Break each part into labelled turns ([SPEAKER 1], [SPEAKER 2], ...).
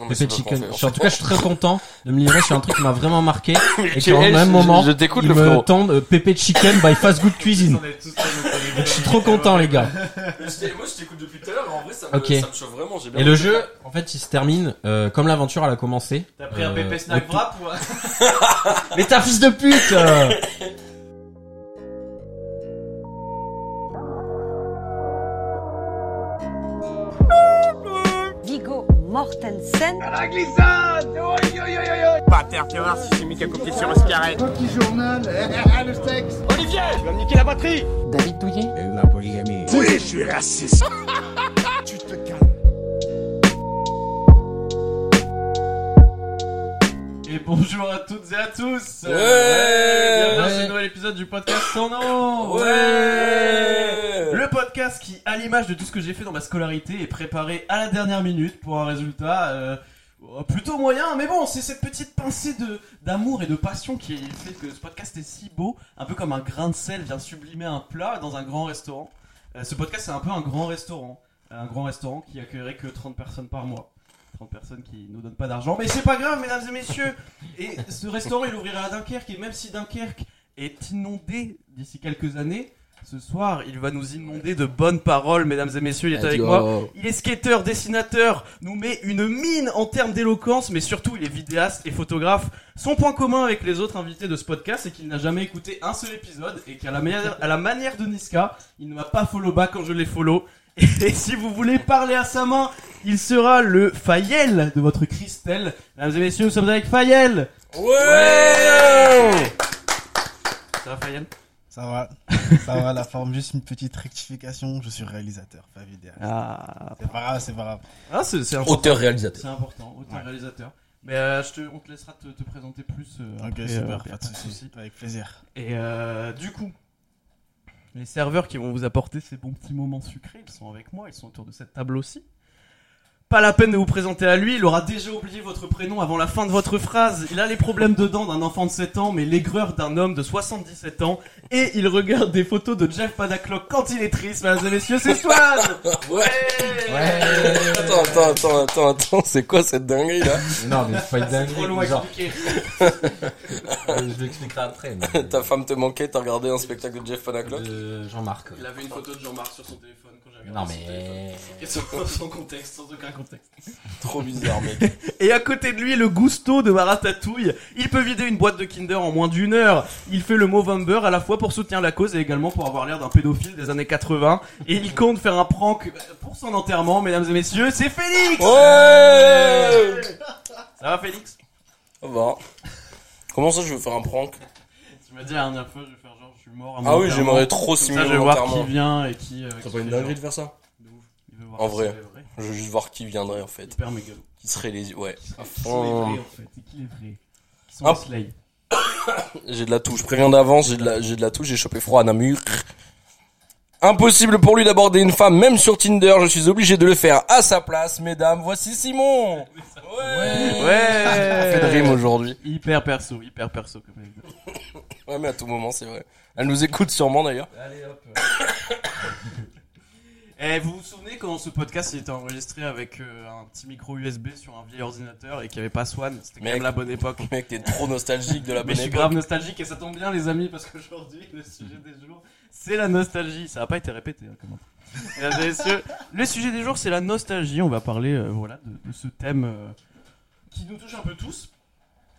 [SPEAKER 1] Non, mais
[SPEAKER 2] Chicken.
[SPEAKER 1] fait.
[SPEAKER 2] Je en tout cas, je suis très content de me livrer sur un truc qui m'a vraiment marqué. et
[SPEAKER 1] eh,
[SPEAKER 2] même
[SPEAKER 1] je-
[SPEAKER 2] moment,
[SPEAKER 1] je t'écoute,
[SPEAKER 2] ils
[SPEAKER 1] le
[SPEAKER 2] me
[SPEAKER 1] frérot.
[SPEAKER 2] tendent euh, Pépé Chicken by Fast Good Cuisine. Je suis trop content, les gars.
[SPEAKER 1] Moi, je t'écoute depuis tout à l'heure, en vrai, ça
[SPEAKER 2] me- Ok. ça
[SPEAKER 1] me chauffe vraiment.
[SPEAKER 2] Et le jeu, en fait, il se termine euh, comme l'aventure elle a commencé.
[SPEAKER 3] T'as pris un
[SPEAKER 2] Euh,
[SPEAKER 3] pépé snack wrap ou
[SPEAKER 2] Mais t'es un fils de pute euh.
[SPEAKER 4] Mortensen.
[SPEAKER 5] Pas terre, tu vas voir si c'est mis qu'à copier sur un cigarette.
[SPEAKER 6] Petit journal, le sexe.
[SPEAKER 5] Olivier, tu vas me niquer la batterie
[SPEAKER 4] David Douillet.
[SPEAKER 6] La polygamie.
[SPEAKER 5] Oui, je suis raciste.
[SPEAKER 6] Tu te calmes.
[SPEAKER 3] Et bonjour à toutes et à tous
[SPEAKER 1] Ouais.
[SPEAKER 3] Bienvenue dans
[SPEAKER 1] Ouais.
[SPEAKER 3] ce nouvel épisode du podcast sans nom
[SPEAKER 1] Ouais.
[SPEAKER 3] Le podcast qui, à l'image de tout ce que j'ai fait dans ma scolarité, est préparé à la dernière minute pour un résultat euh, plutôt moyen. Mais bon, c'est cette petite pincée de d'amour et de passion qui fait que ce podcast est si beau, un peu comme un grain de sel vient sublimer un plat dans un grand restaurant. Euh, ce podcast, c'est un peu un grand restaurant. Un grand restaurant qui accueillerait que 30 personnes par mois. 30 personnes qui nous donnent pas d'argent. Mais c'est pas grave, mesdames et messieurs. Et ce restaurant, il ouvrira à Dunkerque. Et même si Dunkerque est inondé d'ici quelques années, ce soir, il va nous inonder de bonnes paroles, mesdames et messieurs. Il est avec moi. Il est skateur, dessinateur, nous met une mine en termes d'éloquence, mais surtout il est vidéaste et photographe. Son point commun avec les autres invités de ce podcast, c'est qu'il n'a jamais écouté un seul épisode et qu'à la, manière- à la manière de Niska, il ne m'a pas follow back quand je l'ai follow. Et si vous voulez parler à sa main, il sera le Fayel de votre Christelle. Mesdames et messieurs, nous sommes avec Fayel.
[SPEAKER 1] Ouais.
[SPEAKER 3] Ça va Fayel?
[SPEAKER 7] Ça va, ça va la forme, juste une petite rectification, je suis réalisateur, pas vidéaste.
[SPEAKER 3] Ah,
[SPEAKER 7] C'est pas grave, c'est pas grave.
[SPEAKER 3] ah c'est.
[SPEAKER 1] Auteur réalisateur.
[SPEAKER 3] C'est important, auteur
[SPEAKER 7] Ouais.
[SPEAKER 3] réalisateur. Mais euh, je te, on te laissera te, te présenter plus. euh,
[SPEAKER 7] Ok,
[SPEAKER 3] après,
[SPEAKER 7] super,
[SPEAKER 3] euh,
[SPEAKER 7] pas de soucis, avec plaisir.
[SPEAKER 3] Et euh, du coup, les serveurs qui vont vous apporter ces bons petits moments sucrés, ils sont avec moi, ils sont autour de cette table aussi. Pas la peine de vous présenter à lui, il aura déjà oublié votre prénom avant la fin de votre phrase. Il a les problèmes de dents d'un enfant de 7 ans, mais l'aigreur d'un homme de 77 ans. Et il regarde des photos de Jeff Padaclock quand il est triste, mesdames et messieurs, c'est Swan
[SPEAKER 1] Ouais. Attends, attends, attends, attends, attends, c'est quoi cette dinguerie là?
[SPEAKER 2] Non, mais faut être dingue.
[SPEAKER 3] Trop long à
[SPEAKER 2] genre,
[SPEAKER 3] expliquer.
[SPEAKER 2] je l'expliquerai après. mais-
[SPEAKER 1] Ta femme te manquait, t'as regardé un spectacle de Jeff Panaclock?
[SPEAKER 2] De Jean-Marc.
[SPEAKER 3] Il avait une photo de Jean-Marc sur son téléphone quand j'avais
[SPEAKER 2] Non,
[SPEAKER 3] regardé son téléphone.
[SPEAKER 2] mais.
[SPEAKER 3] Et sans, sans contexte, sans aucun contexte.
[SPEAKER 1] Trop bizarre, mec.
[SPEAKER 3] Et à côté de lui, le gusto de Maratatouille. Il peut vider une boîte de Kinder en moins d'une heure. Il fait le Movember à la fois pour soutenir la cause et également pour avoir l'air d'un pédophile des années 80. Et il compte faire un prank pour son enterrement, mesdames et messieurs. C'est Félix
[SPEAKER 1] Ouais
[SPEAKER 3] Ça va Félix?
[SPEAKER 1] Ça va. Comment ça, je veux faire un prank?
[SPEAKER 3] Tu m'as dit la dernière fois, je vais faire genre, je suis mort à mon
[SPEAKER 1] Ah oui, j'aimerais trop
[SPEAKER 3] Comme ça,
[SPEAKER 1] simuler
[SPEAKER 3] je vais voir qui vient et qui... euh, qui
[SPEAKER 1] pas une dinguerie de faire ça
[SPEAKER 3] De ouf. Il veut voir
[SPEAKER 1] En vrai. Je veux juste voir qui viendrait en fait.
[SPEAKER 3] Hyper.
[SPEAKER 1] Qui serait les... Ouais.
[SPEAKER 3] Qui sont les vrais en fait Et qui les vrais Qui sont
[SPEAKER 1] Hop.
[SPEAKER 3] les Slay
[SPEAKER 1] J'ai de la touche. Je préviens d'avance, j'ai de la, j'ai de la touche, j'ai chopé froid à Namur. Impossible pour lui d'aborder une femme, même sur Tinder. Je suis obligé de le faire à sa place, mesdames. Voici Simon. Ouais.
[SPEAKER 3] Ouais.
[SPEAKER 1] Fait de rime aujourd'hui.
[SPEAKER 3] Hyper perso, hyper perso comme anecdote.
[SPEAKER 1] Ouais, mais à tout moment, c'est vrai. Elle nous écoute sûrement d'ailleurs.
[SPEAKER 3] Allez hop. Eh, vous vous souvenez quand ce podcast il était enregistré avec euh, un petit micro USB sur un vieil ordinateur et qu'il n'y avait pas Swan? C'était quand
[SPEAKER 1] Mec.
[SPEAKER 3] même la bonne époque.
[SPEAKER 1] Mec, t'es trop nostalgique de la
[SPEAKER 3] Mais
[SPEAKER 1] bonne
[SPEAKER 3] je suis
[SPEAKER 1] époque.
[SPEAKER 3] grave nostalgique et ça tombe bien les amis parce qu'aujourd'hui le sujet des jours c'est la nostalgie. Ça n'a pas été répété hein, comment. Mesdames et messieurs, le sujet des jours c'est la nostalgie. On va parler euh, voilà de, de ce thème euh, qui nous touche un peu tous.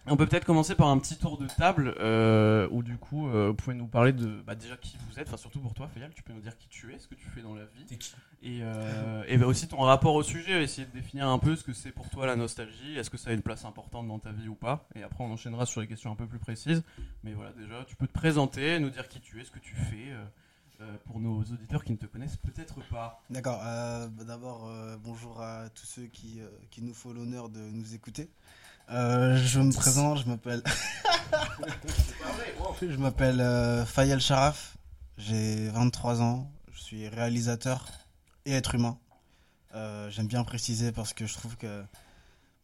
[SPEAKER 3] On peut peut-être commencer par un petit tour de table euh, où du coup euh, vous pouvez nous parler de bah, déjà qui vous êtes, enfin surtout pour toi Fayal, tu peux nous dire qui tu es, ce que tu fais dans la vie et, euh, et bah, aussi ton rapport au sujet, essayer de définir un peu ce que c'est pour toi la nostalgie, est-ce que ça a une place importante dans ta vie ou pas, et après on enchaînera sur les questions un peu plus précises, mais voilà déjà tu peux te présenter, nous dire qui tu es, ce que tu fais, pour nos auditeurs qui ne te connaissent peut-être pas.
[SPEAKER 7] D'accord, euh, bah, d'abord, euh, bonjour à tous ceux qui, euh, qui nous font l'honneur de nous écouter. Euh, je me présente, je m'appelle. je m'appelle euh, Fayel Sharaf, j'ai 23 ans, je suis réalisateur et être humain. Euh, J'aime bien préciser parce que je trouve que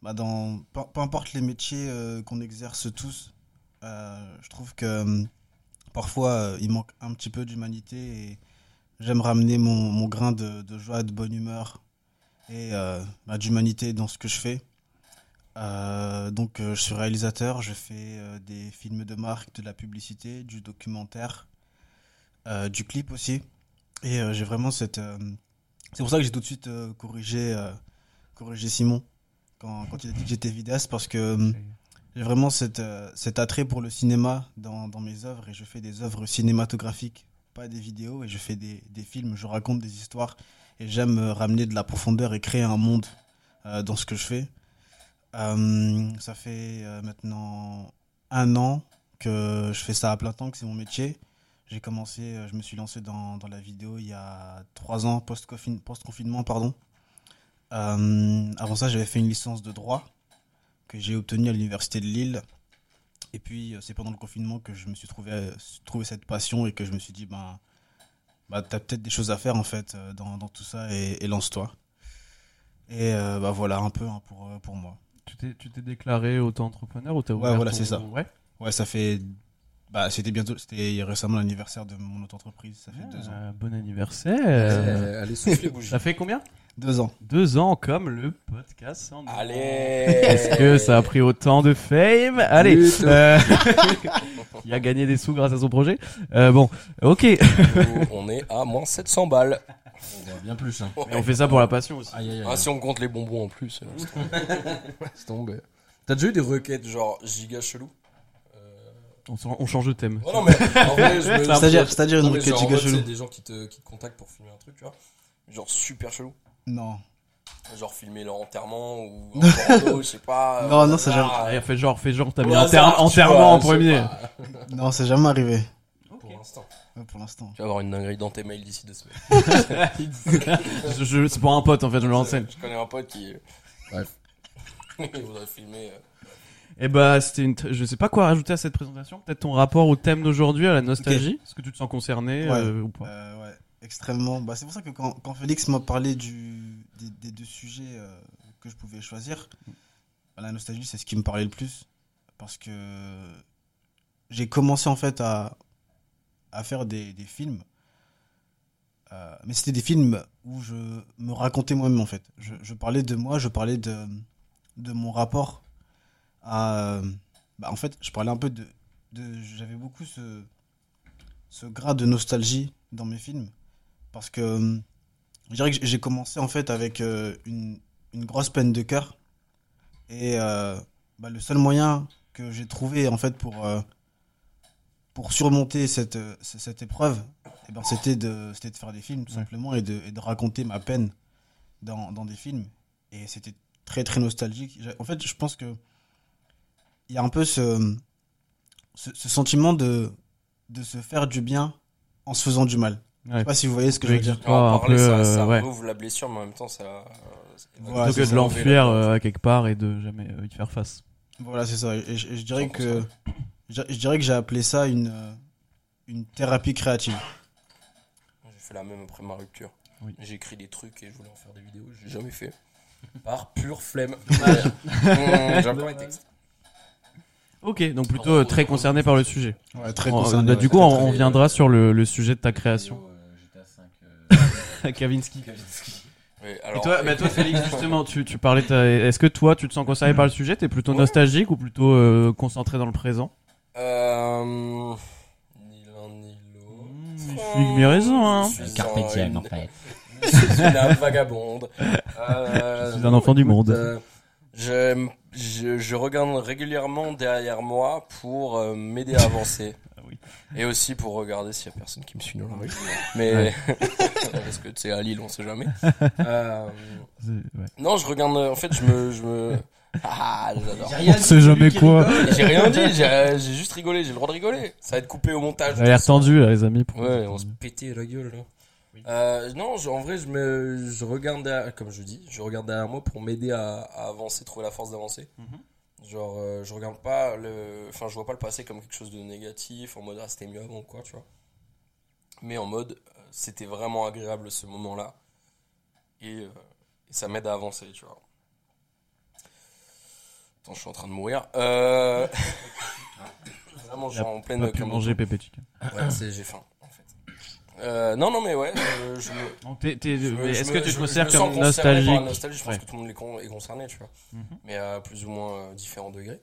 [SPEAKER 7] bah, dans, peu, peu importe les métiers qu'on exerce tous, je trouve que parfois il manque un petit peu d'humanité et j'aime ramener mon, grain de, joie, de bonne humeur et bah, d'humanité dans ce que je fais. Euh, donc, euh, je suis réalisateur. Je fais euh, des films de marque, de la publicité, du documentaire, du clip aussi. Et j'ai vraiment cette. C'est pour ça que j'ai tout de suite corrigé, corrigé Simon quand, quand il a dit que j'étais vidéaste parce que j'ai vraiment cette, cet attrait pour le cinéma dans, dans mes œuvres et je fais des œuvres cinématographiques, pas des vidéos, et je fais des, des films, je raconte des histoires et j'aime ramener de la profondeur et créer un monde euh, dans ce que je fais. Euh, ça fait euh, maintenant un an que je fais ça à plein temps, que c'est mon métier. J'ai commencé, euh, je me suis lancé dans, dans la vidéo il y a trois ans, post-confin- post-confinement, pardon. Euh, avant ça, j'avais fait une licence de droit que j'ai obtenue à l'université de Lille. Et puis, c'est pendant le confinement que je me suis trouvé, trouvé cette passion et que je me suis dit, ben, bah, t'as peut-être des choses à faire en fait dans, dans tout ça et, et lance-toi. Et bah voilà un peu hein, pour, pour moi.
[SPEAKER 3] Tu t'es, déclaré auto-entrepreneur ou t'as
[SPEAKER 7] Ouais,
[SPEAKER 3] ouvert
[SPEAKER 7] voilà,
[SPEAKER 3] ton-
[SPEAKER 7] c'est ça.
[SPEAKER 3] Ouais.
[SPEAKER 7] Ouais, ça fait. Bah, c'était bientôt. C'était récemment l'anniversaire de mon auto-entreprise. Ça fait deux ans.
[SPEAKER 3] Euh, bon anniversaire.
[SPEAKER 1] Allez, souffle les bougies.
[SPEAKER 3] Ça fait combien?
[SPEAKER 7] Deux ans.
[SPEAKER 3] Deux ans comme le podcast. en.
[SPEAKER 1] Allez
[SPEAKER 3] Est-ce que ça a pris autant de fame? Allez, euh, qui a gagné des sous grâce à son projet? Euh, Bon, ok.
[SPEAKER 1] Nous, On est à moins 700 balles.
[SPEAKER 2] On voit bien plus. Hein.
[SPEAKER 3] Et on fait ça pour la passion aussi.
[SPEAKER 2] Aïe, aïe, aïe.
[SPEAKER 1] Ah, si on compte les bonbons en plus. euh, tomber. Laisse tomber. T'as déjà eu des requêtes genre giga chelou
[SPEAKER 3] On, s'en- on change de thème.
[SPEAKER 1] Oh non, mais en vrai, je me.
[SPEAKER 7] C'est-à-dire, c'est-à-dire une
[SPEAKER 1] Non, mais
[SPEAKER 7] requête
[SPEAKER 1] genre, en
[SPEAKER 7] giga
[SPEAKER 1] mode,
[SPEAKER 7] chelou.
[SPEAKER 1] C'est des gens qui te, qui te contactent pour filmer un truc, tu vois. Genre super chelou.
[SPEAKER 7] Non.
[SPEAKER 1] Genre filmer leur enterrement ou un porno, je sais pas.
[SPEAKER 7] Non,
[SPEAKER 1] euh,
[SPEAKER 7] non, c'est
[SPEAKER 1] ah,
[SPEAKER 3] Allez, fais genre, fais genre, t'as
[SPEAKER 1] au
[SPEAKER 3] mis
[SPEAKER 1] hasard,
[SPEAKER 3] enter-
[SPEAKER 1] tu
[SPEAKER 3] enterrement en
[SPEAKER 1] vois, je sais
[SPEAKER 3] premier.
[SPEAKER 1] pas.
[SPEAKER 7] Non, c'est jamais arrivé.
[SPEAKER 1] Pour l'instant.
[SPEAKER 7] Ouais, pour l'instant.
[SPEAKER 1] Tu vas avoir une dinguerie dans tes mails d'ici deux semaines.
[SPEAKER 3] Je- je- c'est pour un pote en fait, je me renseigne.
[SPEAKER 1] Je connais un pote qui. Bref. Il voudrait filmer. euh,
[SPEAKER 3] Et bah, c'était une. tr- Je sais pas quoi rajouter à cette présentation. Peut-être ton rapport au thème d'aujourd'hui, à la nostalgie. Est-ce que tu te sens concerné
[SPEAKER 7] Ouais.
[SPEAKER 3] euh, ou pas?
[SPEAKER 7] Euh, ouais, extrêmement. Bah, c'est pour ça que quand, quand Félix m'a parlé du, des, des deux sujets euh, que je pouvais choisir, bah, la nostalgie, c'est ce qui me parlait le plus. Parce que j'ai commencé en fait à, à faire des, des films. Euh, mais c'était des films où je me racontais moi-même en fait. Je, parlais de moi, je parlais de, de mon rapport à. Bah, en fait, je parlais un peu de. de J'avais beaucoup ce, ce grade de nostalgie dans mes films. Parce que euh, je dirais que j'ai commencé en fait avec euh, une, une grosse peine de cœur. Et euh, bah, le seul moyen que j'ai trouvé en fait pour, euh, pour surmonter cette, euh, cette épreuve, eh ben, c'était de, c'était de faire des films tout
[SPEAKER 3] Ouais.
[SPEAKER 7] simplement et de, et de raconter ma peine dans, dans des films. Et c'était très très nostalgique. En fait, je pense que il y a un peu ce, ce, ce sentiment de, de se faire du bien en se faisant du mal. Je
[SPEAKER 3] Ouais.
[SPEAKER 7] sais pas si vous voyez ce que je veux dire.
[SPEAKER 3] Oh,
[SPEAKER 1] en
[SPEAKER 3] un
[SPEAKER 1] parler,
[SPEAKER 3] peu,
[SPEAKER 1] ça,
[SPEAKER 3] euh,
[SPEAKER 1] ça
[SPEAKER 3] ouais.
[SPEAKER 1] rouvre la blessure, mais en même temps, ça. euh,
[SPEAKER 7] Voilà,
[SPEAKER 3] Plutôt que de l'enfuir euh, à quelque part et de jamais euh, y faire face.
[SPEAKER 7] Voilà, c'est ça. Et je, et je dirais
[SPEAKER 1] 100%.
[SPEAKER 7] que je, je dirais que j'ai appelé ça une euh, une thérapie créative.
[SPEAKER 1] J'ai fait la même après ma rupture.
[SPEAKER 3] Oui.
[SPEAKER 1] J'ai écrit des trucs et je voulais en faire des vidéos. J'ai jamais fait. Par pure flemme. J'ai encore les textes.
[SPEAKER 3] Ok, donc plutôt euh, très concerné par le sujet.
[SPEAKER 7] Ouais, très
[SPEAKER 3] On-
[SPEAKER 7] concerné.
[SPEAKER 3] bah,
[SPEAKER 7] ouais.
[SPEAKER 3] du coup, on, viendra sur le, le sujet de ta création.
[SPEAKER 2] GTA 5.
[SPEAKER 3] Kavinsky. Et toi, bah, toi, Félix, justement, tu, tu parlais. de ta- Est-ce que toi, tu te sens concerné par le sujet? T'es plutôt nostalgique ou plutôt euh, concentré dans le présent?
[SPEAKER 1] Euh, ni l'un ni l'autre.
[SPEAKER 3] Mmh, Je suis mi-raison, hein.
[SPEAKER 1] Je suis
[SPEAKER 2] Carpe diem,
[SPEAKER 1] une-
[SPEAKER 2] en fait.
[SPEAKER 1] Je suis une âme vagabonde. Euh,
[SPEAKER 3] Je suis un enfant du monde.
[SPEAKER 1] euh, je, je, je regarde régulièrement derrière moi pour euh, m'aider à avancer.
[SPEAKER 3] Ah oui.
[SPEAKER 1] Et aussi pour regarder s'il y a personne qui me suit dans la rue. Mais parce que tu sais à Lille on sait jamais. Euh,
[SPEAKER 3] C'est- ouais.
[SPEAKER 1] non je regarde en fait je me je me ah j'adore.
[SPEAKER 3] On sait jamais quoi.
[SPEAKER 1] J'ai rien dit j'ai juste rigolé j'ai le droit de rigoler. Ça va être coupé au montage.
[SPEAKER 3] Avez l'air tendu, là, les amis. pour-
[SPEAKER 1] Ouais, on se pétait la gueule là. Euh, non, je- en vrai, je me, je regarde derrière, comme je dis, je regarde derrière moi pour m'aider à, à avancer, trouver la force d'avancer.
[SPEAKER 3] Mhm.
[SPEAKER 1] Genre, euh, je regarde pas le, enfin, je vois pas le passé comme quelque chose de négatif, en mode ah c'était mieux avant quoi, tu vois. Mais en mode, euh, c'était vraiment agréable ce moment-là, et, euh, et ça m'aide à avancer, tu vois. Attends, je suis en train de mourir. Euh... Vraiment, genre en pleine.
[SPEAKER 3] Pas pu manger Pépé Chicken.
[SPEAKER 1] Ouais, c'est- j'ai faim, en fait. Euh, non, non, mais ouais. je- je me-
[SPEAKER 2] Donc, t'es- t'es-
[SPEAKER 1] je me-
[SPEAKER 2] mais
[SPEAKER 1] je
[SPEAKER 2] Est-ce
[SPEAKER 1] me-
[SPEAKER 2] que tu
[SPEAKER 1] je
[SPEAKER 2] te
[SPEAKER 1] me-
[SPEAKER 2] considères
[SPEAKER 1] je me sens
[SPEAKER 2] comme
[SPEAKER 1] concerné par la
[SPEAKER 2] nostalgique
[SPEAKER 1] nostalgie, je pense
[SPEAKER 2] Ouais.
[SPEAKER 1] que tout le monde est, con- est concerné, tu vois.
[SPEAKER 2] Mhm.
[SPEAKER 1] Mais à plus ou moins euh, différents degrés.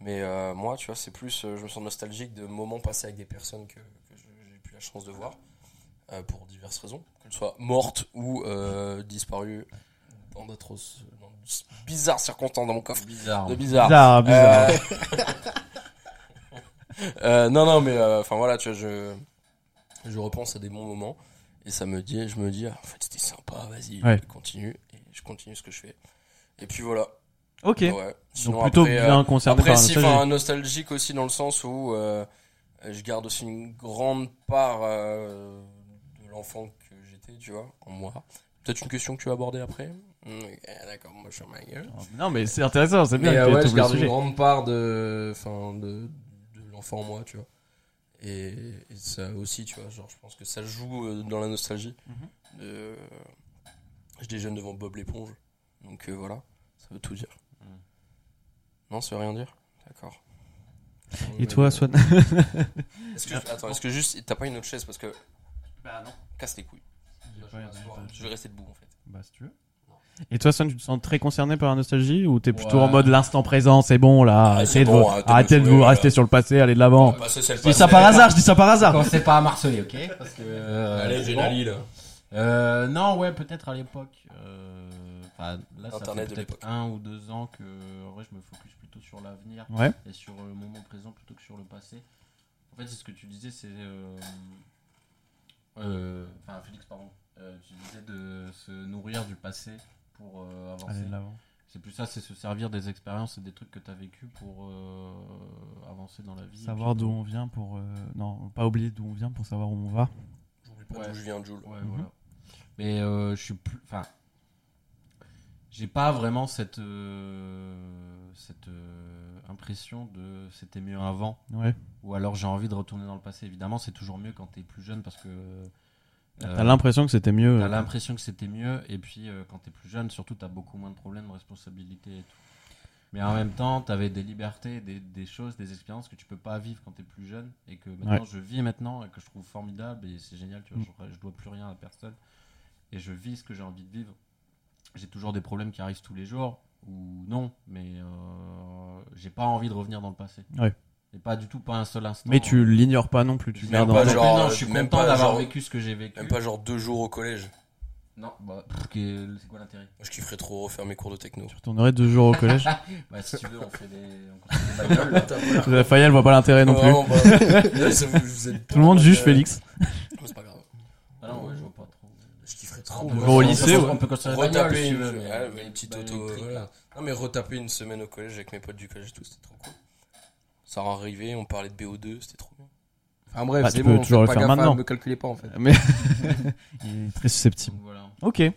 [SPEAKER 1] Mais euh, moi, tu vois, c'est plus. euh, je me sens nostalgique de moments passés avec des personnes que, que je- j'ai eu plus la chance de voir. euh, pour diverses raisons. Qu'elles soient mortes ou euh, disparues dans. Bizarres circonstances dans mon coffre.
[SPEAKER 2] Bizarre.
[SPEAKER 1] De bizarre.
[SPEAKER 2] Bizarre, bizarre.
[SPEAKER 1] Euh, euh, non, non, mais euh, enfin voilà, tu vois, je, je repense à des bons moments et ça me dit, je me dis, ah, en fait, c'était sympa, vas-y,
[SPEAKER 2] Ouais.
[SPEAKER 1] continue et je continue ce que je fais. Et puis voilà.
[SPEAKER 2] Ok.
[SPEAKER 1] Ouais. Sinon,
[SPEAKER 2] Donc plutôt
[SPEAKER 1] après,
[SPEAKER 2] bien concerné
[SPEAKER 1] après,
[SPEAKER 2] par
[SPEAKER 1] si, nostalgique aussi dans le sens où euh, je garde aussi une grande part euh, de l'enfant que j'étais, tu vois, en moi. Peut-être une question que tu as abordée après? D'accord, moi je suis ma gueule.
[SPEAKER 2] Non, mais c'est intéressant, c'est bien
[SPEAKER 1] Mais
[SPEAKER 2] que
[SPEAKER 1] euh, ouais, je garde une grande part de, enfin, de, de l'enfant en moi, tu vois. Et, et ça aussi, tu vois, genre, je pense que ça joue euh, dans la nostalgie.
[SPEAKER 2] Mhm.
[SPEAKER 1] De- je déjeune devant Bob l'éponge. Donc euh, voilà, ça veut tout dire.
[SPEAKER 2] Mhm.
[SPEAKER 1] Non, ça veut rien dire D'accord.
[SPEAKER 2] Et toi, Swan
[SPEAKER 1] Est-ce que, attends, est-ce que juste, t'as pas une autre chaise? Parce que.
[SPEAKER 8] Bah non.
[SPEAKER 1] Casse les couilles. Je vais rester debout en fait.
[SPEAKER 2] Bah, si tu veux. Et toi, Swan, tu te sens très concerné par la nostalgie ou t'es plutôt
[SPEAKER 8] Ouais.
[SPEAKER 2] en mode l'instant présent, c'est bon là,
[SPEAKER 1] Ah,
[SPEAKER 2] arrêtez
[SPEAKER 1] c'est
[SPEAKER 2] de
[SPEAKER 1] bon,
[SPEAKER 2] vous,
[SPEAKER 1] arrêtez de
[SPEAKER 2] arrêtez de
[SPEAKER 1] jouer,
[SPEAKER 2] vous rester sur le passé, allez de l'avant.
[SPEAKER 1] Bah, c'est
[SPEAKER 8] Je dis ça par hasard, je dis ça par hasard.
[SPEAKER 9] Commencez pas à harceler, ok Parce que. euh,
[SPEAKER 1] Allez,
[SPEAKER 9] c'est
[SPEAKER 1] j'ai
[SPEAKER 9] bon.
[SPEAKER 1] la Lille.
[SPEAKER 2] Euh, non, ouais, peut-être à l'époque. euh, Enfin, là, ça
[SPEAKER 1] Internet
[SPEAKER 2] fait
[SPEAKER 1] de
[SPEAKER 2] peut-être
[SPEAKER 1] l'époque.
[SPEAKER 2] un ou deux ans que, en vrai, je me focus plutôt sur l'avenir
[SPEAKER 3] Ouais.
[SPEAKER 2] et sur le moment présent plutôt que sur le passé. En fait, c'est ce que tu disais, c'est. euh, euh, Enfin, Félix, pardon. Euh, tu disais de se nourrir du passé pour euh, avancer.
[SPEAKER 3] Allez de l'avant.
[SPEAKER 2] C'est plus ça, c'est se servir des expériences et des trucs que tu as vécu pour euh, avancer dans la vie.
[SPEAKER 3] Savoir d'où on vient pour. euh, Non, pas oublier d'où on vient pour savoir où on va.
[SPEAKER 1] J'oublie pas
[SPEAKER 2] Ouais.
[SPEAKER 1] d'où je viens, Jules.
[SPEAKER 2] Ouais,
[SPEAKER 3] Mhm.
[SPEAKER 2] voilà. Mais euh, je suis plus. Enfin. J'ai pas vraiment cette. euh, cette euh, impression de c'était mieux avant.
[SPEAKER 3] Ouais.
[SPEAKER 2] Ou alors j'ai envie de retourner dans le passé. Évidemment, c'est toujours mieux quand t'es plus jeune parce que. Euh,
[SPEAKER 3] T'as l'impression que c'était mieux.
[SPEAKER 2] T'as
[SPEAKER 3] euh,
[SPEAKER 2] l'impression que c'était mieux, et puis euh, quand t'es plus jeune, surtout t'as beaucoup moins de problèmes, de responsabilités et tout. Mais en même temps, t'avais des libertés, des, des choses, des expériences que tu peux pas vivre quand t'es plus jeune, et que maintenant je vis maintenant, et que je trouve formidable, et c'est génial, tu vois, je, je dois plus rien à personne, et je vis ce que j'ai envie de vivre. J'ai toujours des problèmes qui arrivent tous les jours, ou non, mais euh, j'ai pas envie de revenir dans le passé.
[SPEAKER 3] Ouais.
[SPEAKER 2] Et pas du tout, pas un seul instant.
[SPEAKER 3] Mais tu l'ignores pas non plus. Tu
[SPEAKER 1] Même
[SPEAKER 3] gardes
[SPEAKER 1] pas
[SPEAKER 3] en-
[SPEAKER 1] genre,
[SPEAKER 2] non, je suis
[SPEAKER 1] même
[SPEAKER 2] content
[SPEAKER 1] pas
[SPEAKER 2] d'avoir
[SPEAKER 1] genre-
[SPEAKER 2] vécu ce que j'ai vécu.
[SPEAKER 1] Même pas genre deux jours au collège.
[SPEAKER 2] Non, bah, pff, c'est quoi l'intérêt?
[SPEAKER 1] Moi, je kifferais trop refaire mes cours de techno.
[SPEAKER 3] Tu retournerais deux jours au collège?
[SPEAKER 2] Bah, si tu veux, on fait des, on construit des bagnoles.
[SPEAKER 3] La Fayal voit pas l'intérêt non plus.
[SPEAKER 1] Vraiment pas. Là, ça vous- vous êtes
[SPEAKER 3] Tout le monde
[SPEAKER 1] pas,
[SPEAKER 3] juge
[SPEAKER 1] euh,
[SPEAKER 3] Félix.
[SPEAKER 1] mais C'est pas grave.
[SPEAKER 2] Ah non, ouais, je vois pas trop.
[SPEAKER 1] Je kifferais trop.
[SPEAKER 2] On peut-
[SPEAKER 1] moi,
[SPEAKER 3] au
[SPEAKER 2] on peut-
[SPEAKER 3] lycée,
[SPEAKER 2] on
[SPEAKER 3] ouais.
[SPEAKER 2] peut construire des bagnoles,
[SPEAKER 1] Retaper
[SPEAKER 2] si
[SPEAKER 1] une,
[SPEAKER 2] tu veux, mais-
[SPEAKER 1] ouais, mais une petite
[SPEAKER 2] bah,
[SPEAKER 1] auto.
[SPEAKER 2] électrique,
[SPEAKER 1] voilà.
[SPEAKER 2] là.
[SPEAKER 1] Non, mais retaper une semaine au collège avec mes potes du collège et tout, c'était trop cool. Ça arrivé, on parlait de BO2, c'était trop bien. Enfin bref,
[SPEAKER 3] Bah, tu peux toujours le faire maintenant.
[SPEAKER 1] me calculez pas en fait.
[SPEAKER 3] Mais il est très susceptible.
[SPEAKER 2] Voilà.
[SPEAKER 3] Ok.
[SPEAKER 2] Et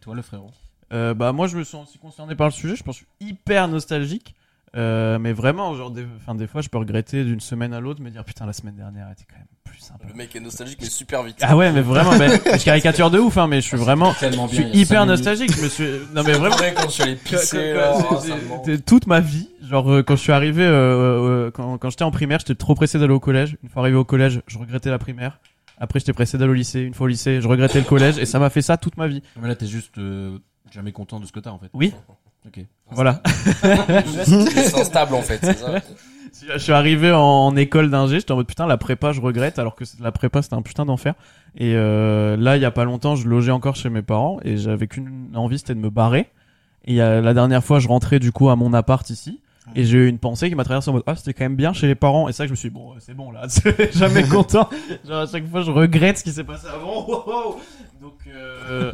[SPEAKER 2] toi, le frérot?
[SPEAKER 3] Euh, bah moi je me sens aussi concerné par le sujet. Je pense que je suis hyper nostalgique. Euh, mais vraiment, genre, des, enfin, des fois, je peux regretter d'une semaine à l'autre, me dire putain, la semaine dernière était quand même plus sympa.
[SPEAKER 1] Le mec est nostalgique mais super vite.
[SPEAKER 3] Ah ouais, mais vraiment, mais, je caricature de ouf, hein, mais je suis vraiment,
[SPEAKER 2] Tellement
[SPEAKER 3] je suis hyper nostalgique. Je me suis, non mais vraiment,
[SPEAKER 1] Après, quand je suis allé pisser, là, oh,
[SPEAKER 3] toute ma vie, genre euh, quand je suis arrivé, euh, euh, quand, quand j'étais en primaire, j'étais trop pressé d'aller au collège. Une fois arrivé au collège, je regrettais la primaire. Après, j'étais pressé d'aller au lycée. Une fois au lycée, je regrettais le collège, et ça m'a fait ça toute ma vie.
[SPEAKER 2] Mais là, t'es juste euh, jamais content de ce que t'as en fait.
[SPEAKER 3] Oui,
[SPEAKER 2] Ok.
[SPEAKER 3] voilà.
[SPEAKER 1] C'est instable en fait, c'est ça.
[SPEAKER 3] Je suis arrivé en, école d'ingé, j'étais en mode putain la prépa je regrette alors que la prépa c'était un putain d'enfer. Et euh, là il y a pas longtemps je logeais encore chez mes parents et j'avais qu'une envie c'était de me barrer. Et il y a- la dernière fois je rentrais du coup à mon appart ici et j'ai eu une pensée qui m'a traversé en mode ah c'était quand même bien chez les parents et ça que je me suis dit, bon euh, c'est bon là c'est jamais content. Genre à chaque fois je regrette ce qui s'est passé avant. Wow. Donc euh,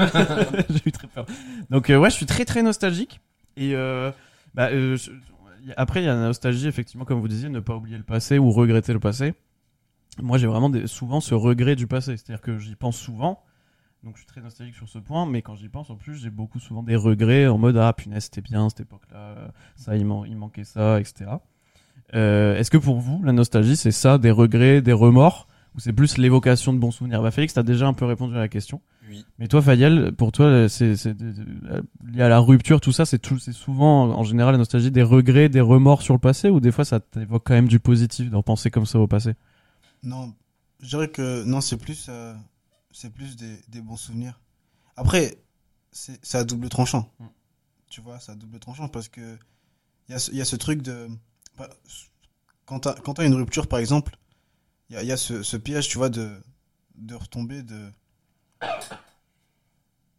[SPEAKER 3] j'ai eu très peur. Donc euh, ouais je suis très très nostalgique et euh, bah, euh, après, il y a la nostalgie, effectivement, comme vous disiez, ne pas oublier le passé ou regretter le passé. Moi, j'ai vraiment souvent ce regret du passé. C'est-à-dire que j'y pense souvent. Donc, je suis très nostalgique sur ce point. Mais quand j'y pense, en plus, j'ai beaucoup souvent des regrets en mode Ah, punaise, c'était bien cette époque-là. Ça, il, man- il manquait ça, etc. Euh, Est-ce que pour vous, la nostalgie, c'est ça, des regrets, des remords Ou c'est plus l'évocation de bons souvenirs? Bah, Félix, t'as déjà un peu répondu à la question.
[SPEAKER 1] Oui.
[SPEAKER 3] Mais toi, Fayel, pour toi, c'est euh, lié à la rupture, tout ça, c'est souvent, en général, la nostalgie des regrets, des remords sur le passé, ou des fois, ça t'évoque quand même du positif de repenser comme ça au passé?
[SPEAKER 7] Non, Je dirais que non, c'est plus, euh, c'est plus des, des bons souvenirs. Après, c'est à double tranchant.
[SPEAKER 2] Mm.
[SPEAKER 7] Tu vois, c'est à double tranchant parce que il y, a ce- il y a ce truc de. bah, quand t'as quand t'as une rupture, par exemple, il y a, il y a ce, ce piège, tu vois, de, de retomber, de.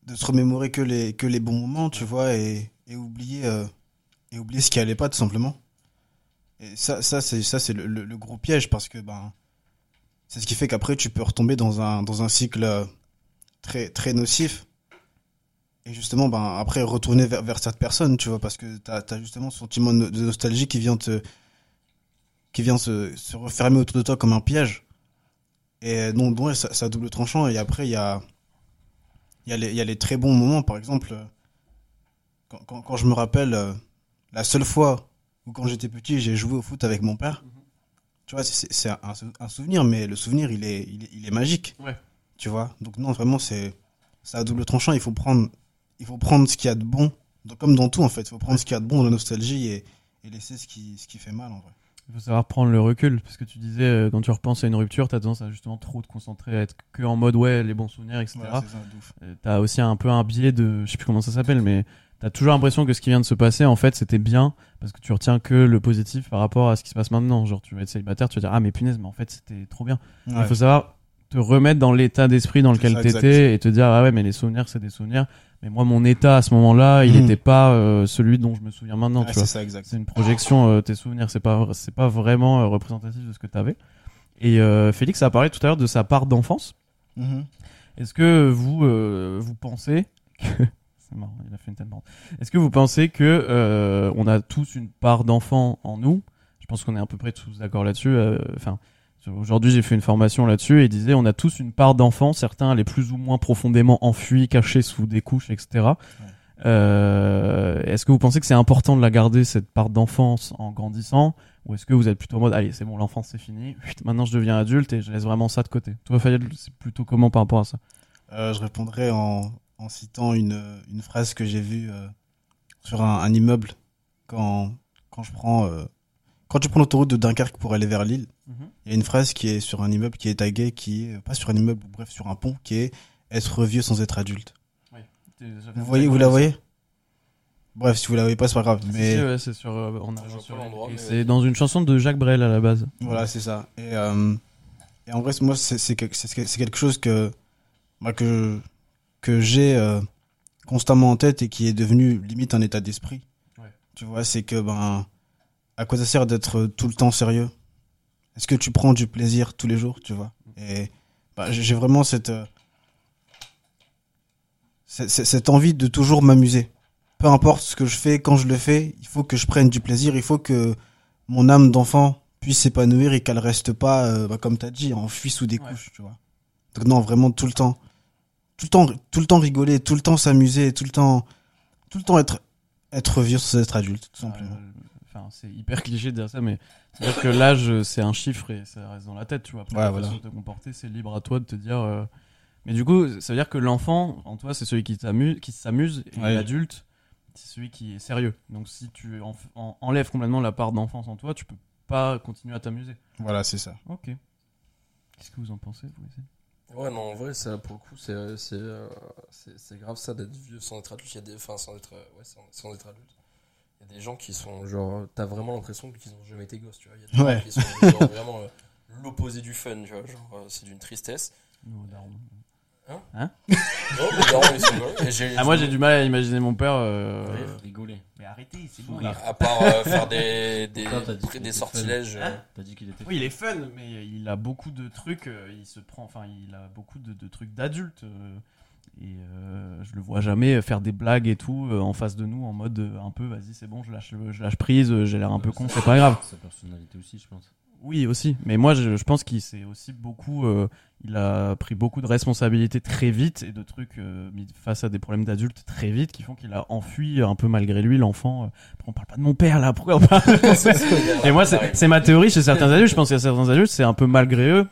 [SPEAKER 7] De se remémorer que les, que les bons moments, tu vois, et, oublier, euh, et oublier ce qui allait pas, tout simplement. Et ça, ça c'est ça c'est le, gros piège parce que ben c'est ce qui fait qu'après tu peux retomber dans un dans un cycle euh, très très nocif et justement ben après retourner vers, vers cette personne tu vois parce que t'as as justement ce sentiment de nostalgie qui vient te qui vient se, se refermer autour de toi comme un piège et donc bon, ouais, ça, double tranchant et après il y a y a les y a les très bons moments par exemple quand, quand, quand je me rappelle euh, la seule fois où quand j'étais petit, j'ai joué au foot avec mon père. Tu vois, c'est- un, un souvenir, mais le souvenir, il est, il est, il est magique.
[SPEAKER 10] Ouais.
[SPEAKER 7] Tu vois, donc non, vraiment, c'est c'est à double tranchant. Il faut prendre, il faut prendre ce qu'il y a de bon, Donc, comme dans tout en fait. Il faut prendre ce qu'il y a de bon dans la nostalgie et, et laisser ce qui, ce qui fait mal en vrai.
[SPEAKER 3] Il faut savoir prendre le recul, parce que tu disais, euh, quand tu repenses à une rupture, t'as tendance à justement trop te concentrer, à être que en mode ouais, les bons souvenirs, etc.
[SPEAKER 7] De ouf.
[SPEAKER 3] Euh, T'as aussi un peu un biais de, je sais plus comment ça s'appelle, mais t'as toujours l'impression que ce qui vient de se passer, en fait, c'était bien, parce que tu retiens que le positif par rapport à ce qui se passe maintenant. Genre, tu vas être célibataire, tu vas dire, ah, mais punaise, mais en fait, c'était trop bien. Il
[SPEAKER 7] Ouais.
[SPEAKER 3] faut savoir te remettre dans l'état d'esprit dans lequel t'étais et te dire, ah ouais, mais les souvenirs, c'est des souvenirs. Mais moi, mon état à ce moment-là, il n'était pas euh, celui dont je me souviens maintenant, tu
[SPEAKER 7] c'est
[SPEAKER 3] vois. C'est une projection, euh, tes souvenirs, c'est pas, c'est pas vraiment euh, représentatif de ce que t'avais. Et euh, Félix a parlé tout à l'heure de sa part d'enfance.
[SPEAKER 7] Mhm.
[SPEAKER 3] Est-ce que vous, euh, vous pensez que... C'est marrant, il a fait une marrante. Est-ce que vous pensez que euh, on a tous une part d'enfant en nous? Je pense qu'on est à peu près tous d'accord là-dessus. euh, Enfin, aujourd'hui j'ai fait une formation là-dessus et il disait on a tous une part d'enfant. Certains les plus ou moins profondément enfuis, cachés sous des couches, etc. Euh, est-ce que vous pensez que c'est important de la garder cette part d'enfance en grandissant? Ou est-ce que vous êtes plutôt en mode allez c'est bon l'enfance c'est fini, Chut, maintenant je deviens adulte et je laisse vraiment ça de côté? Toi Fayette, c'est plutôt comment par rapport à ça?
[SPEAKER 7] Euh, je répondrai en, en citant une, une phrase que j'ai vue euh, sur un, un immeuble quand, quand je prends euh, quand tu prends l'autoroute de Dunkerque pour aller vers Lille.
[SPEAKER 3] Mhm.
[SPEAKER 7] Il y a une phrase qui est sur un immeuble qui est tagué, qui est pas sur un immeuble, bref sur un pont, qui est être vieux sans être adulte. Vous voyez, vous la voyez? Bref, si vous la voyez pas, c'est pas grave.
[SPEAKER 3] Si,
[SPEAKER 7] Mais
[SPEAKER 3] si, ouais, c'est sur, euh, on a sur c'est dans une chanson de Jacques Brel à la base.
[SPEAKER 7] Voilà, c'est ça. Et, euh, et en vrai, moi, c'est quelque, chose que, bah, que, que j'ai euh, constamment en tête et qui est devenu limite un état d'esprit.
[SPEAKER 3] Ouais.
[SPEAKER 7] Tu vois, c'est que, ben, à quoi ça sert d'être tout le temps sérieux? Est-ce que tu prends du plaisir tous les jours, tu vois? Et bah, j'ai vraiment cette, euh, cette, envie de toujours m'amuser. Peu importe ce que je fais, quand je le fais, il faut que je prenne du plaisir, il faut que mon âme d'enfant puisse s'épanouir et qu'elle reste pas, euh, bah, comme t'as dit, enfuie sous des
[SPEAKER 3] Ouais.
[SPEAKER 7] couches, tu vois. Donc non, vraiment tout le temps, tout le temps, tout le temps rigoler, tout le temps s'amuser, tout le temps, tout le temps être, être vieux sans être adulte, tout simplement.
[SPEAKER 3] Euh, Enfin, c'est hyper cliché de dire ça, mais c'est-à-dire que l'âge, euh, c'est un chiffre et ça reste dans la tête, tu vois. Après,
[SPEAKER 7] Ouais,
[SPEAKER 3] la
[SPEAKER 7] voilà.
[SPEAKER 3] façon de te comporter, c'est libre à toi de te dire. euh, Mais du coup, ça veut dire que l'enfant, en toi, c'est celui qui t'amuse, qui s'amuse, et
[SPEAKER 7] Ouais.
[SPEAKER 3] l'adulte, c'est celui qui est sérieux. Donc, si tu en- en- enlèves complètement la part d'enfance en toi, tu peux pas continuer à t'amuser.
[SPEAKER 7] Voilà, c'est ça.
[SPEAKER 3] Ok. Qu'est-ce que vous en pensez, vous
[SPEAKER 1] Ouais, non, en vrai, ça, pour le coup, c'est, c'est, euh, c'est, c'est grave ça d'être vieux sans être adulte. Il y a des, enfin, sans être, euh, ouais, sans, sans être adulte. Il y a des gens qui sont, genre, t'as vraiment l'impression qu'ils ont jamais été gosses, tu vois. Il y a des gens qui sont genre, vraiment euh, l'opposé du fun, tu vois. Genre, euh, c'est d'une tristesse.
[SPEAKER 3] Darons.
[SPEAKER 1] Non, ils sont. Et j'ai-
[SPEAKER 3] Ah, moi, j'ai du mal à imaginer mon père. euh,
[SPEAKER 1] Rire.
[SPEAKER 2] Rigoler.
[SPEAKER 10] Mais arrêtez, c'est
[SPEAKER 2] bon.
[SPEAKER 1] À part euh, faire des, des,
[SPEAKER 2] t'as dit que
[SPEAKER 1] des
[SPEAKER 2] c'était
[SPEAKER 1] sortilèges. euh,
[SPEAKER 2] T'as dit qu'il était.
[SPEAKER 3] Oui, il est fun, mais il a beaucoup de trucs. euh, Il se prend, enfin, il a beaucoup de, de trucs d'adultes. euh, et euh, je le vois jamais faire des blagues et tout euh, en face de nous en mode euh, un peu, vas-y, c'est bon, je lâche, je lâche prise, euh, j'ai l'air un peu con, c'est pas grave.
[SPEAKER 2] Sa personnalité aussi, je pense.
[SPEAKER 3] Oui, aussi. Mais moi, je, je pense qu'il s'est aussi beaucoup. euh, il a pris beaucoup de responsabilités très vite et de trucs euh, mis face à des problèmes d'adultes très vite qui font qu'il a enfui un peu malgré lui l'enfant. euh, on parle pas de mon père là? Pourquoi on parle Et moi, c'est c'est ma théorie chez certains adultes. Je pense qu'il y a certains adultes, c'est un peu malgré eux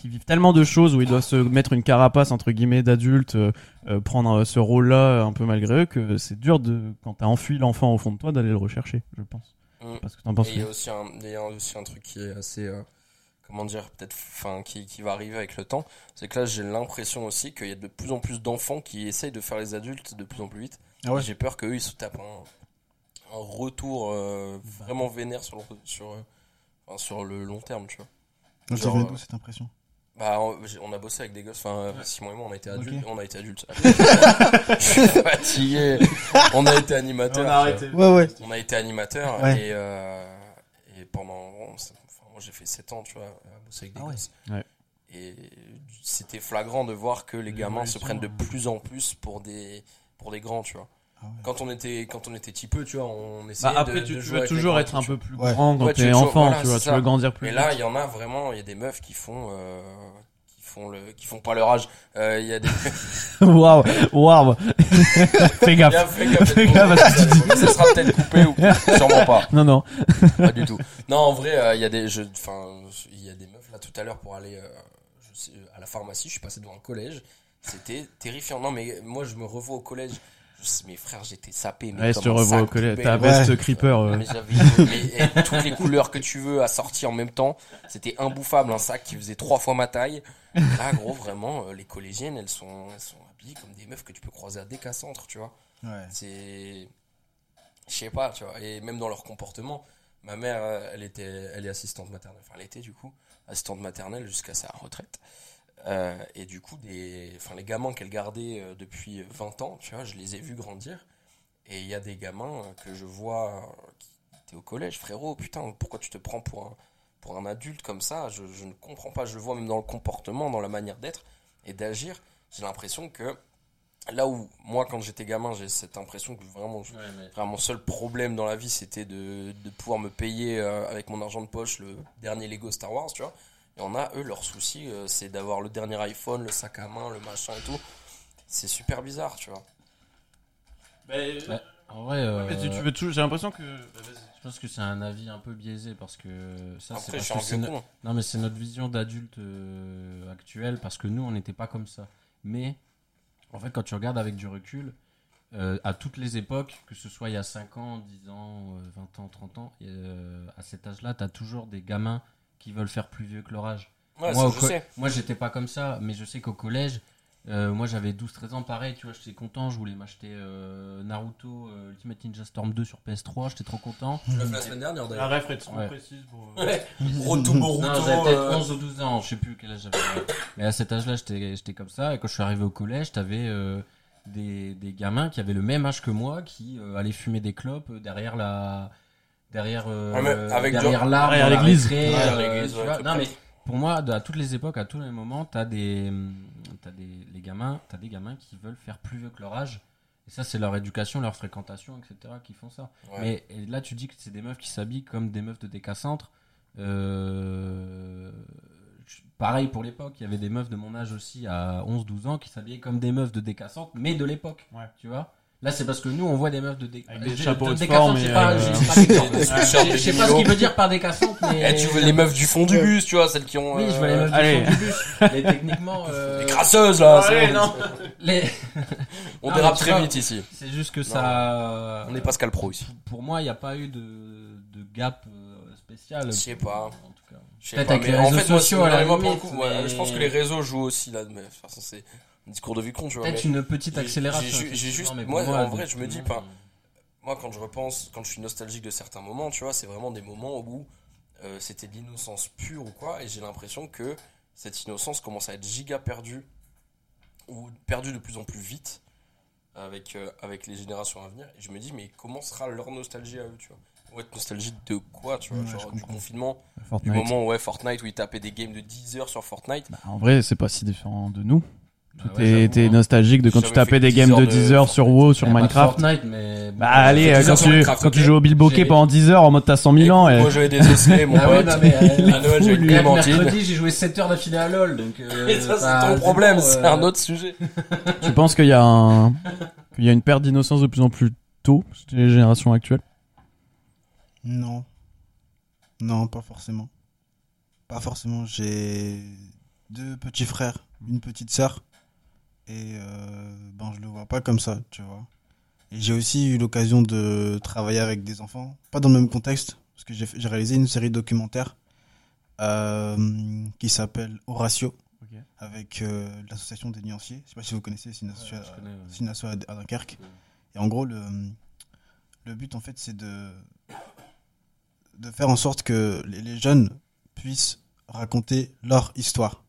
[SPEAKER 3] qui vivent tellement de choses où ils doivent se mettre une carapace entre guillemets d'adulte, euh, euh, prendre euh, ce rôle-là un peu malgré eux, que c'est dur de quand t'as enfui l'enfant au fond de toi d'aller le rechercher. Je pense.
[SPEAKER 1] Mm.
[SPEAKER 3] Parce que t'en penses
[SPEAKER 1] il y a
[SPEAKER 3] quoi
[SPEAKER 1] aussi un, il y a aussi un truc qui est assez, euh, comment dire, peut-être, enfin, qui, qui va arriver avec le temps, c'est que là, j'ai l'impression aussi qu'il y a de plus en plus d'enfants qui essayent de faire les adultes de plus en plus vite.
[SPEAKER 7] Ah ouais
[SPEAKER 1] J'ai peur qu'eux, ils se tapent un, un retour euh, vraiment vénère sur le, sur, euh, sur le long terme, tu vois. Genre,
[SPEAKER 7] vient
[SPEAKER 1] euh,
[SPEAKER 7] d'où cette impression?
[SPEAKER 1] Bah, on, a bossé avec des gosses, enfin, Simon et moi, on a été adultes, on a été adultes. Je suis fatigué. On a été animateurs.
[SPEAKER 10] On a arrêté.
[SPEAKER 7] Ouais, ouais.
[SPEAKER 1] On a été animateur
[SPEAKER 7] Ouais.
[SPEAKER 1] et, euh, et pendant. bon, enfin, moi j'ai fait 7 ans, tu vois, à bosser avec des
[SPEAKER 7] Ah
[SPEAKER 1] gosses.
[SPEAKER 3] Ouais.
[SPEAKER 1] Et c'était flagrant de voir que les gamins se prennent de plus en plus pour des, pour des grands, tu vois.
[SPEAKER 7] Ah.
[SPEAKER 1] Quand on était, quand on était petit peu, tu vois, on essayait
[SPEAKER 3] Bah, après,
[SPEAKER 1] de,
[SPEAKER 3] tu,
[SPEAKER 1] de
[SPEAKER 3] tu
[SPEAKER 1] jouer
[SPEAKER 3] veux toujours être un peu plus
[SPEAKER 7] Ouais.
[SPEAKER 3] grand quand
[SPEAKER 1] Ouais, tu
[SPEAKER 3] t'es enfant,
[SPEAKER 1] voilà,
[SPEAKER 3] tu vois, tu veux grandir plus
[SPEAKER 1] Mais là, il y en a vraiment, il y a des meufs qui font, euh, qui font le, qui font pas leur âge. Euh, Il y a des,
[SPEAKER 3] Waouh, waouh. Fais gaffe.
[SPEAKER 1] fais gaffe,
[SPEAKER 3] Fais gaffe à ce que tu dis.
[SPEAKER 1] ça sera peut-être coupé ou sûrement pas.
[SPEAKER 3] Non, non.
[SPEAKER 1] Pas du tout. Non, en vrai, euh, il y a des, je, enfin, il y a des meufs là tout à l'heure pour aller, euh, je sais, à la pharmacie. Je suis passé devant un collège. C'était terrifiant. Non, mais moi, je me revois au collège. Mes frères, j'étais sapé. Mais
[SPEAKER 3] Ouais, je te revois au collège. Ta
[SPEAKER 7] Ouais.
[SPEAKER 3] veste creeper. euh.
[SPEAKER 1] Mais mais, toutes les couleurs que tu veux assorties en même temps. C'était imbouffable. Un sac qui faisait trois fois ma taille. Là, gros, vraiment, euh, les collégiennes, elles sont, elles sont habillées comme des meufs que tu peux croiser à Décacentre, tu vois.
[SPEAKER 7] Ouais.
[SPEAKER 1] C'est. Je sais pas, tu vois. Et même dans leur comportement, ma mère, euh, elle, était, elle est assistante maternelle. Enfin, elle était du coup assistante maternelle jusqu'à sa retraite. Euh, et du coup, des, enfin, les gamins qu'elle gardait euh, depuis 20 ans, tu vois, je les ai vus grandir. Et il y a des gamins euh, que je vois qui étaient au collège, frérot, putain, pourquoi tu te prends pour un, pour un adulte comme ça? Je, je ne comprends pas. Je le vois même dans le comportement, dans la manière d'être et d'agir. J'ai l'impression que là où moi, quand j'étais gamin, j'ai cette impression que vraiment, je- Enfin, mon seul problème dans la vie, c'était de, de pouvoir me payer avec mon argent de poche le dernier Lego Star Wars, tu vois. Et on a, eux, leur souci, euh, c'est d'avoir le dernier iPhone, le sac à main, le machin et tout. C'est super bizarre, tu vois.
[SPEAKER 2] Ouais, En vrai, euh,
[SPEAKER 3] Mais tu, tu veux toujours. J'ai l'impression que.
[SPEAKER 2] je pense que c'est un avis un peu biaisé parce que ça, c'est que no-. Non, mais c'est notre vision d'adulte euh, actuelle parce que nous, on n'était pas comme ça. Mais en fait, quand tu regardes avec du recul, euh, à toutes les époques, que ce soit il y a 5 ans, 10 ans, euh, 20 ans, 30 ans, euh, à cet âge-là, tu as toujours des gamins qui veulent faire plus vieux que leur âge.
[SPEAKER 1] Ouais,
[SPEAKER 2] moi,
[SPEAKER 1] je sais.
[SPEAKER 2] moi, j'étais pas comme ça, mais je sais qu'au collège, euh, moi j'avais 12-13 ans, pareil, tu vois, j'étais content, je voulais m'acheter euh, Naruto euh, Ultimate Ninja Storm 2 sur PS3, j'étais trop content.
[SPEAKER 1] Je l'ai fait la semaine dernière,
[SPEAKER 3] La
[SPEAKER 1] d'ailleurs.
[SPEAKER 3] ref est trop
[SPEAKER 2] Ouais.
[SPEAKER 3] précise pour. euh,
[SPEAKER 1] Ouais. Roto Boruto.
[SPEAKER 2] Non, j'avais peut-être
[SPEAKER 1] euh,
[SPEAKER 2] 11 ou 12 ans, je sais plus quel âge j'avais. Mais à cet âge-là, j'étais j'étais comme ça. Et quand je suis arrivé au collège, t'avais euh, des, des gamins qui avaient le même âge que moi, qui euh, allaient fumer des clopes derrière la. Derrière, euh,
[SPEAKER 1] mais avec
[SPEAKER 2] derrière l'arbre,
[SPEAKER 3] derrière l'église.
[SPEAKER 1] Ouais,
[SPEAKER 2] euh,
[SPEAKER 1] l'église,
[SPEAKER 2] tu
[SPEAKER 1] ouais,
[SPEAKER 2] Non, mais pour moi, à toutes les époques, à tous les moments, t'as des, t'as des, les gamins, t'as des gamins qui veulent faire plus vieux que leur âge. Et ça, c'est leur éducation, leur fréquentation, etc., qui font ça.
[SPEAKER 1] ouais.
[SPEAKER 2] Mais et là, tu dis que c'est des meufs qui s'habillent comme des meufs de décacentre. Euh, pareil pour l'époque, il y avait des meufs de mon âge aussi à 11-12 ans qui s'habillaient comme des meufs de décacentre, mais de l'époque.
[SPEAKER 3] Ouais.
[SPEAKER 2] Tu vois Là, c'est parce que nous, on voit des meufs de.
[SPEAKER 3] Avec des chapeaux de sport, mais,
[SPEAKER 2] pas,
[SPEAKER 3] euh,
[SPEAKER 2] je sais pas.
[SPEAKER 1] Des
[SPEAKER 2] Je sais- ce qu'il veut dire par décacentre, mais.
[SPEAKER 1] Eh, tu veux les meufs du fond du bus, tu vois, celles qui ont.
[SPEAKER 2] Oui, je vois les
[SPEAKER 1] euh,
[SPEAKER 2] meufs du
[SPEAKER 3] allez.
[SPEAKER 2] fond du bus. Mais techniquement. euh,
[SPEAKER 1] Les crasseuses, là.
[SPEAKER 2] non. Les-
[SPEAKER 1] On
[SPEAKER 2] Non,
[SPEAKER 1] dérape très
[SPEAKER 2] vois,
[SPEAKER 1] vite ici.
[SPEAKER 2] C'est juste que ça.
[SPEAKER 1] On est Pascal Pro ici.
[SPEAKER 2] Pour moi, il n'y a pas eu de, de gap euh, spécial.
[SPEAKER 1] Je sais pas.
[SPEAKER 2] En tout cas.
[SPEAKER 1] Je sais
[SPEAKER 2] Peut-être
[SPEAKER 1] pas,
[SPEAKER 2] avec les réseaux sociaux, à la limite,
[SPEAKER 1] je pense que les réseaux jouent aussi là. Mais, de toute façon, c'est discours de vie con, tu vois.
[SPEAKER 2] Peut-être une petite accélération.
[SPEAKER 1] j'ai- juste- moi, en vrai, je me dis pas.
[SPEAKER 2] monde,
[SPEAKER 1] Moi, quand je repense, quand je suis nostalgique de certains moments, tu vois, c'est vraiment des moments où euh, c'était de l'innocence pure ou quoi, et j'ai l'impression que cette innocence commence à être giga perdue, ou perdue de plus en plus vite avec, euh, avec les générations à venir. Et je me dis, mais comment sera leur nostalgie à eux, tu vois Ou être nostalgie de quoi, tu vois
[SPEAKER 7] Ouais,
[SPEAKER 1] Genre du confinement, du moment où ouais, Fortnite, où ils tapaient des games de 10 heures sur Fortnite.
[SPEAKER 3] Bah, en vrai, c'est pas si différent de nous.
[SPEAKER 2] Bah ouais,
[SPEAKER 3] t'es
[SPEAKER 2] hein.
[SPEAKER 3] nostalgique de quand tu tapais des
[SPEAKER 1] 10
[SPEAKER 3] games de
[SPEAKER 1] de
[SPEAKER 3] 10 heures sur WoW, sur
[SPEAKER 2] de
[SPEAKER 3] Minecraft.
[SPEAKER 2] Fortnite, mais.
[SPEAKER 3] Bah allez,
[SPEAKER 1] J'ai
[SPEAKER 3] euh,
[SPEAKER 1] 10
[SPEAKER 3] quand tu,
[SPEAKER 1] Minecraft,
[SPEAKER 3] quand tu joues au
[SPEAKER 2] J'ai-
[SPEAKER 3] pendant 10 heures en mode t'as 100 000 ans et
[SPEAKER 1] Moi, j'avais des osselets, mon
[SPEAKER 2] Ah ouais,
[SPEAKER 1] pote.
[SPEAKER 2] non, mais, euh,
[SPEAKER 1] À Noël, clémentine.
[SPEAKER 2] mercredi, j'ai joué 7 heures d'affilée à LoL, donc. euh,
[SPEAKER 1] Et ça,
[SPEAKER 2] bah,
[SPEAKER 1] c'est ton problème, c'est
[SPEAKER 2] euh,
[SPEAKER 1] un autre sujet.
[SPEAKER 3] tu penses qu'il y a un, qu'il y a une perte d'innocence de plus en plus tôt chez les générations actuelles?
[SPEAKER 7] Non. Non, pas forcément. Pas forcément. J'ai deux petits frères, une petite sœur. Et euh, ben, je le vois pas comme ça, tu vois. Et j'ai aussi eu l'occasion de travailler avec des enfants. Pas dans le même contexte, parce que j'ai réalisé une série documentaire euh, qui s'appelle Horatio, avec euh, l'association des nuanciers. Je sais pas si vous connaissez, c'est une association,
[SPEAKER 2] ouais.
[SPEAKER 7] à à Dunkerque. Et en gros, le, le but, en fait, c'est de, de faire en sorte que les, les jeunes puissent raconter leur histoire.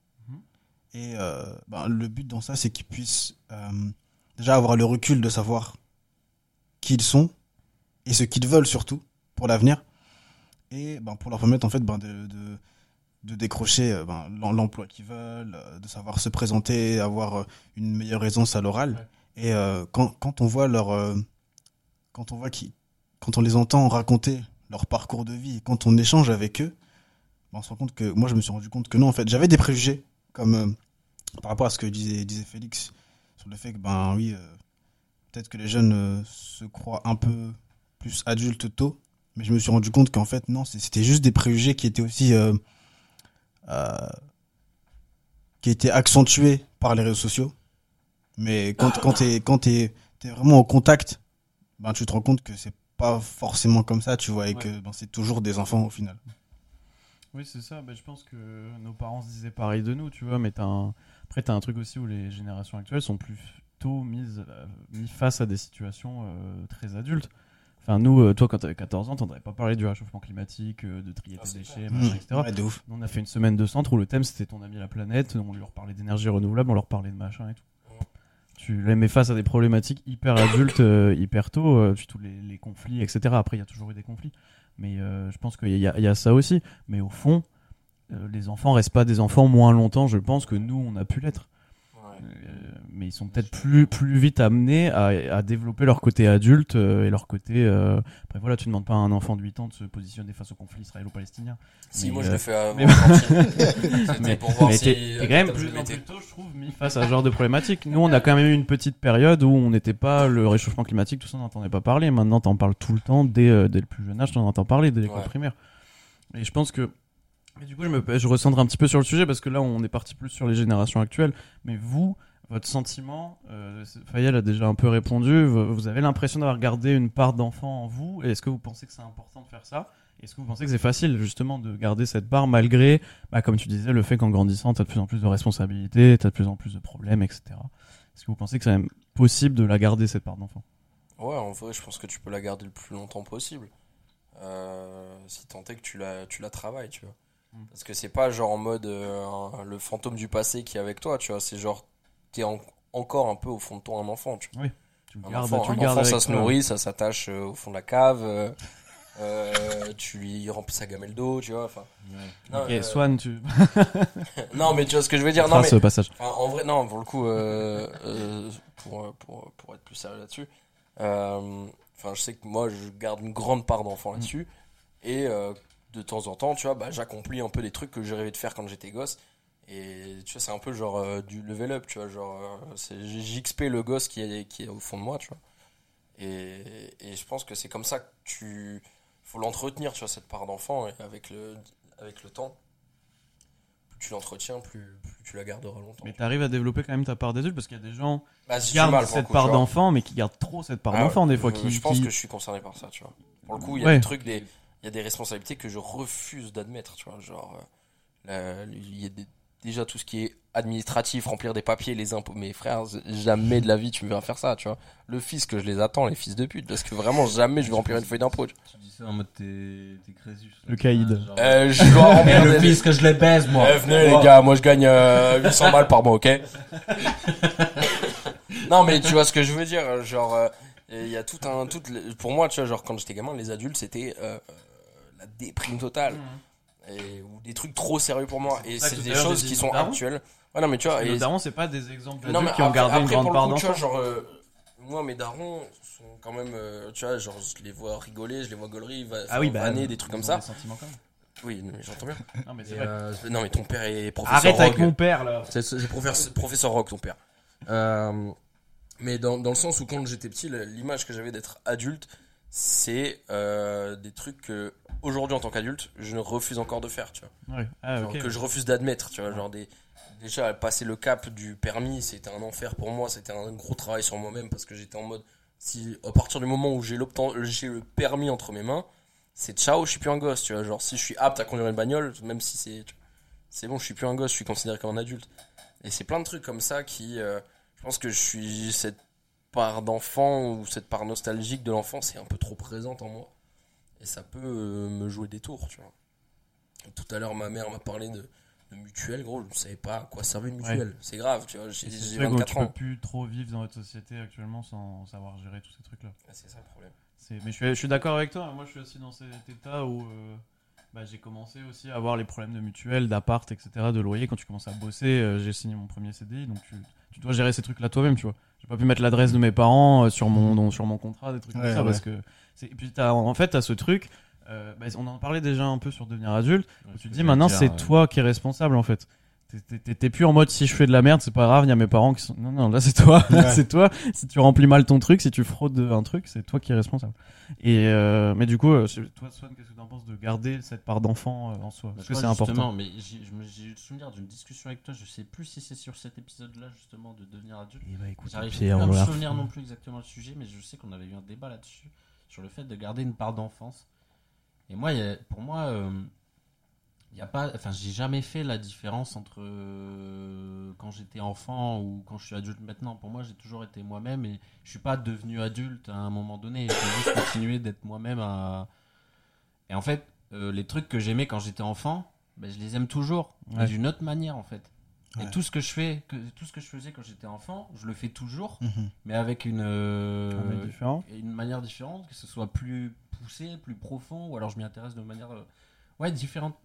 [SPEAKER 7] Et euh, ben, le but dans ça, c'est qu'ils puissent euh, déjà avoir le recul de savoir qui ils sont et ce qu'ils veulent surtout pour l'avenir. Et ben, pour leur permettre, en fait, ben, de, de, de décrocher euh, ben, l'em- l'emploi qu'ils veulent, de savoir se présenter, avoir une meilleure aisance à l'oral. Et euh, quand, quand on voit leur, euh, quand on voit qui, quand on les entend raconter leur parcours de vie, et quand on échange avec eux, ben, on se rend compte que moi je me suis rendu compte que non en fait j'avais des préjugés comme euh, par rapport à ce que disait, disait Félix sur le fait que ben oui euh, peut-être que les jeunes euh, se croient un peu plus adultes tôt, mais je me suis rendu compte qu'en fait non c'était juste des préjugés qui étaient aussi qui étaient accentués par les réseaux sociaux. Mais quand, quand t'es, quand t'es, t'es vraiment au contact, ben, tu te rends compte que c'est pas forcément comme ça, tu vois, et
[SPEAKER 3] Ouais.
[SPEAKER 7] que ben, c'est toujours des enfants au final.
[SPEAKER 3] Oui, c'est ça. Bah, je pense que nos parents se disaient pareil de nous, tu vois. Mais un... après, t'as un truc aussi où les générations actuelles sont plutôt mises euh, mis face à des situations euh, très adultes. Enfin, nous, euh, toi, quand t'avais 14 ans, t'entendrais pas parler du réchauffement climatique, de trier tes déchets, machin,
[SPEAKER 7] Mmh.
[SPEAKER 3] etc.
[SPEAKER 7] Ouais, de ouf.
[SPEAKER 3] On a fait une semaine de centre où le thème c'était ton ami la planète. On leur parlait d'énergie renouvelable, on leur parlait de machin et tout. Tu les mets face à des problématiques hyper adultes, euh, hyper tôt, euh, tous les, les conflits, etc. Après, il y a toujours eu des conflits. Mais euh, je pense qu'il y, a- il y a ça aussi. Mais au fond, euh, les enfants restent pas des enfants moins longtemps, je pense, que nous, on a pu l'être. Euh, mais ils sont peut-être plus, plus vite amenés à, à développer leur côté adulte euh, et leur côté. euh, Après, voilà, tu demandes pas à un enfant de 8 ans de se positionner face au conflit israélo-palestinien.
[SPEAKER 1] Si,
[SPEAKER 3] Mais,
[SPEAKER 1] moi je
[SPEAKER 3] euh,
[SPEAKER 1] le fais avant.
[SPEAKER 3] mais- mais
[SPEAKER 1] pour voir
[SPEAKER 3] mais
[SPEAKER 1] si.
[SPEAKER 3] quand même plus en plus tôt, je trouve, mis face à ce genre de problématique. Nous, on a quand même eu une petite période où on n'était pas le réchauffement climatique, tout ça, on n'entendait pas parler. Maintenant, t'en parles tout le temps, dès, dès le plus jeune âge, t'en entends parler, dès l'école
[SPEAKER 1] Ouais.
[SPEAKER 3] primaire. Et je pense que. Mais du coup, je, me, je recentre un petit peu sur le sujet parce que là, on est parti plus sur les générations actuelles. Mais vous, votre sentiment, euh, Fayel a déjà un peu répondu. Vous, avez l'impression d'avoir gardé une part d'enfant en vous. Et Est-ce que vous pensez que c'est important de faire ça? Est-ce que vous pensez que c'est facile justement de garder cette part malgré, bah, comme tu disais, le fait qu'en grandissant, tu as de plus en plus de responsabilités, tu as de plus en plus de problèmes, etc. Est-ce que vous pensez que c'est même possible de la garder cette part d'enfant?
[SPEAKER 1] Ouais, en vrai, je pense que tu peux la garder le plus longtemps possible. Euh, si tant est que tu la, tu la travailles, tu vois.
[SPEAKER 3] Mm.
[SPEAKER 1] Parce que c'est pas genre en mode euh, le fantôme du passé qui est avec toi, tu vois. C'est genre, t'es en- encore un peu au fond de toi un enfant, tu vois.
[SPEAKER 3] Tu le
[SPEAKER 1] Un
[SPEAKER 3] gardes,
[SPEAKER 1] enfant,
[SPEAKER 3] tu le
[SPEAKER 1] un
[SPEAKER 3] gardes
[SPEAKER 1] enfant, ça se nourrit, ça s'attache euh, au fond de la cave. euh, euh, tu lui remplis sa gamelle d'eau, tu vois. Enfin, non,
[SPEAKER 3] Ok,
[SPEAKER 1] euh,
[SPEAKER 3] Swan, tu.
[SPEAKER 1] non, mais tu vois ce que je veux dire. Non, mais
[SPEAKER 3] ce passage.
[SPEAKER 1] Enfin, en vrai, non, pour le coup, euh, euh, pour, pour, pour être plus sérieux là-dessus, euh, enfin, je sais que moi, je garde une grande part d'enfant là-dessus. Et euh, de temps en temps, tu vois, bah, j'accomplis un peu des trucs que je rêvais de faire quand j'étais gosse. Et tu vois, c'est un peu genre euh, du level up, tu vois, genre, euh, c'est JXP le gosse qui est, qui est au fond de moi, tu vois. Et, et je pense que c'est comme ça que tu. faut l'entretenir, tu vois, cette part d'enfant, et avec le, avec le temps. Plus tu l'entretiens, plus, plus tu la garderas longtemps.
[SPEAKER 3] Mais t'arrives à développer quand même ta part d'adulte parce qu'il y a des gens
[SPEAKER 1] Bah,
[SPEAKER 3] qui gardent
[SPEAKER 1] mal
[SPEAKER 3] cette
[SPEAKER 1] coup,
[SPEAKER 3] part
[SPEAKER 1] tu
[SPEAKER 3] d'enfant mais qui gardent trop cette part
[SPEAKER 1] Ah,
[SPEAKER 3] d'enfant des fois.
[SPEAKER 1] je,
[SPEAKER 3] Qui,
[SPEAKER 1] je pense
[SPEAKER 3] qui-
[SPEAKER 1] que je suis concerné par ça, tu vois. Pour le coup, il y a
[SPEAKER 3] Ouais.
[SPEAKER 1] des trucs, des, il y a des responsabilités que je refuse d'admettre, tu vois. Genre, euh, il y a des- déjà tout ce qui est administratif, remplir des papiers, les impôts. Mes frères, jamais de la vie tu me verras faire ça, tu vois. Le fisc, je les attends, les fils de pute, parce que vraiment, jamais je vais remplir une feuille d'impôt. tu
[SPEAKER 2] dis ça en mode t'es t'es Crésus.
[SPEAKER 3] Le caïd.
[SPEAKER 2] Genre,
[SPEAKER 1] Euh, je dois remplir
[SPEAKER 2] le
[SPEAKER 1] des-
[SPEAKER 2] fils que je les baise, moi.
[SPEAKER 1] Eh, venez les gars, moi je gagne euh, 800 balles par mois, ok? Non mais tu vois ce que je veux dire, genre euh, il y a tout un tout le- pour moi tu vois genre quand j'étais gamin les adultes c'était euh, la déprime totale et ou des trucs trop sérieux pour moi et c'est des choses qui sont actuelles. Ouais non mais tu vois et-
[SPEAKER 3] darons, c'est pas des exemples
[SPEAKER 1] non, mais
[SPEAKER 3] qui ont
[SPEAKER 1] après-
[SPEAKER 3] gardé une
[SPEAKER 1] après,
[SPEAKER 3] grande
[SPEAKER 1] pour le
[SPEAKER 3] part
[SPEAKER 1] tu vois,
[SPEAKER 3] d'enfant.
[SPEAKER 1] genre, euh, moi, mes darons sont quand même, euh, tu vois, genre, je les vois rigoler, je les vois gaulerie, va,
[SPEAKER 3] Ah oui, bah,
[SPEAKER 1] vanner, des trucs comme ça.
[SPEAKER 3] ont des sentiments quand même.
[SPEAKER 1] Oui, j'entends bien.
[SPEAKER 3] Non, mais vrai.
[SPEAKER 1] euh, non, mais ton père est professeur
[SPEAKER 3] Arrête avec
[SPEAKER 1] Rogue.
[SPEAKER 3] mon père là.
[SPEAKER 1] C'est professeur, professeur Rock, ton père. Euh, mais dans, dans le sens où quand j'étais petit, l'image que j'avais d'être adulte, c'est euh, des trucs que aujourd'hui en tant qu'adulte, je ne refuse encore de faire, tu vois.
[SPEAKER 3] Ouais. Ah,
[SPEAKER 1] Genre que je refuse d'admettre, tu vois, genre des déjà passer le cap du permis, c'était un enfer pour moi, c'était un gros travail sur moi-même parce que j'étais en mode si à partir du moment où j'ai j'ai le permis entre mes mains, c'est ciao, je suis plus un gosse, tu vois. Genre, si je suis apte à conduire une bagnole, même si c'est. C'est bon, je suis plus un gosse, je suis considéré comme un adulte. Et c'est plein de trucs comme ça qui. euh, je pense que je suis. Cette part d'enfant ou cette part nostalgique de l'enfance est un peu trop présente en moi. Et ça peut euh, me jouer des tours, tu vois. Tout à l'heure, ma mère m'a parlé de, de mutuelle, gros, je ne savais pas à quoi servait une mutuelle. C'est grave, tu vois. J'ai
[SPEAKER 3] Et C'est
[SPEAKER 1] j'ai
[SPEAKER 3] vrai que
[SPEAKER 1] 24
[SPEAKER 3] tu peux
[SPEAKER 1] ans.
[SPEAKER 3] plus trop vivre dans notre société actuellement sans savoir gérer tous ces trucs-là.
[SPEAKER 1] Ah, C'est ça le problème.
[SPEAKER 3] Mais je suis, je suis d'accord avec toi. Moi, je suis aussi dans cet état où euh, bah, j'ai commencé aussi à avoir les problèmes de mutuelle, d'appart, etc., de loyer. Quand tu commences à bosser, euh, j'ai signé mon premier CDI, donc tu, tu dois gérer ces trucs-là toi-même, tu vois. J'ai pas pu mettre l'adresse de mes parents euh, sur mon dans- sur mon contrat, des trucs comme ça,
[SPEAKER 7] ouais.
[SPEAKER 3] parce que et puis t'as, en fait, t'as ce truc. euh, bah, on en parlait déjà un peu sur devenir adulte.
[SPEAKER 2] Ouais,
[SPEAKER 3] où
[SPEAKER 2] ce
[SPEAKER 3] tu te dis maintenant c'est toi qui es responsable en fait. T'es- plus en mode si je fais de la merde c'est pas grave, il y a mes parents qui sont. Non non là c'est toi,
[SPEAKER 7] Ouais.
[SPEAKER 3] c'est toi. Si tu remplis mal ton truc, si tu fraudes un truc, c'est toi qui es responsable. Et euh, mais du coup, euh, toi Swan, qu'est-ce que tu en penses de garder cette part d'enfant euh, en soi?
[SPEAKER 2] Bah,
[SPEAKER 3] Parce que c'est
[SPEAKER 2] justement,
[SPEAKER 3] important.
[SPEAKER 2] Mais j'ai eu le souvenir d'une discussion avec toi, je sais plus si c'est sur cet épisode-là justement de devenir adulte.
[SPEAKER 3] Et bah écoute,
[SPEAKER 2] J'arrive plus à me souvenir non plus exactement le sujet, mais je sais qu'on avait eu un débat là-dessus, sur le fait de garder une part d'enfance. Et moi, a- pour moi, y a pas, enfin, j'ai jamais fait la différence entre euh, quand j'étais enfant ou quand je suis adulte maintenant. Pour moi, j'ai toujours été moi-même et je suis pas devenu adulte à un moment donné. J'ai juste continué d'être moi-même. À... Et en fait, euh, les trucs que j'aimais quand j'étais enfant, ben, je les aime toujours, mais
[SPEAKER 3] Ouais.
[SPEAKER 2] d'une autre manière en fait.
[SPEAKER 7] Ouais.
[SPEAKER 2] Et tout ce que je fais, que, tout ce que je faisais quand j'étais enfant, je le fais toujours,
[SPEAKER 7] Mhm.
[SPEAKER 2] mais avec une, euh, une manière différente, que ce soit plus poussé, plus profond, ou alors je m'y intéresse de manière euh, ouais, différente.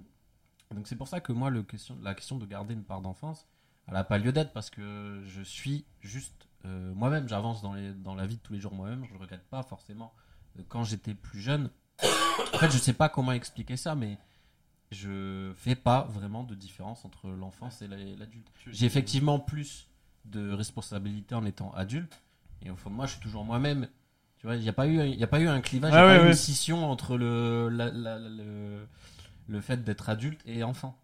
[SPEAKER 2] Donc c'est pour ça que moi, le question, la question de garder une part d'enfance, elle n'a pas lieu d'être parce que je suis juste euh, moi-même, j'avance dans, les, dans la vie de tous les jours moi-même, je ne regrette pas forcément euh, quand j'étais plus jeune. En fait, je sais pas comment expliquer ça, mais je fais pas vraiment de différence entre l'enfance et la- l'adulte. J'ai effectivement plus de responsabilités en étant adulte, et au fond de moi, je suis toujours moi-même. Tu vois, il n'y a pas eu, y a pas eu un clivage, il
[SPEAKER 3] Ah
[SPEAKER 2] n'y a
[SPEAKER 3] ouais,
[SPEAKER 2] pas eu
[SPEAKER 3] ouais.
[SPEAKER 2] une scission entre le, la- la- la- le, le fait d'être adulte et enfant.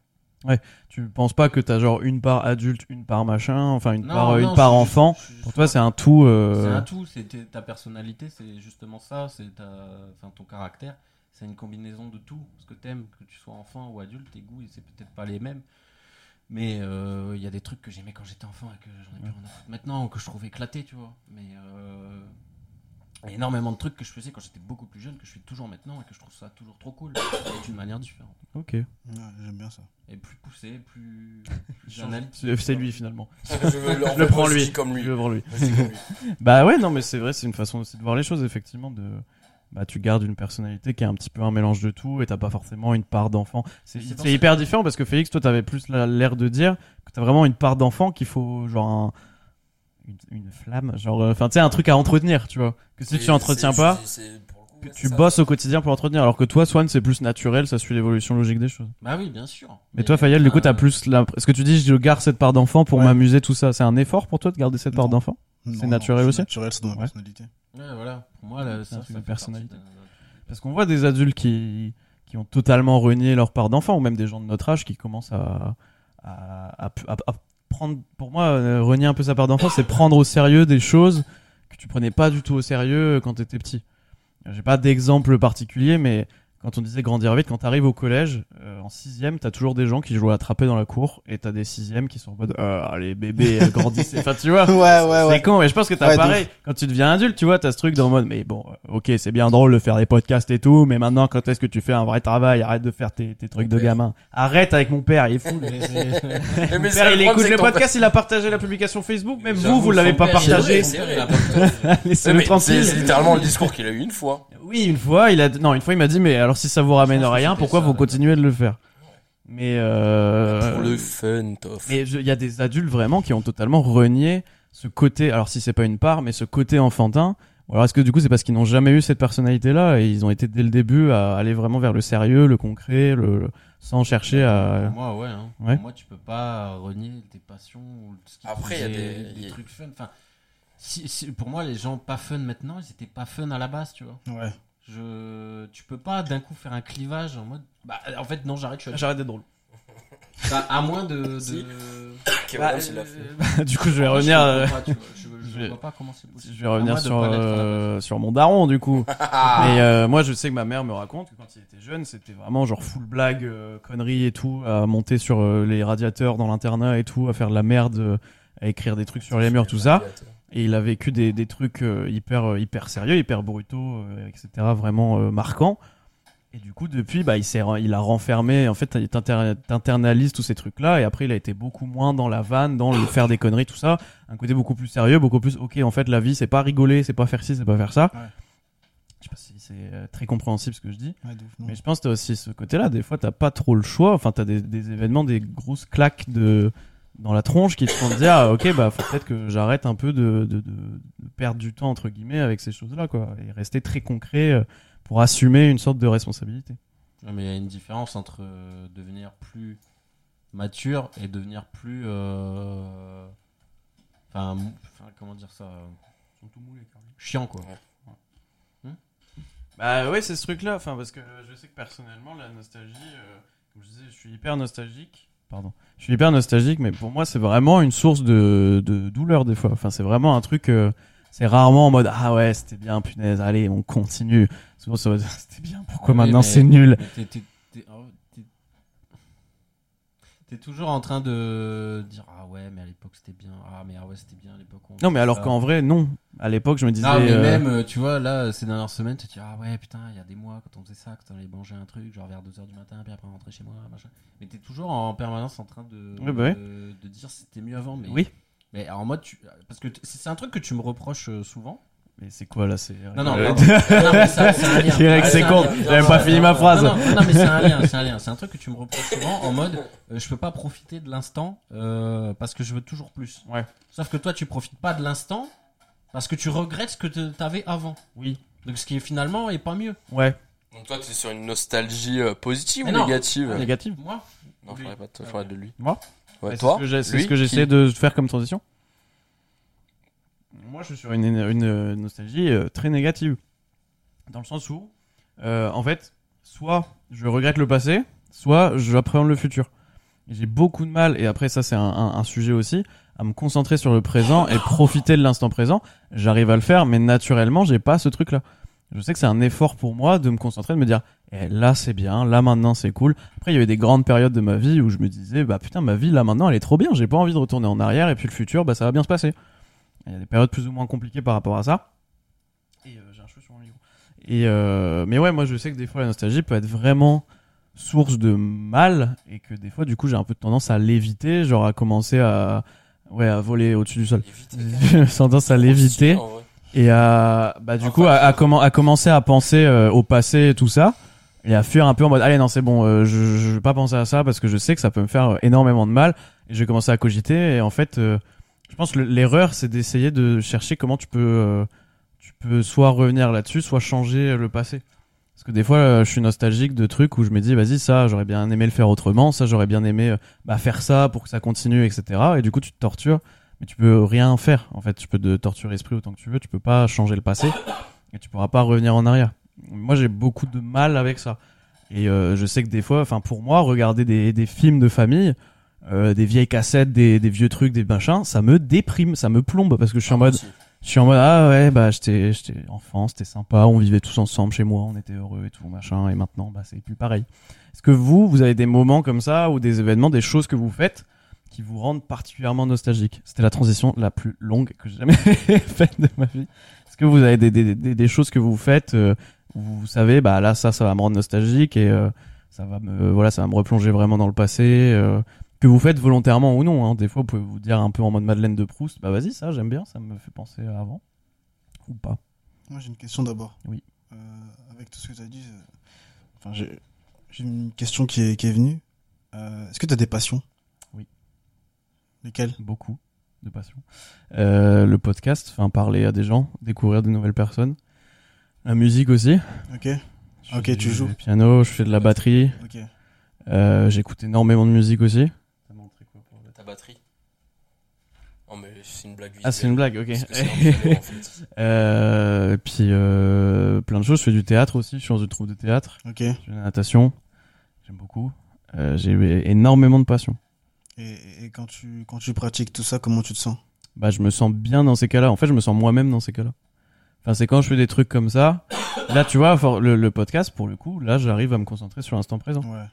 [SPEAKER 3] Tu penses pas que t'as genre une part adulte, une part machin, enfin une
[SPEAKER 2] Non,
[SPEAKER 3] part,
[SPEAKER 2] non,
[SPEAKER 3] une part enfant. Pour toi, c'est un tout. euh,
[SPEAKER 2] C'est un tout, c'est ta personnalité, c'est justement ça, c'est ta, enfin ton caractère, c'est une combinaison de tout. Ce que t'aimes, que tu sois enfant ou adulte, tes goûts, c'est peut-être pas les mêmes. Mais euh, il y a des trucs que j'aimais quand j'étais enfant et que j'en ai plus maintenant, que je trouve éclatés, tu vois. Mais euh, il y a énormément de trucs que je faisais quand j'étais beaucoup plus jeune, que je fais toujours maintenant et que je trouve ça toujours trop cool, et d'une manière différente.
[SPEAKER 3] Ok.
[SPEAKER 7] Ouais, J'aime bien ça.
[SPEAKER 2] Et plus poussé, plus.
[SPEAKER 3] C'est lui finalement.
[SPEAKER 1] je le,
[SPEAKER 3] prends lui.
[SPEAKER 1] comme lui.
[SPEAKER 3] Je le prends lui. Bah ouais, non, mais c'est vrai, c'est une façon aussi de voir les choses, effectivement. De, bah, tu gardes une personnalité qui est un petit peu un mélange de tout et t'as pas forcément une part d'enfant. C'est hyper différent parce que Félix, toi, t'avais plus la- l'air de dire que t'as vraiment une part d'enfant qu'il faut, genre, un- une, une flamme, genre, euh, enfin, tu sais, un truc à entretenir, tu vois. Que si tu entretiens
[SPEAKER 1] c'est-
[SPEAKER 3] pas,
[SPEAKER 1] c'est- c'est- coup,
[SPEAKER 3] tu
[SPEAKER 1] c'est ça.
[SPEAKER 3] bosses au quotidien pour entretenir. Alors que toi, Swan, c'est plus naturel, ça suit l'évolution logique des choses.
[SPEAKER 2] Bah oui, bien sûr.
[SPEAKER 3] Mais toi, Fayel, du coup, t'as
[SPEAKER 2] euh,
[SPEAKER 3] plus la... Est-ce que tu dis, je garde cette part d'enfant pour
[SPEAKER 7] Ouais.
[SPEAKER 3] m'amuser, tout ça C'est un effort pour toi de garder cette part d'enfant?
[SPEAKER 7] Non,
[SPEAKER 3] naturel
[SPEAKER 7] non,
[SPEAKER 3] aussi?
[SPEAKER 7] naturel, c'est dans ma
[SPEAKER 3] Ouais.
[SPEAKER 7] personnalité.
[SPEAKER 2] Ouais, voilà. Pour moi, là,
[SPEAKER 3] C'est
[SPEAKER 2] ça,
[SPEAKER 3] un truc
[SPEAKER 2] ça
[SPEAKER 3] de
[SPEAKER 2] fait
[SPEAKER 3] personnalité. Parce qu'on voit des adultes qui, qui ont totalement renié leur part d'enfant, ou même des gens de notre âge qui commencent à, à, à- à- à prendre. Pour moi, euh, renier un peu sa part d'enfant, c'est prendre au sérieux des choses que tu prenais pas du tout au sérieux quand tu étais petit. J'ai pas d'exemple particulier, mais quand on disait grandir vite, quand t'arrives au collège, euh, en sixième, t'as toujours des gens qui jouent à attraper dans la cour, et t'as des sixièmes qui sont en mode, euh, allez bébé, euh, grandissez. enfin, tu vois.
[SPEAKER 7] Ouais, ouais,
[SPEAKER 3] C'est
[SPEAKER 7] ouais.
[SPEAKER 3] con, mais je pense que t'as
[SPEAKER 7] Ouais,
[SPEAKER 3] pareil. Quand tu deviens adulte, tu vois, t'as ce truc dans le mode, mais bon, euh, ok, c'est bien drôle de faire des podcasts et tout, mais maintenant, quand est-ce que tu fais un vrai travail? Arrête de faire tes, tes trucs de
[SPEAKER 1] père.
[SPEAKER 3] gamin. Arrête avec mon père, il est fou. Mon père, il écoute
[SPEAKER 1] c'est
[SPEAKER 3] le podcast, il a partagé la publication Facebook, même vous, vous l'avez pas partagé.
[SPEAKER 1] c'est C'est c'est littéralement le discours qu'il a eu une fois.
[SPEAKER 3] Oui, une fois, il a, non, une fois, il m'a dit, mais alors si ça vous ramène rien, pourquoi
[SPEAKER 2] ça,
[SPEAKER 3] vous continuez de le faire? Mais, euh,
[SPEAKER 1] Pour le fun, tof.
[SPEAKER 3] Mais il y a des adultes vraiment qui ont totalement renié ce côté, alors si c'est pas une part, mais ce côté enfantin. Alors est-ce que du coup c'est parce qu'ils n'ont jamais eu cette personnalité-là et ils ont été dès le début à aller vraiment vers le sérieux, le concret, le, sans chercher à.
[SPEAKER 2] Pour moi, ouais. Hein.
[SPEAKER 3] Ouais.
[SPEAKER 2] Pour moi, tu peux pas renier tes passions ou ce qui
[SPEAKER 1] Après, il y a des-
[SPEAKER 2] des
[SPEAKER 1] il y a-
[SPEAKER 2] trucs fun. Enfin, si, si- pour moi, les gens pas fun maintenant, ils étaient pas fun à la base, tu vois.
[SPEAKER 7] Ouais.
[SPEAKER 2] Je, tu peux pas d'un coup faire un clivage en mode. Bah, en fait, non, j'arrête. Je suis
[SPEAKER 3] J'arrête d'être drôle.
[SPEAKER 2] Bah, à moins de. de...
[SPEAKER 1] Si.
[SPEAKER 3] Bah,
[SPEAKER 1] Kevin, il l'a fait.
[SPEAKER 3] du coup je vais
[SPEAKER 2] Moi,
[SPEAKER 3] revenir.
[SPEAKER 2] comprends
[SPEAKER 3] euh,
[SPEAKER 2] pas, tu vois. Je, je je
[SPEAKER 3] vais-
[SPEAKER 2] vois pas comment c'est possible.
[SPEAKER 3] Je vais revenir
[SPEAKER 2] de
[SPEAKER 3] sur,
[SPEAKER 2] pas l'être
[SPEAKER 3] euh, sur mon daron du coup. Mais euh, moi je sais que ma mère me raconte que quand il était jeune c'était vraiment genre full blague, euh, conneries et tout, à monter sur euh, les radiateurs dans l'internat et tout, à faire de la merde, euh, à écrire des trucs sur les murs, tout ça. Et il a vécu des, des trucs euh, hyper, euh, hyper sérieux, hyper brutaux, euh, etc. Vraiment marquants. Et du coup, depuis, bah, il, il a renfermé. En fait, t'internalises tous ces trucs-là. Et après, il a été beaucoup moins dans la vanne, dans le faire des conneries, tout ça. Un côté beaucoup plus sérieux, beaucoup plus. Ok, en fait, la vie, c'est pas rigoler, c'est pas faire ci, c'est pas faire ça.
[SPEAKER 7] Ouais.
[SPEAKER 3] Je sais pas si c'est très compréhensible ce que je dis.
[SPEAKER 7] Ouais, ouf.
[SPEAKER 3] Mais je pense que t'as aussi ce côté-là. Des fois, t'as pas trop le choix. Enfin, t'as des, des événements, des grosses claques de dans la tronche qui te font te dire, ah, ok, bah, faut peut-être que j'arrête un peu de, de, de, de perdre du temps entre guillemets avec ces choses-là, quoi, et rester très concret euh, pour assumer une sorte de responsabilité.
[SPEAKER 2] Ouais, mais il y a une différence entre euh, devenir plus mature et devenir plus. euh, Enfin, comment dire ça Chiant, quoi.
[SPEAKER 3] Bah ouais, c'est ce truc-là. Enfin, parce que je sais que personnellement, la nostalgie, euh, comme je disais, je suis hyper nostalgique. Pardon. Je suis hyper nostalgique, mais pour moi, c'est vraiment une source de, de douleur des fois. Enfin, c'est vraiment un truc. euh, c'est rarement en mode ah ouais, c'était bien, punaise, allez, on continue. Souvent, c'était bien. Pourquoi
[SPEAKER 2] Oui,
[SPEAKER 3] maintenant c'est nul
[SPEAKER 2] oh, t'es- T'es toujours en train de dire ah ouais mais à l'époque c'était bien ah mais ah ouais c'était bien à l'époque on
[SPEAKER 3] Non, mais alors qu'en vrai, non. À l'époque, je me disais.
[SPEAKER 2] non mais
[SPEAKER 3] euh,
[SPEAKER 2] même euh, tu vois là ces dernières semaines tu te dis ah ouais putain il y a des mois quand on faisait ça quand on allait manger un truc genre vers 2h du matin puis après on rentrait chez moi machin mais t'es toujours en permanence en train de
[SPEAKER 3] Ouais, bah
[SPEAKER 2] de, de dire c'était mieux avant mais
[SPEAKER 3] Oui.
[SPEAKER 2] mais en mode tu parce que c'est un truc que tu me reproches euh, souvent
[SPEAKER 3] Mais c'est quoi là C'est.
[SPEAKER 2] non non. Non, mais ça, c'est un lien.
[SPEAKER 3] Direct,
[SPEAKER 2] Ah,
[SPEAKER 3] c'est con. même pas fini ma phrase.
[SPEAKER 2] Non, non, non, mais c'est un lien, c'est un lien. C'est un truc que tu me reproches souvent en mode euh, je peux pas profiter de l'instant euh, parce que je veux toujours plus.
[SPEAKER 3] Ouais.
[SPEAKER 2] Sauf que toi tu profites pas de l'instant parce que tu regrettes ce que te- t'avais avant.
[SPEAKER 3] Oui.
[SPEAKER 2] Donc ce qui est finalement est pas mieux.
[SPEAKER 3] Ouais.
[SPEAKER 1] Donc toi, t'es sur une nostalgie euh, positive
[SPEAKER 2] Mais
[SPEAKER 1] ou
[SPEAKER 2] non.
[SPEAKER 1] négative?
[SPEAKER 3] Négative.
[SPEAKER 2] Moi
[SPEAKER 1] Non,
[SPEAKER 2] Lui.
[SPEAKER 1] faudrait pas te faudrait de lui.
[SPEAKER 3] Moi
[SPEAKER 1] Ouais,
[SPEAKER 3] c'est
[SPEAKER 1] toi
[SPEAKER 3] ce que j'ai- C'est
[SPEAKER 1] Lui
[SPEAKER 3] ce que j'essaie
[SPEAKER 1] Qui
[SPEAKER 3] de faire comme transition. Moi, je suis sur une, euh, nostalgie euh, très négative. Dans le sens où, euh, en fait, soit je regrette le passé, soit j'appréhende le futur. J'ai beaucoup de mal, et après ça c'est un sujet aussi, à me concentrer sur le présent et profiter de l'instant présent. J'arrive à le faire, mais naturellement, j'ai pas ce truc-là. Je sais que c'est un effort pour moi de me concentrer, de me dire, eh, là c'est bien, là maintenant c'est cool. Après, il y avait des grandes périodes de ma vie où je me disais, bah putain, ma vie là maintenant elle est trop bien, j'ai pas envie de retourner en arrière, et puis le futur, bah ça va bien se passer. Il y a des périodes plus ou moins compliquées par rapport à ça. Et euh, j'ai un cheveu sur mon micro. Et euh, mais ouais, moi je sais que des fois la nostalgie peut être vraiment source de mal et que des fois du coup j'ai un peu tendance à l'éviter, genre à commencer à ouais à voler au-dessus du sol. J'ai tendance à l'éviter et à bah du coup à, à, commen- à commencer à penser euh, au passé et tout ça et à fuir un peu en mode allez non c'est bon euh, je, je vais pas penser à ça parce que je sais que ça peut me faire euh, énormément de mal et je vais commencer à cogiter et en fait euh, je pense que le- l'erreur c'est d'essayer de chercher comment tu peux euh, tu peux soit revenir là-dessus soit changer le passé. Parce que des fois euh, je suis nostalgique de trucs où je me dis vas-y ça j'aurais bien aimé le faire autrement ça j'aurais bien aimé euh, bah, faire ça pour que ça continue etc et du coup tu te tortures mais tu peux rien faire en fait. Tu peux te torturer l'esprit autant que tu veux tu peux pas changer le passé et tu pourras pas revenir en arrière. Moi j'ai beaucoup de mal avec ça. Et euh, je sais que des fois enfin pour moi regarder des, des films de famille euh, des vieilles cassettes des, des vieux trucs des machins ça me déprime ça me plombe parce que je suis en mode je suis en mode ah ouais bah j'étais j'étais enfant c'était sympa on vivait tous ensemble chez moi on était heureux et tout machin et maintenant bah c'est plus pareil. Est-ce que vous vous avez des moments comme ça ou des événements des choses que vous faites qui vous rendent particulièrement nostalgique? C'était la transition la plus longue que j'ai jamais faite de ma vie. Est-ce que vous avez des, des, des, des choses que vous faites euh, où vous savez bah là ça ça va me rendre nostalgique et euh, ça va me voilà ça va me replonger vraiment dans le passé euh, que vous faites volontairement ou non hein. des fois vous pouvez vous dire un peu en mode Madeleine de Proust bah vas-y ça j'aime bien ça me fait penser à avant ou pas
[SPEAKER 7] Moi, j'ai une question d'abord.
[SPEAKER 3] Oui.
[SPEAKER 7] Euh, avec tout ce que tu as dit, enfin, j'ai j'ai une question qui est, qui est venue. Euh, Est-ce que tu as des passions?
[SPEAKER 3] Oui.
[SPEAKER 7] Lesquelles?
[SPEAKER 3] Beaucoup de passion Euh, le podcast enfin parler à des gens découvrir de nouvelles personnes la musique aussi
[SPEAKER 7] Ok.
[SPEAKER 3] Je
[SPEAKER 7] Ok,
[SPEAKER 3] fais
[SPEAKER 7] tu
[SPEAKER 3] du
[SPEAKER 7] joues.
[SPEAKER 3] piano je fais de la batterie
[SPEAKER 7] Ok.
[SPEAKER 3] Euh, j'écoute énormément de musique aussi
[SPEAKER 1] Ta batterie Oh, mais c'est une blague
[SPEAKER 3] ah c'est une blague ok
[SPEAKER 1] Parce que c'est un piano, en fait.
[SPEAKER 3] Euh, puis euh, plein de choses. Je fais du théâtre aussi. Je suis dans une troupe de théâtre.
[SPEAKER 7] Ok.
[SPEAKER 3] Je fais de la natation. J'aime beaucoup. Euh, j'ai eu énormément de passion.
[SPEAKER 7] Et, et quand, tu, quand tu pratiques tout ça, comment tu te sens?
[SPEAKER 3] Bah je me sens bien dans ces cas-là. En fait, je me sens moi-même dans ces cas-là. Enfin, c'est quand je fais des trucs comme ça. Là, tu vois, for- le, le podcast, pour le coup, là, j'arrive à me concentrer sur l'instant présent.
[SPEAKER 7] Ouais.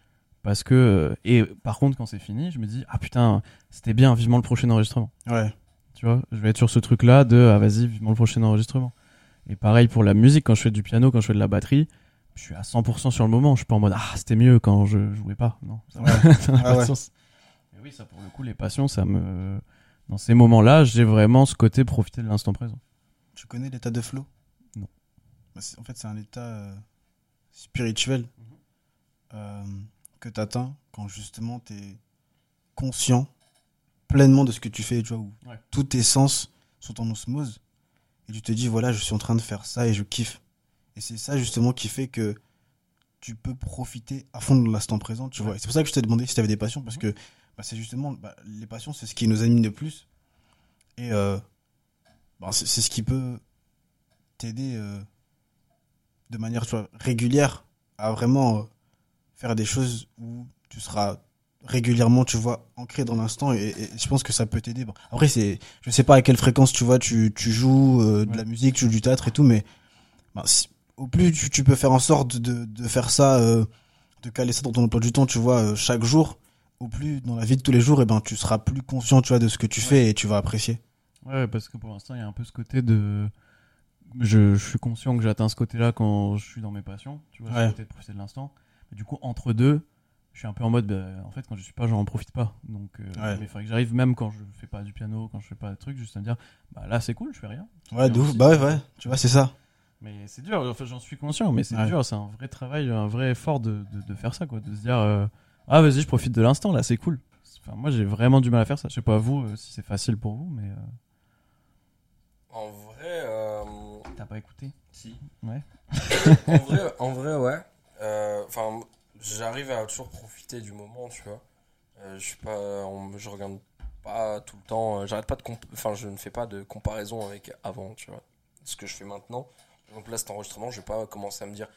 [SPEAKER 3] Parce que, euh, et par contre, quand c'est fini, je me dis, ah putain, c'était bien, vivement le prochain enregistrement.
[SPEAKER 7] Ouais.
[SPEAKER 3] Tu vois, je vais être sur ce truc-là de, ah vas-y, vivement le prochain enregistrement. Et pareil pour la musique, quand je fais du piano, quand je fais de la batterie, je suis à 100% sur le moment. Je suis pas en mode, ah, c'était mieux quand je jouais pas. Non, ça
[SPEAKER 7] Ouais. Ah
[SPEAKER 3] pas de
[SPEAKER 7] ouais.
[SPEAKER 3] sens. Et oui, ça, pour le coup, les passions, ça me, dans ces moments-là, j'ai vraiment ce côté profiter de l'instant présent.
[SPEAKER 7] Tu connais l'état de flow?
[SPEAKER 3] Non.
[SPEAKER 7] Bah, en fait, c'est un état euh, spirituel euh, que tu atteins quand justement tu es conscient pleinement de ce que tu fais, tu vois, où
[SPEAKER 3] Ouais.
[SPEAKER 7] tous tes sens sont en osmose. Et tu te dis, voilà, je suis en train de faire ça et je kiffe. Et c'est ça justement qui fait que tu peux profiter à fond de l'instant présent, tu vois. C'est pour ça que je t'ai demandé si tu avais des passions, parce que bah, c'est justement, bah, les passions, c'est ce qui nous anime le plus. Et euh, bah, c'est ce qui peut t'aider euh, de manière tu vois, régulière à vraiment euh, faire des choses où tu seras régulièrement, tu vois, ancré dans l'instant et, et je pense que ça peut t'aider. Bon, après, c'est, je sais pas à quelle fréquence, tu vois, tu, tu joues euh, de la musique, tu joues du théâtre et tout, mais bah, si- au plus tu, tu peux faire en sorte de, de faire ça, euh, de caler ça dans ton emploi du temps, tu vois, euh, chaque jour, au plus dans la vie de tous les jours, et ben, tu seras plus conscient, tu vois, de ce que tu fais et tu vas apprécier.
[SPEAKER 3] Ouais, parce que pour l'instant, il y a un peu ce côté de. Je, je suis conscient que j'atteins ce côté-là quand je suis dans mes passions, tu vois,
[SPEAKER 7] Ouais.
[SPEAKER 3] ce côté de profiter de l'instant. Du coup, entre deux, je suis un peu en mode, bah, en fait, quand je suis pas, j'en profite pas. Donc, euh,
[SPEAKER 7] Ouais.
[SPEAKER 3] mais il faudrait que j'arrive, même quand je fais pas du piano, quand je fais pas de trucs, juste à me dire, bah là, c'est cool, je fais rien.
[SPEAKER 7] Ouais, de ouf. Bah ouais, ouais, tu vois, c'est ça.
[SPEAKER 3] Mais c'est dur, enfin, j'en suis conscient, mais c'est
[SPEAKER 7] Ouais.
[SPEAKER 3] dur, c'est un vrai travail, un vrai effort de, de, de faire ça, quoi, de se dire, euh, ah, vas-y, je profite de l'instant, là, c'est cool. Enfin, moi, j'ai vraiment du mal à faire ça. Je sais pas vous euh, si c'est facile pour vous, mais euh,
[SPEAKER 1] En vrai, euh,
[SPEAKER 3] t'as pas écouté?
[SPEAKER 1] Si.
[SPEAKER 3] Ouais.
[SPEAKER 1] en vrai, en vrai, ouais. Euh, Enfin, j'arrive à toujours profiter du moment, tu vois. Euh, je suis pas, on- je regarde pas tout le temps. euh, J'arrête pas de, enfin, je ne fais pas de comparaison avec avant, tu vois. Ce que je fais maintenant. Donc là, cet enregistrement, je vais pas commencer à me dire,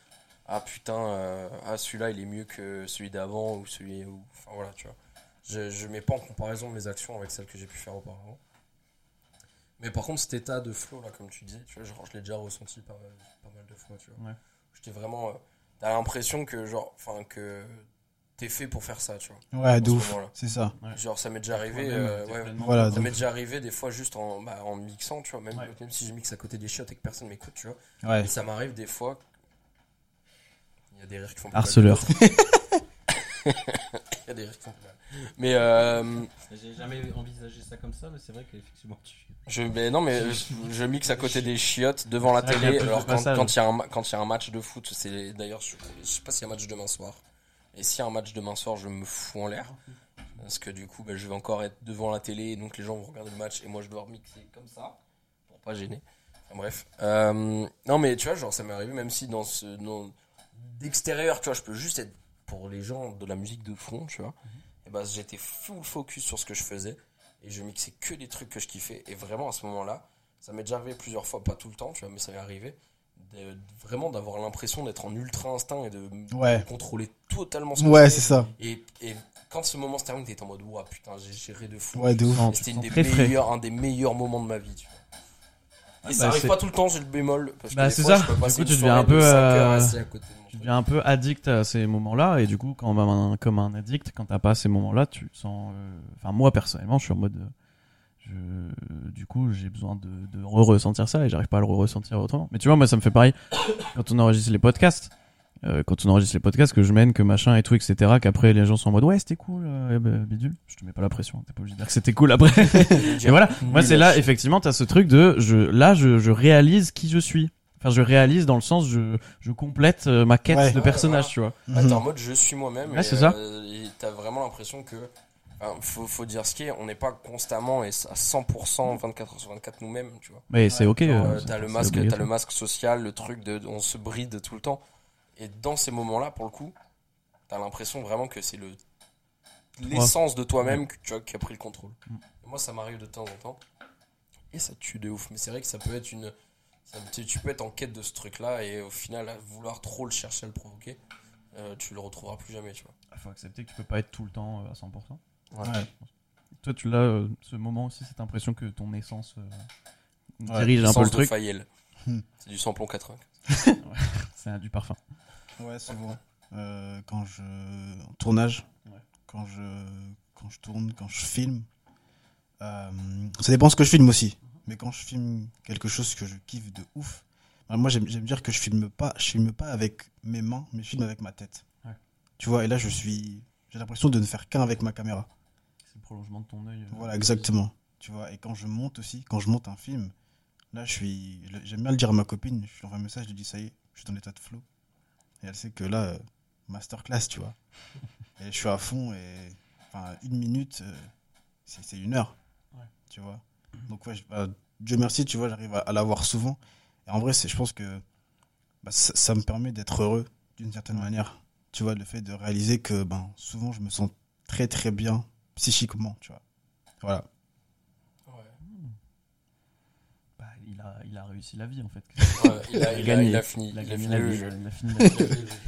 [SPEAKER 1] ah putain, euh, ah celui-là, il est mieux que celui d'avant ou celui, ou, enfin voilà, tu vois. Je, je mets pas en comparaison mes actions avec celles que j'ai pu faire auparavant. Mais par contre, cet état de flow, là, comme tu disais, tu vois, genre, je l'ai déjà ressenti pas, mal- pas mal de fois, tu vois.
[SPEAKER 3] Ouais.
[SPEAKER 1] J'étais vraiment. euh, T'as l'impression que, genre, enfin, que t'es fait pour faire ça, tu vois.
[SPEAKER 7] Ouais, de ouf. C'est ça.
[SPEAKER 1] Genre, ça m'est déjà arrivé. Euh, ouais,
[SPEAKER 7] Voilà,
[SPEAKER 1] ça m'est déjà arrivé des fois juste en, bah, en mixant, tu vois. Même,
[SPEAKER 3] Ouais.
[SPEAKER 1] même si je mixe à côté des chiottes et que personne m'écoute, tu vois.
[SPEAKER 7] Ouais.
[SPEAKER 1] Et ça m'arrive des fois. Il y a des rires qui font.
[SPEAKER 3] Harceleur.
[SPEAKER 1] Des mal. Mais, euh,
[SPEAKER 2] J'ai jamais envisagé ça comme ça, mais c'est vrai qu'effectivement, tu.
[SPEAKER 1] Je, mais non, mais je, je mixe à côté des chiottes devant la télé. Alors quand il y a un quand y a un match de foot, c'est d'ailleurs je, je sais pas s'il y a un match demain soir. Et s'il y a un match demain soir, je me fous en l'air parce que du coup, bah, je vais encore être devant la télé donc les gens vont regarder le match et moi je dois remixer comme ça pour pas gêner. Enfin bref. Euh, non mais tu vois, genre ça m'est arrivé même si dans ce dans- d'extérieur, tu vois, je peux juste être pour les gens de la musique de fond, tu vois. Et bah j'étais full focus sur ce que je faisais et je mixais que des trucs que je kiffais et vraiment à ce moment-là ça m'est déjà arrivé plusieurs fois pas tout le temps tu vois mais ça m'est arrivé de- vraiment d'avoir l'impression d'être en ultra instinct et de contrôler totalement ce
[SPEAKER 7] Ouais, c'est ça.
[SPEAKER 1] et, et quand ce moment se termine t'es en mode ouah putain j'ai géré de fou
[SPEAKER 7] Ouais, de ouf.
[SPEAKER 1] C'était une des
[SPEAKER 3] Très frais.
[SPEAKER 1] meilleurs un des meilleurs moments de ma vie tu vois et ça
[SPEAKER 3] bah,
[SPEAKER 1] arrive pas tout le temps j'ai le bémol parce que
[SPEAKER 3] Bah, c'est ça.
[SPEAKER 1] je peux
[SPEAKER 3] Du coup, tu deviens un
[SPEAKER 1] de
[SPEAKER 3] peu, euh,
[SPEAKER 1] assis à côté de mon
[SPEAKER 3] Tu deviens un peu addict à ces moments-là, et du coup, quand un, comme un addict, quand t'as pas ces moments-là, tu sens. euh, Enfin, moi personnellement, je suis en mode. euh, Je, du coup, j'ai besoin de, de re-ressentir ça et j'arrive pas à le re-ressentir autrement. Mais tu vois, moi, ça me fait pareil quand on enregistre les podcasts. Euh, quand on enregistre les podcasts, que je mène, que machin et tout, etc. Qu'après les gens sont en mode ouais, c'était cool, euh, ben, bidule. Je te mets pas la pression, t'es pas obligé de dire que c'était cool après. et voilà, moi, c'est là, effectivement, t'as ce truc de je, là, je, je réalise qui je suis. Enfin, je réalise dans le sens, je, je complète euh, ma quête
[SPEAKER 7] Ouais.
[SPEAKER 3] de
[SPEAKER 1] Ouais,
[SPEAKER 3] personnage,
[SPEAKER 1] voilà.
[SPEAKER 3] tu vois.
[SPEAKER 1] Ah, t'es en
[SPEAKER 7] Mhm.
[SPEAKER 1] mode je suis moi-même.
[SPEAKER 3] Ouais,
[SPEAKER 1] et,
[SPEAKER 3] c'est ça.
[SPEAKER 1] euh, et t'as vraiment l'impression que. enfin, faut, faut dire ce qui est, on n'est pas constamment et à 100% 24 heures sur 24 nous-mêmes, tu vois.
[SPEAKER 3] Mais c'est ok.
[SPEAKER 1] Genre,
[SPEAKER 3] euh,
[SPEAKER 1] euh,
[SPEAKER 3] c'est-
[SPEAKER 1] t'as le
[SPEAKER 3] c'est
[SPEAKER 1] masque, t'as
[SPEAKER 3] obligatoire.
[SPEAKER 1] le masque social, le truc de, on se bride tout le temps. Et dans ces moments-là, pour le coup, t'as l'impression vraiment que c'est le l'essence de toi-même que tu vois, qui a pris le contrôle.
[SPEAKER 3] Mm.
[SPEAKER 1] Et moi, ça m'arrive de temps en temps, et ça tue de ouf. Mais c'est vrai que ça peut être une, ça- tu, tu peux être en quête de ce truc-là et au final vouloir trop le chercher, à le provoquer, euh, tu le retrouveras plus jamais, tu vois.
[SPEAKER 3] Il faut accepter que tu peux pas être tout le temps euh, à 100%.
[SPEAKER 1] Ouais.
[SPEAKER 7] Ouais.
[SPEAKER 3] toi, tu l'as, euh, ce moment aussi, cette impression que ton essence euh,
[SPEAKER 7] Ouais,
[SPEAKER 3] dirige un peu le truc.
[SPEAKER 7] Hmm.
[SPEAKER 1] C'est du samplon 80.
[SPEAKER 3] C'est du parfum.
[SPEAKER 7] Ouais, souvent. Euh, quand je. En tournage.
[SPEAKER 3] Ouais.
[SPEAKER 7] Quand je. Quand je tourne, quand je filme. euh, ça dépend ce que je filme aussi. Mais quand je filme quelque chose que je kiffe de ouf. bah, moi, j'aime dire que je filme pas. Je filme pas avec mes mains, mais je filme avec ma tête.
[SPEAKER 3] Ouais.
[SPEAKER 7] Tu vois, et là, je suis. J'ai l'impression de ne faire qu'un avec ma caméra.
[SPEAKER 3] C'est le prolongement de ton œil. euh.
[SPEAKER 7] Voilà, exactement. Tu vois, et quand je monte aussi, quand je monte un film, là, je suis. J'aime bien le dire à ma copine, je lui envoie un message, je lui dis, ça y est, je suis dans l'état de flow. Et elle sait que là, euh, masterclass, tu vois. Et je suis à fond, et. Enfin, une minute, euh, c'est une heure.
[SPEAKER 3] Ouais.
[SPEAKER 7] Tu vois. Donc, ouais, je- bah, Dieu merci, tu vois, j'arrive à, à l'avoir souvent. Et en vrai, c'est- je pense que bah, ça, ça me permet d'être heureux d'une certaine manière. Tu vois, le fait de réaliser que ben, souvent, je me sens très très bien psychiquement, tu vois. Voilà.
[SPEAKER 3] Bah, il, a, il a réussi la vie en fait.
[SPEAKER 1] Ouais, il, a,
[SPEAKER 3] Il gagné.
[SPEAKER 1] il a fini.
[SPEAKER 3] Il a gagné la vie. Il a fini.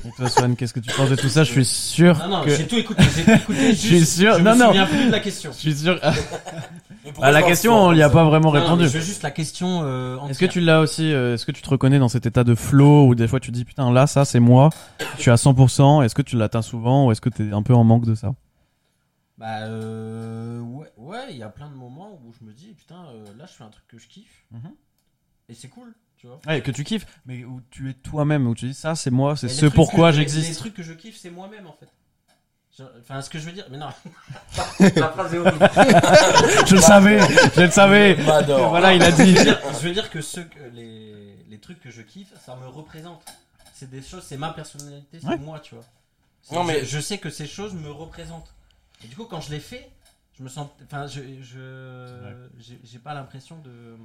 [SPEAKER 3] Et toi, Swan, qu'est-ce que tu penses de tout ça? Je suis sûr
[SPEAKER 2] Non, non,
[SPEAKER 3] que.
[SPEAKER 2] j'ai tout écouté. J'ai tout écouté.
[SPEAKER 3] Je suis
[SPEAKER 2] juste,
[SPEAKER 3] sûr-
[SPEAKER 2] Je
[SPEAKER 3] non,
[SPEAKER 2] me
[SPEAKER 3] non.
[SPEAKER 2] souviens plus de la question.
[SPEAKER 3] Je suis sûr.
[SPEAKER 1] Pourquoi
[SPEAKER 3] Bah, la question, on n'y a pas vraiment
[SPEAKER 2] Non, non,
[SPEAKER 3] répondu.
[SPEAKER 2] mais je veux juste la question. euh,
[SPEAKER 3] Est-ce que tu l'as aussi euh, Est-ce que tu te reconnais dans cet état de flow où des fois tu te dis putain là ça c'est moi, je suis à 100%. Est-ce que tu l'atteins souvent ou est-ce que tu es un peu en manque de ça?
[SPEAKER 2] Bah euh, ouais, ouais, il y a plein de moments où je me dis putain, euh, là je fais un truc que je kiffe
[SPEAKER 3] Mhm.
[SPEAKER 2] Et c'est cool, tu vois.
[SPEAKER 3] Ouais, que tu kiffes, mais où tu es toi-même, où tu dis ça c'est moi, c'est ce pourquoi
[SPEAKER 2] que- Les
[SPEAKER 3] j'existe.
[SPEAKER 2] trucs que je kiffe, c'est moi-même en fait. Enfin, ce que je veux dire, mais non. La phrase est horrible.
[SPEAKER 3] je le savais, je le savais. Voilà, il a dit.
[SPEAKER 2] Je veux dire, je veux dire que ceux que les, les trucs que je kiffe, ça me représente. C'est des choses, c'est ma personnalité, c'est
[SPEAKER 3] Ouais.
[SPEAKER 2] moi, tu vois.
[SPEAKER 1] Non, mais-
[SPEAKER 2] je, je sais que ces choses me représentent. Et du coup, quand je les fais, je me sens. Enfin, je. je J'ai pas l'impression de.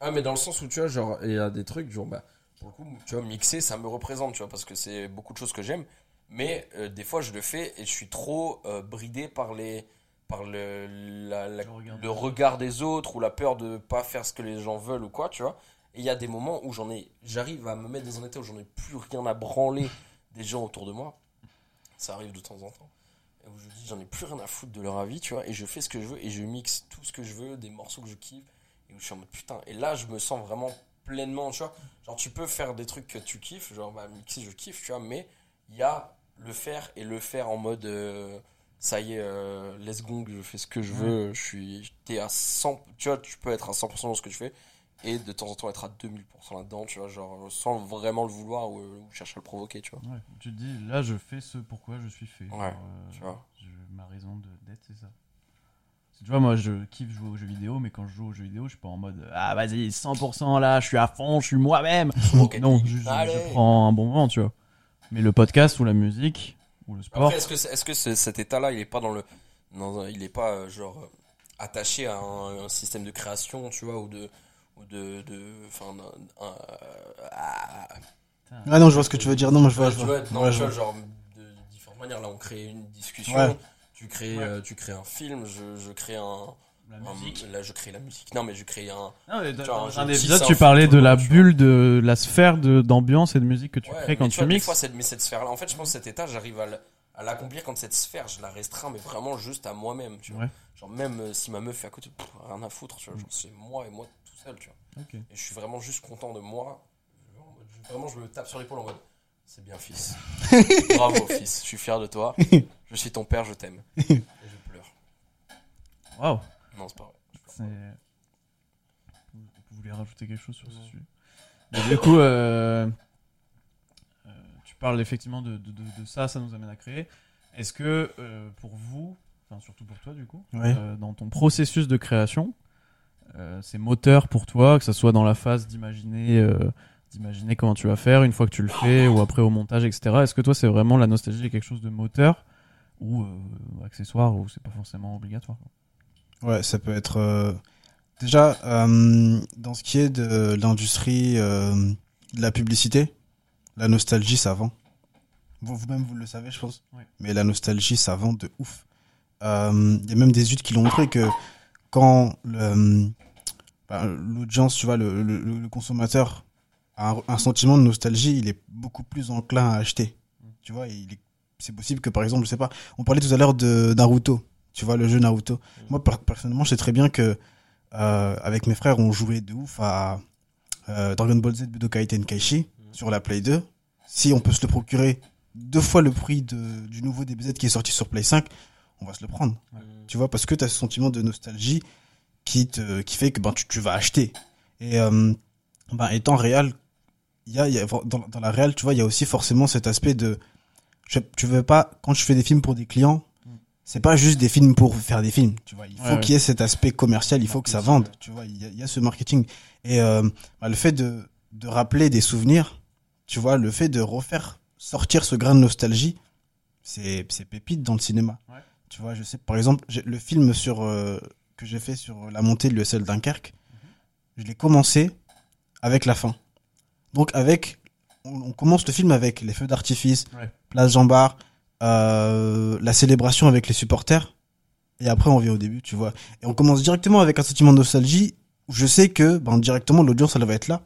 [SPEAKER 1] Ah, mais dans le sens où tu vois, genre, il y a des trucs, genre, bah, pour le coup, tu vois, mixer, ça me représente, tu vois, parce que c'est beaucoup de choses que j'aime. Mais euh, des fois, je le fais et je suis trop euh, bridé par les. Par le, la- la-
[SPEAKER 3] Le regard
[SPEAKER 1] le
[SPEAKER 3] des
[SPEAKER 1] regard des autres ou la peur de pas faire ce que les gens veulent ou quoi, tu vois. Et il y a des moments où j'en ai, j'arrive à me mettre dans un état où j'en ai plus rien à branler des gens autour de moi. Ça arrive de temps en temps. Et où je dis, j'en ai plus rien à foutre de leur avis, tu vois. Et je fais ce que je veux et je mixe tout ce que je veux, des morceaux que je kiffe. Et où je suis en mode putain. Et là, je me sens vraiment pleinement, tu vois. Genre, tu peux faire des trucs que tu kiffes, genre, bah, mixer, je kiffe, tu vois. Mais il y a le faire et le faire en mode. euh, ça y est, euh, let's go, je fais ce que je veux, je suis, t'es à 100, tu vois, tu peux être à 100% dans ce que tu fais, et de temps en temps être à 2000% là-dedans, tu vois, genre, sans vraiment le vouloir ou, ou chercher à le provoquer, tu vois.
[SPEAKER 3] Ouais, tu te dis là je fais ce pourquoi je suis fait.
[SPEAKER 1] Ouais,
[SPEAKER 3] Genre, euh,
[SPEAKER 1] tu vois.
[SPEAKER 3] je- ma raison d'être c'est ça. Tu vois moi je kiffe jouer aux jeux vidéo mais quand je joue aux jeux vidéo je suis pas en mode ah vas-y 100% là je suis à fond je suis moi-même. Non je, je-
[SPEAKER 1] Allez.
[SPEAKER 3] je prends un bon moment tu vois. Mais le podcast ou la musique ou le sport.
[SPEAKER 1] Après, est-ce que, est-ce que cet état-là, il est pas dans le, dans un- il est pas, euh, genre, euh, attaché à un, un système de création, tu vois, ou de, ou de, de, enfin, un- un- à-
[SPEAKER 7] Ah non, je vois ce que tu veux dire. Non, moi je vois.
[SPEAKER 1] Ouais,
[SPEAKER 7] je
[SPEAKER 1] tu
[SPEAKER 7] vois.
[SPEAKER 1] vois, non,
[SPEAKER 7] Ouais, je
[SPEAKER 1] vois,
[SPEAKER 7] vois.
[SPEAKER 1] genre de différentes manières. Là, on crée une discussion.
[SPEAKER 7] Ouais.
[SPEAKER 1] Tu crées, euh, tu crées un film. Je, je crée un,
[SPEAKER 3] La
[SPEAKER 1] un-
[SPEAKER 3] musique.
[SPEAKER 1] là, je crée la musique. Non, mais je crée un.
[SPEAKER 3] Non, mais
[SPEAKER 1] Tu
[SPEAKER 3] dans un épisode, tu
[SPEAKER 1] un
[SPEAKER 3] parlais de la
[SPEAKER 1] tu
[SPEAKER 3] bulle, de la sphère d'ambiance et de musique que tu
[SPEAKER 1] Ouais,
[SPEAKER 3] crées quand
[SPEAKER 1] tu
[SPEAKER 3] tu
[SPEAKER 1] vois, des
[SPEAKER 3] mixes.
[SPEAKER 1] fois, cette, mais cette sphère-là, en fait, je pense que cet état, j'arrive à l'accomplir quand cette sphère, je la restreins, mais vraiment juste à moi-même, tu vois.
[SPEAKER 3] Ouais.
[SPEAKER 1] Genre, même euh, si ma meuf est à côté, pff, rien à foutre, tu vois. Genre, c'est moi et moi tout seul, tu vois. Et je suis vraiment juste content de moi. Vraiment, je me tape sur l'épaule en mode C'est bien, fils. Bravo, fils. Je suis fier de toi. Je suis ton père, je t'aime. Et je pleure.
[SPEAKER 3] Waouh.
[SPEAKER 1] Non, c'est pas vrai.
[SPEAKER 3] C'est- Vous vous voulez rajouter quelque chose sur ce sujet? Mais Du coup, euh, euh, tu parles effectivement de, de, de- de ça, ça nous amène à créer. Est-ce que euh, pour vous, enfin surtout pour toi du coup, euh, dans ton processus de création, euh, c'est moteur pour toi, que ça soit dans la phase d'imaginer, euh, d'imaginer comment tu vas faire une fois que tu le fais ou après au montage, etc. Est-ce que toi c'est vraiment la nostalgie est quelque chose de moteur ou euh, accessoire ou c'est pas forcément obligatoire
[SPEAKER 7] Ouais, ça peut être. euh, Déjà, euh, dans ce qui est de l'industrie de la publicité, la nostalgie, ça vend. Vous- Vous-même, vous le savez, je pense. Mais la nostalgie, ça vend de ouf. Il y a même des études qui l'ont montré que quand bah, l'audience, tu vois, le, le- le consommateur un, un sentiment de nostalgie, il est beaucoup plus enclin à acheter. Tu vois, c'est possible que, par exemple, je sais pas, on parlait tout à l'heure de Naruto. Tu vois, le jeu Naruto. Moi, per- personnellement, je sais très bien que euh, avec mes frères, on jouait de ouf à euh, Dragon Ball Z Budokai Tenkaichi sur la Play 2. Si on peut se le procurer deux fois le prix de, du nouveau DBZ qui est sorti sur Play 5, on va se le prendre. Tu vois, parce que tu as ce sentiment de nostalgie qui, te, qui fait que ben, tu, tu vas acheter. Et euh, ben, étant réel, y a, il y a- dans, dans la réelle, tu vois, il y a aussi forcément cet aspect de. Je, tu veux pas, quand je fais des films pour des clients, c'est pas juste des films pour faire des films, tu vois. Il faut
[SPEAKER 3] Ouais,
[SPEAKER 7] qu'il y ait cet aspect commercial, il faut que ça vende, tu vois. Il y a, il y a ce marketing. Et euh, bah, le fait de, de rappeler des souvenirs, tu vois, le fait de refaire sortir ce grain de nostalgie, c'est c'est pépite dans le cinéma.
[SPEAKER 3] Ouais.
[SPEAKER 7] Tu vois, je sais, par exemple, j'ai- le film sur euh, que j'ai fait sur la montée de l'ESL Dunkerque, je l'ai commencé avec la fin. Donc avec, on, on commence le film avec les feux d'artifice,
[SPEAKER 3] Ouais.
[SPEAKER 7] Place Jean Bar, euh, la célébration avec les supporters, et après on vient au début, tu vois. Et on commence directement avec un sentiment de nostalgie où je sais que ben, directement l'audience elle va être là.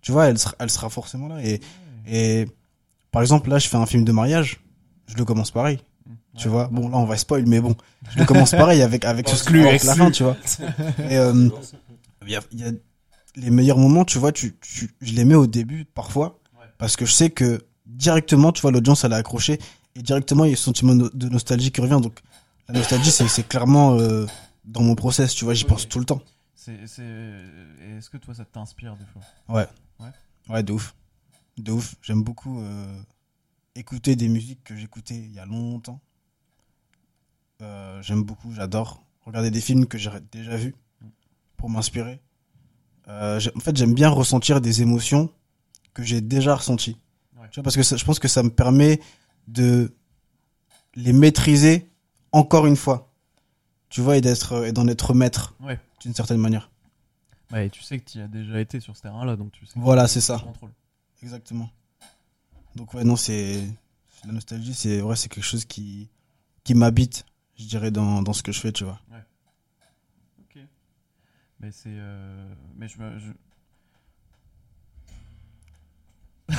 [SPEAKER 7] Tu vois, elle sera, elle sera forcément là. Et, et par exemple, là je fais un film de mariage, je le commence pareil. Tu vois, bon là on va spoil, mais bon, je le commence pareil avec avec ce
[SPEAKER 1] Exclu,
[SPEAKER 7] avec la fin, tu vois. Et euh, il y a, il y a les meilleurs moments, tu vois, tu, tu, je les mets au début parfois, parce que je sais que directement, tu vois, l'audience elle a accroché et directement il y a ce sentiment de nostalgie qui revient. Donc la nostalgie, c'est clairement euh, dans mon process, tu vois, j'y pense tout le temps.
[SPEAKER 3] Est-ce que toi, ça t'inspire des fois?
[SPEAKER 7] Ouais.
[SPEAKER 3] Ouais.
[SPEAKER 7] Ouais, de ouf. De ouf. J'aime beaucoup euh, écouter des musiques que j'écoutais il y a longtemps. Euh, J'aime beaucoup, j'adore regarder des films que j'ai déjà vus pour m'inspirer. Euh, en fait, j'aime bien ressentir des émotions que j'ai déjà ressenties.
[SPEAKER 3] Ouais.
[SPEAKER 7] Tu vois, parce que ça- je pense que ça me permet de les maîtriser encore une fois. Tu vois, et d'être et d'en être maître
[SPEAKER 3] Ouais.
[SPEAKER 7] d'une certaine manière.
[SPEAKER 3] Ouais, et tu sais que tu as déjà été sur ce terrain-là, donc tu sais.
[SPEAKER 7] Voilà, c'est ça.
[SPEAKER 3] le contrôles.
[SPEAKER 7] Exactement. Donc ouais, non, c'est c'est la nostalgie, c'est vrai, c'est quelque chose qui qui m'habite, je dirais dans dans ce que je fais, tu vois.
[SPEAKER 3] Mais c'est. euh, Mais je me. je- Ouais,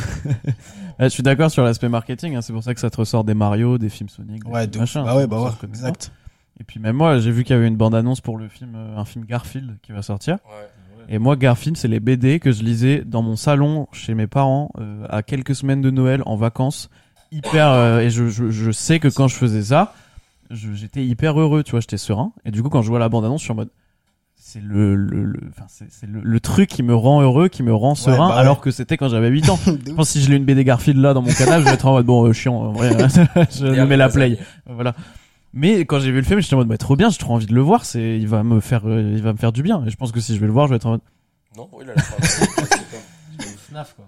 [SPEAKER 3] je suis d'accord sur l'aspect marketing, hein, c'est pour ça que ça te ressort des Mario, des films Sonic, des
[SPEAKER 7] Ouais,
[SPEAKER 3] films machin,
[SPEAKER 7] Bah ouais, bah ouais, exact.
[SPEAKER 3] Et puis même moi, j'ai vu qu'il y avait une bande-annonce pour le film, euh, un film Garfield qui va sortir.
[SPEAKER 1] Ouais.
[SPEAKER 3] Et moi, Garfield, c'est les BD que je lisais dans mon salon chez mes parents euh, à quelques semaines de Noël en vacances. Hyper. euh, et je, je, je sais que quand je faisais ça, j'étais hyper heureux, tu vois, j'étais serein. Et du coup, quand je vois la bande-annonce, je suis en mode. C'est le, le, le, enfin, c'est, c'est le, le truc qui me rend heureux, qui me rend serein,
[SPEAKER 7] bah ouais.
[SPEAKER 3] alors que c'était quand j'avais 8 ans. Je pense que si je l'ai une BD Garfield là dans mon canal, je vais être en mode bon, euh, chiant, en vrai, je me mets la play. Voilà. Mais quand j'ai vu le film, j'étais en mode bah, trop bien, j'ai trop envie de le voir, c'est, il va me faire, euh, il va me faire du bien. Et je pense que si je vais le voir, je vais être en mode
[SPEAKER 1] Non, il a la
[SPEAKER 2] FNAF quoi.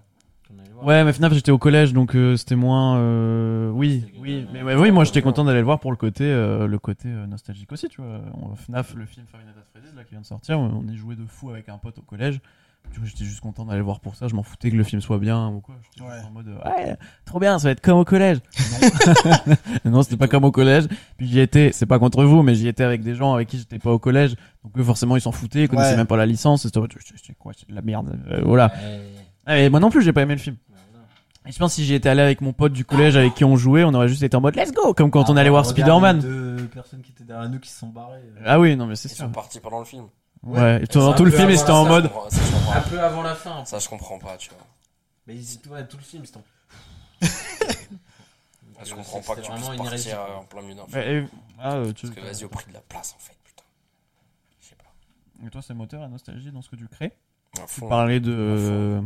[SPEAKER 3] Ouais, mais FNAF, j'étais au collège, donc euh, c'était moins. euh, oui, oui, mais oui, moi j'étais content d'aller le voir pour le côté, euh, le côté nostalgique aussi, tu vois. On- FNAF, le film Five Nights at Freddy's là qui vient de sortir, on y jouait de fou avec un pote au collège. Du coup, j'étais juste content d'aller le voir pour ça. Je m'en foutais que le film soit bien ou quoi. J'étais juste
[SPEAKER 7] Ouais.
[SPEAKER 3] en mode euh, ouais, trop bien, ça va être comme au collège. Non, non c'était pas comme au collège. Puis j'y étais, c'est pas contre vous, mais j'y étais avec des gens avec qui j'étais pas au collège. Donc eux, forcément, ils s'en foutaient, ils connaissaient
[SPEAKER 7] Ouais.
[SPEAKER 3] même pas la licence. C'était en mode, c'est c'est quoi, c'est de la merde. Euh, voilà.
[SPEAKER 2] Ouais.
[SPEAKER 3] Ah, mais moi non plus, j'ai pas aimé le film. Et je pense que si j'y étais allé avec mon pote du collège avec qui on jouait, on aurait juste été en mode let's go, comme quand on
[SPEAKER 2] Ah,
[SPEAKER 3] allait voir
[SPEAKER 2] regarde
[SPEAKER 3] Spider-Man.
[SPEAKER 2] Deux personnes qui étaient derrière nous qui se sont barrées. euh,
[SPEAKER 3] Ah oui, non mais c'est
[SPEAKER 1] Ils
[SPEAKER 3] sûr.
[SPEAKER 1] sont partis pendant le film.
[SPEAKER 3] Ouais, et dans tout le film, ils étaient en mode.
[SPEAKER 1] Ça, je comprends-.
[SPEAKER 2] Un peu avant la fin.
[SPEAKER 1] Ça, je comprends pas, tu vois.
[SPEAKER 2] Mais ils, ouais, tout le film, ils sont.
[SPEAKER 1] Ça, je comprends pas que tu puisses
[SPEAKER 2] vraiment une hérésie.
[SPEAKER 1] partir euh, en plein milieu d'un film.
[SPEAKER 3] Ouais, et- Ah, euh, tu...
[SPEAKER 1] Parce que vas-y, au prix de la place, en fait, putain. Je sais pas.
[SPEAKER 3] Et toi, c'est moteur la nostalgie dans ce que tu crées?
[SPEAKER 1] À
[SPEAKER 3] Tu
[SPEAKER 1] fond.
[SPEAKER 3] parlais de. euh,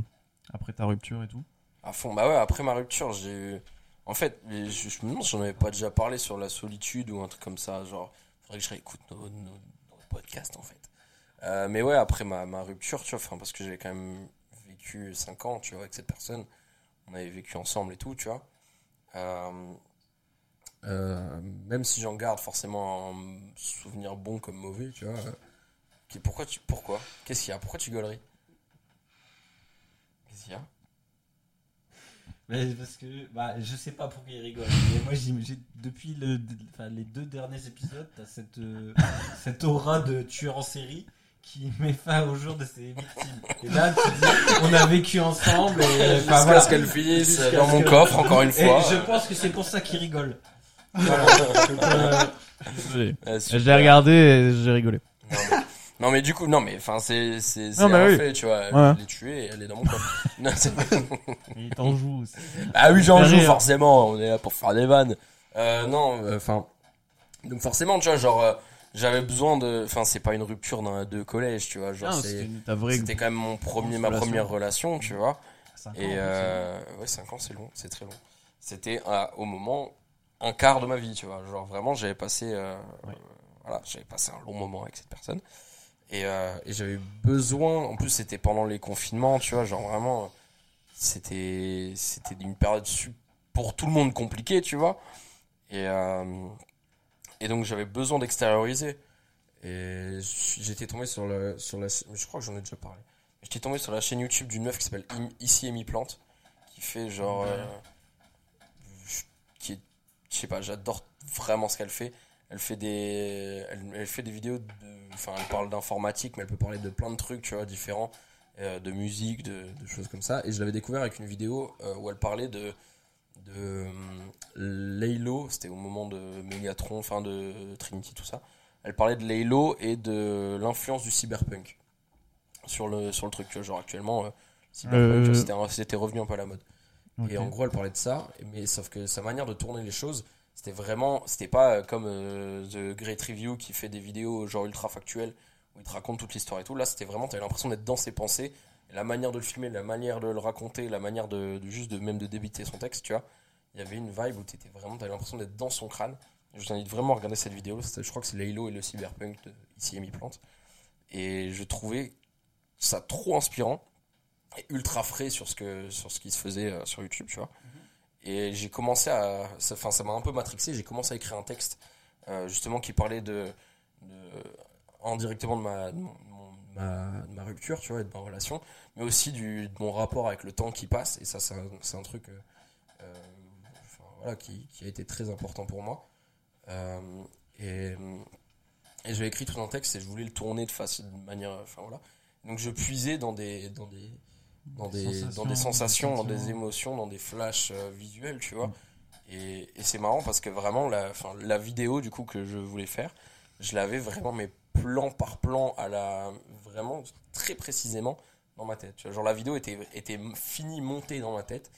[SPEAKER 3] Après ta rupture et tout.
[SPEAKER 1] À fond. Bah ouais, après ma rupture, j'ai eu. En fait, je, me demande si j'en avais pas déjà parlé sur la solitude ou un truc comme ça. Genre, faudrait que je réécoute nos, podcasts en fait. Euh, mais ouais, après ma, ma rupture, tu vois, parce que j'avais quand même vécu 5 ans, tu vois, avec cette personne. On avait vécu ensemble et tout, tu vois. Euh, euh, même si j'en garde forcément un souvenir bon comme mauvais, tu vois. pourquoi tu, pourquoi? Qu'est-ce qu'il y a? Pourquoi tu gueuleries? Qu'est-ce qu'il y a?
[SPEAKER 2] Mais parce que, bah, je sais pas pourquoi ils rigolent. Mais moi, j'ai- depuis le, enfin, les deux derniers épisodes, t'as cette, euh, cette aura de tueur en série qui met fin au jour de ses victimes. Et là, tu dis, on a vécu ensemble. Et, enfin,
[SPEAKER 1] Jusqu'à
[SPEAKER 2] voilà.
[SPEAKER 1] ce qu'elle finisse dans mon
[SPEAKER 2] que-
[SPEAKER 1] coffre, encore une
[SPEAKER 2] Et
[SPEAKER 1] fois.
[SPEAKER 2] je pense que c'est pour ça qu'ils rigolent.
[SPEAKER 3] Désolé.
[SPEAKER 1] Euh,
[SPEAKER 3] Je
[SPEAKER 1] super.
[SPEAKER 3] l'ai regardé et j'ai rigolé.
[SPEAKER 1] Non mais, non, mais du coup, non mais enfin c'est c'est c'est un
[SPEAKER 3] oui.
[SPEAKER 1] fait, tu vois.
[SPEAKER 3] Ouais.
[SPEAKER 1] Je l'ai tuée, elle est dans mon corps. Non, c'est-
[SPEAKER 3] Il t'en joue aussi.
[SPEAKER 1] ah oui, j'en joue forcément. On est là pour faire des vannes. Euh, non, euh, enfin donc forcément, tu vois, genre euh, j'avais besoin de. Enfin, c'est pas une rupture d'un- de collège, tu vois. Genre
[SPEAKER 3] Ah,
[SPEAKER 1] c'est
[SPEAKER 3] c'était
[SPEAKER 1] quand même mon premier ma
[SPEAKER 3] relation.
[SPEAKER 1] première relation, tu vois.
[SPEAKER 3] Cinq ans,
[SPEAKER 1] Et euh, ouais, 5 ans, c'est long, c'est très long. C'était euh, au moment un quart de ma vie, tu vois. Genre vraiment, j'avais passé, euh,
[SPEAKER 3] Ouais.
[SPEAKER 1] euh, voilà, j'avais passé un long moment avec cette personne. Et, euh, et j'avais besoin, en plus c'était pendant les confinements, tu vois, genre vraiment, c'était, c'était une période pour tout le monde compliquée, tu vois. Et, euh, et donc j'avais besoin d'extérioriser. Et j'étais tombé sur le, sur la, je crois que j'en ai déjà parlé. J'étais tombé sur la chaîne YouTube d'une meuf qui s'appelle Ici Amy Plante, qui fait genre, euh, je- qui est, je sais pas, j'adore vraiment ce qu'elle fait. Elle fait des, elle, elle fait des vidéos de, enfin, elle parle d'informatique, mais elle peut parler de plein de trucs, tu vois, différents, euh, de musique, de, de choses comme ça. Et je l'avais découvert avec une vidéo euh, où elle parlait de, de euh, Laylo, c'était au moment de Megatron, enfin de Trinity, tout ça. Elle parlait de Laylo et de l'influence du cyberpunk sur le, sur le truc. tu vois, Genre actuellement, euh, cyberpunk, c'était revenu un peu à la mode. Et en gros, elle parlait de ça, mais sauf que sa manière de tourner les choses, c'était vraiment, c'était pas euh, comme euh, The Great Review qui fait des vidéos genre ultra factuelles où il te raconte toute l'histoire et tout. Là, c'était vraiment, t'avais l'impression d'être dans ses pensées, la manière de le filmer, la manière de le raconter, la manière de, juste de même de débiter son texte, tu vois. Il y avait une vibe où t'étais vraiment, t'avais l'impression d'être dans son crâne. Je vous invite vraiment à regarder cette vidéo. Je crois que c'est Laylo et le cyberpunk de ici Amy Plante. Et je trouvais ça trop inspirant et ultra frais sur ce que sur ce qui se faisait euh, sur YouTube, tu vois. Et j'ai commencé à, ça- enfin ça m'a un peu matrixé. J'ai commencé à écrire un texte euh, justement qui parlait de, de indirectement de ma, de ma, rupture, tu vois, et de ma relation, mais aussi du, de mon rapport avec le temps qui passe. Et ça, c'est un, un truc euh, euh, voilà, qui, a été très important pour moi. Et et j'avais écrit tout un texte et je voulais le tourner de façon de manière, enfin voilà. Donc je puisais dans des dans des dans des,
[SPEAKER 3] sensations,
[SPEAKER 1] dans des sensations, dans
[SPEAKER 3] des
[SPEAKER 1] des
[SPEAKER 3] sentiments.
[SPEAKER 1] émotions, dans des flashs euh, visuels, tu vois. Et, et c'est marrant parce que vraiment la, vidéo du coup que je voulais faire, je l'avais vraiment mais plan par plan à la vraiment très précisément dans ma tête. Tu vois, genre la vidéo était était finie montée dans ma tête.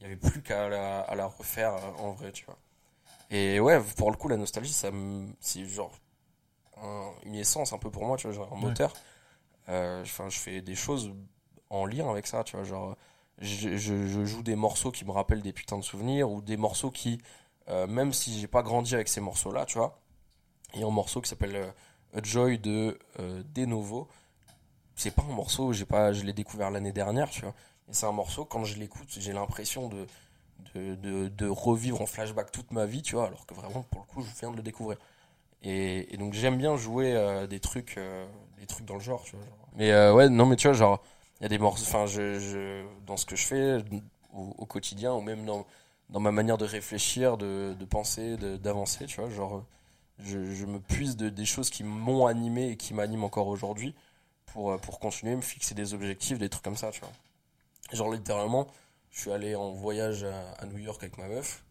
[SPEAKER 1] Il y avait plus qu'à la, à la refaire euh, en vrai, tu vois. Et ouais, pour le coup la nostalgie ça c'est genre un- une essence un peu pour moi, tu vois, genre un
[SPEAKER 3] Ouais.
[SPEAKER 1] moteur. Euh, Enfin, je fais des choses en lien avec ça, tu vois, genre je, joue des morceaux qui me rappellent des putains de souvenirs ou des morceaux qui, euh, même si j'ai pas grandi avec ces morceaux-là, tu vois, il y a un morceau qui s'appelle euh, A Joy de euh, De Novo. C'est pas un morceau, j'ai pas, je l'ai découvert l'année dernière, tu vois. Et c'est un morceau, quand je l'écoute, j'ai l'impression de, de, de, revivre en flashback toute ma vie, tu vois, alors que vraiment, pour le coup, je viens de le découvrir. Et, donc, j'aime bien jouer des trucs, des trucs dans le genre, tu vois. genre. Mais ouais, non, mais tu vois, genre, il y a des morceaux, enfin, je, je, dans ce que je fais au, au quotidien, ou même dans, dans ma manière de réfléchir, de, de penser, d'avancer, tu vois, genre, je, je me puise de, des choses qui m'ont animé et qui m'animent encore aujourd'hui pour, euh, pour continuer, me fixer des objectifs, des trucs comme ça, tu vois. Genre, littéralement, je suis allé en voyage à, à New York avec ma meuf.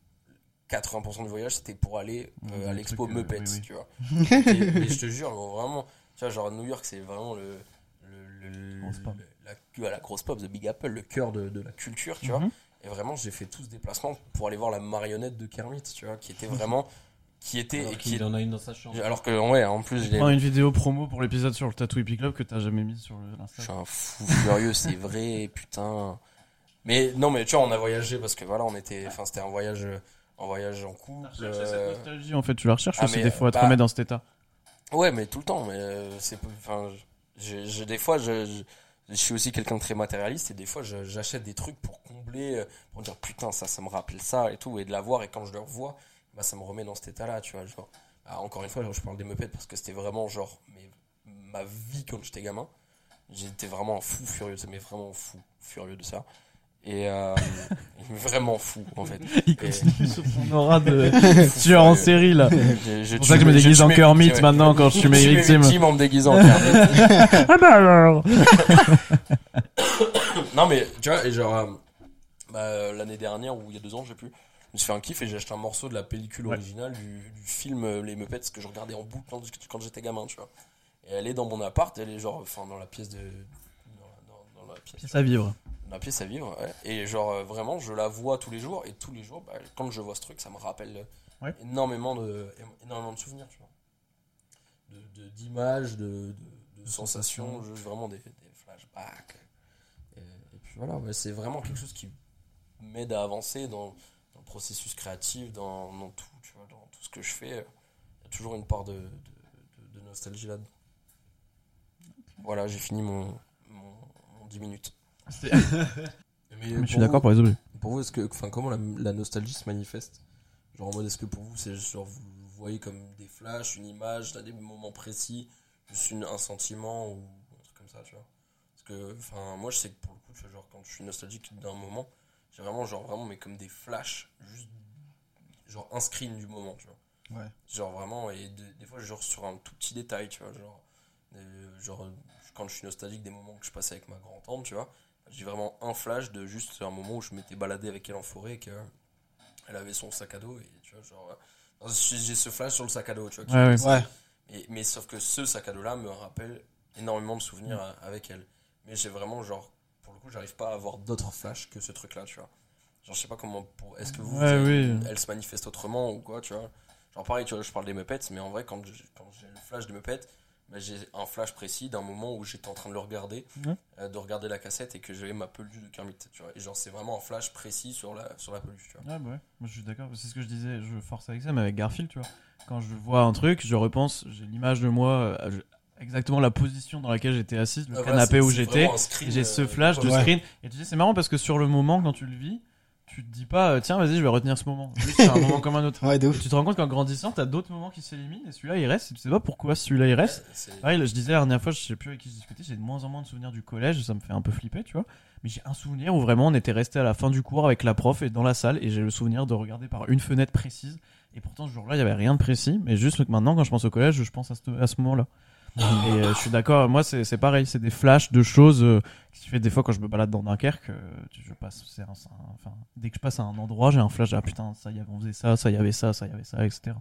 [SPEAKER 1] 80% du voyage, c'était pour aller euh,
[SPEAKER 3] Mmh,
[SPEAKER 1] à l'expo
[SPEAKER 3] euh,
[SPEAKER 1] Muppets,
[SPEAKER 3] oui, oui.
[SPEAKER 1] tu vois. et, et je te jure, vraiment, tu vois, genre New York, c'est vraiment le, le, le-
[SPEAKER 3] Grosse pop.
[SPEAKER 1] le- la, la grosse pop, The Big Apple, le cœur de, de la culture, tu vois.
[SPEAKER 3] Mhm.
[SPEAKER 1] Et vraiment, j'ai fait tout ce déplacement pour aller voir la marionnette de Kermit, tu vois, qui était vraiment, qui était,
[SPEAKER 2] Alors
[SPEAKER 1] et qui
[SPEAKER 2] qu'il en a une dans sa chambre.
[SPEAKER 1] alors que, ouais, en plus,
[SPEAKER 3] Prends une vidéo promo pour l'épisode sur le Tattoo Hippie Club que t'as jamais mis sur le-
[SPEAKER 1] Je suis un fou furieux, c'est vrai, putain. Mais non, mais tu vois, on a voyagé parce que voilà, on était, enfin, c'était un voyage, un voyage en couple. euh,
[SPEAKER 3] nostalgie en fait, tu la recherches
[SPEAKER 1] Ah,
[SPEAKER 3] aussi des fois à te
[SPEAKER 1] bah,
[SPEAKER 3] remettre dans cet état.
[SPEAKER 1] Ouais, mais tout le temps. Mais euh, c'est, enfin, je, je- des fois, je, je, je suis aussi quelqu'un de très matérialiste et des fois, j'achète des trucs pour combler, euh, pour dire putain, ça, ça me rappelle ça et tout, et de l'avoir. Et quand je le revois, bah, ça me remet dans cet état-là, tu vois. Genre, Ah, encore une fois, je parle des Muppets parce que c'était vraiment genre, mais ma vie quand j'étais gamin. J'étais vraiment fou furieux, mais vraiment fou furieux de ça. Et euh, vraiment fou en fait.
[SPEAKER 3] Il continue sur son aura de tueur en série là.
[SPEAKER 1] Je- je
[SPEAKER 3] C'est pour ça que je me déguise en Kermit maintenant quand je tue mes victimes.
[SPEAKER 1] en me déguisant en Kermit.
[SPEAKER 3] Ah bah alors
[SPEAKER 1] non mais tu vois et genre euh, bah, l'année dernière ou il y a deux ans je sais plus me suis fait un kiff et j'ai acheté un morceau de la pellicule
[SPEAKER 3] Ouais.
[SPEAKER 1] originale du, du film euh, Les Muppets que je regardais en boucle quand, quand j'étais gamin, tu vois. Et elle est dans mon appart, elle est genre, enfin, dans la pièce de. Dans, dans- dans la pièce,
[SPEAKER 3] Pièce à vivre.
[SPEAKER 1] La pièce à vivre, ouais. Et genre, euh, vraiment, je la vois tous les jours, et tous les jours, bah, quand je vois ce truc, ça me rappelle euh,
[SPEAKER 3] Ouais.
[SPEAKER 1] énormément, de, énormément de souvenirs, tu vois. De- de- D'images, de, de, de sensations, vraiment des, des flashbacks. Et, et puis voilà, ouais, c'est vraiment quelque chose qui m'aide à avancer dans, dans le processus créatif, dans, dans tout, tu vois, dans tout ce que je fais. Il y a toujours une part de, de, de- de nostalgie là-dedans. Voilà, j'ai fini mon, mon, mon 10 minutes. Mais
[SPEAKER 3] Mais je suis d'accord pour les objets.
[SPEAKER 1] pour vous, est-ce que, enfin, comment la, la nostalgie se manifeste? Genre en mode, est-ce que pour vous, c'est genre vous voyez comme des flashs, une image, à des moments précis, juste une- un sentiment ou un truc comme ça, tu vois? Parce que, enfin, moi, je sais que pour le coup, tu vois, genre quand je suis nostalgique d'un moment, j'ai vraiment, genre vraiment, mais comme des flashs, juste, genre un screen du moment, tu vois?
[SPEAKER 7] Ouais.
[SPEAKER 1] Genre vraiment, et de- des fois, genre sur un tout petit détail, tu vois, genre, euh, genre quand je suis nostalgique des moments que je passais avec ma grand-tante, tu vois, j'ai vraiment un flash de juste un moment où je m'étais baladé avec elle en forêt et qu'elle avait son sac à dos, et tu vois, genre, euh, j'ai ce flash sur le sac à dos, tu vois.
[SPEAKER 3] Ouais,
[SPEAKER 1] et- mais sauf que ce sac à dos là me rappelle énormément de souvenirs euh, avec elle. Mais j'ai vraiment, genre, pour le coup, j'arrive pas à avoir d'autres flashs que ce truc là, tu vois. Genre, je sais pas comment. Pour... Est-ce que vous,
[SPEAKER 3] Ouais,
[SPEAKER 1] vous avez-
[SPEAKER 3] oui.
[SPEAKER 1] elle se manifeste autrement ou quoi, tu vois Genre, pareil, tu vois, je parle des Muppets, mais en vrai, quand j'ai le flash des Muppets, bah, j'ai un flash précis d'un moment où j'étais en train de le regarder, euh, de regarder la cassette et que j'avais ma peluche de Kermit, tu vois. Et genre, c'est vraiment un flash précis sur la, sur la peluche, tu vois.
[SPEAKER 3] Ouais, bah ouais, moi je suis d'accord. C'est ce que je disais, je force avec ça, mais avec Garfield, tu vois. Quand je vois un truc, je repense, j'ai l'image de moi, euh, je- exactement la position dans laquelle j'étais assise, le
[SPEAKER 1] Ah,
[SPEAKER 3] canapé où j'étais, j'ai
[SPEAKER 1] euh,
[SPEAKER 3] ce flash de
[SPEAKER 1] ouais.
[SPEAKER 3] screen. Et tu sais, c'est marrant parce que sur le moment, quand tu le vis, tu te dis pas, euh, tiens, vas-y, je vais retenir ce moment. Juste, C'est un moment comme un autre.
[SPEAKER 7] Ouais, de ouf.
[SPEAKER 3] tu te rends compte qu'en grandissant, t'as d'autres moments qui s'éliminent, et celui-là il reste, et tu sais pas pourquoi celui-là il reste.
[SPEAKER 1] Ouais, c'est-
[SPEAKER 3] Pareil, là, je disais la dernière fois, je sais plus avec qui je discutais, j'ai de moins en moins de souvenirs du collège, ça me fait un peu flipper, tu vois. Mais j'ai un souvenir où vraiment on était resté à la fin du cours avec la prof et dans la salle, et j'ai le souvenir de regarder par une fenêtre précise. Et pourtant, ce jour-là, il y avait rien de précis, mais juste que maintenant, quand je pense au collège, je pense à ce, à ce moment-là. Et euh, je suis d'accord, moi c'est c'est pareil, c'est des flashs de choses euh, qui fait des fois quand je me balade dans Dunkerque, euh, je passe, c'est un- c'est un- enfin, dès que je passe à un endroit, j'ai un flash, ah putain, ça y avait, on faisait ça, ça y avait ça, ça y avait ça, etc.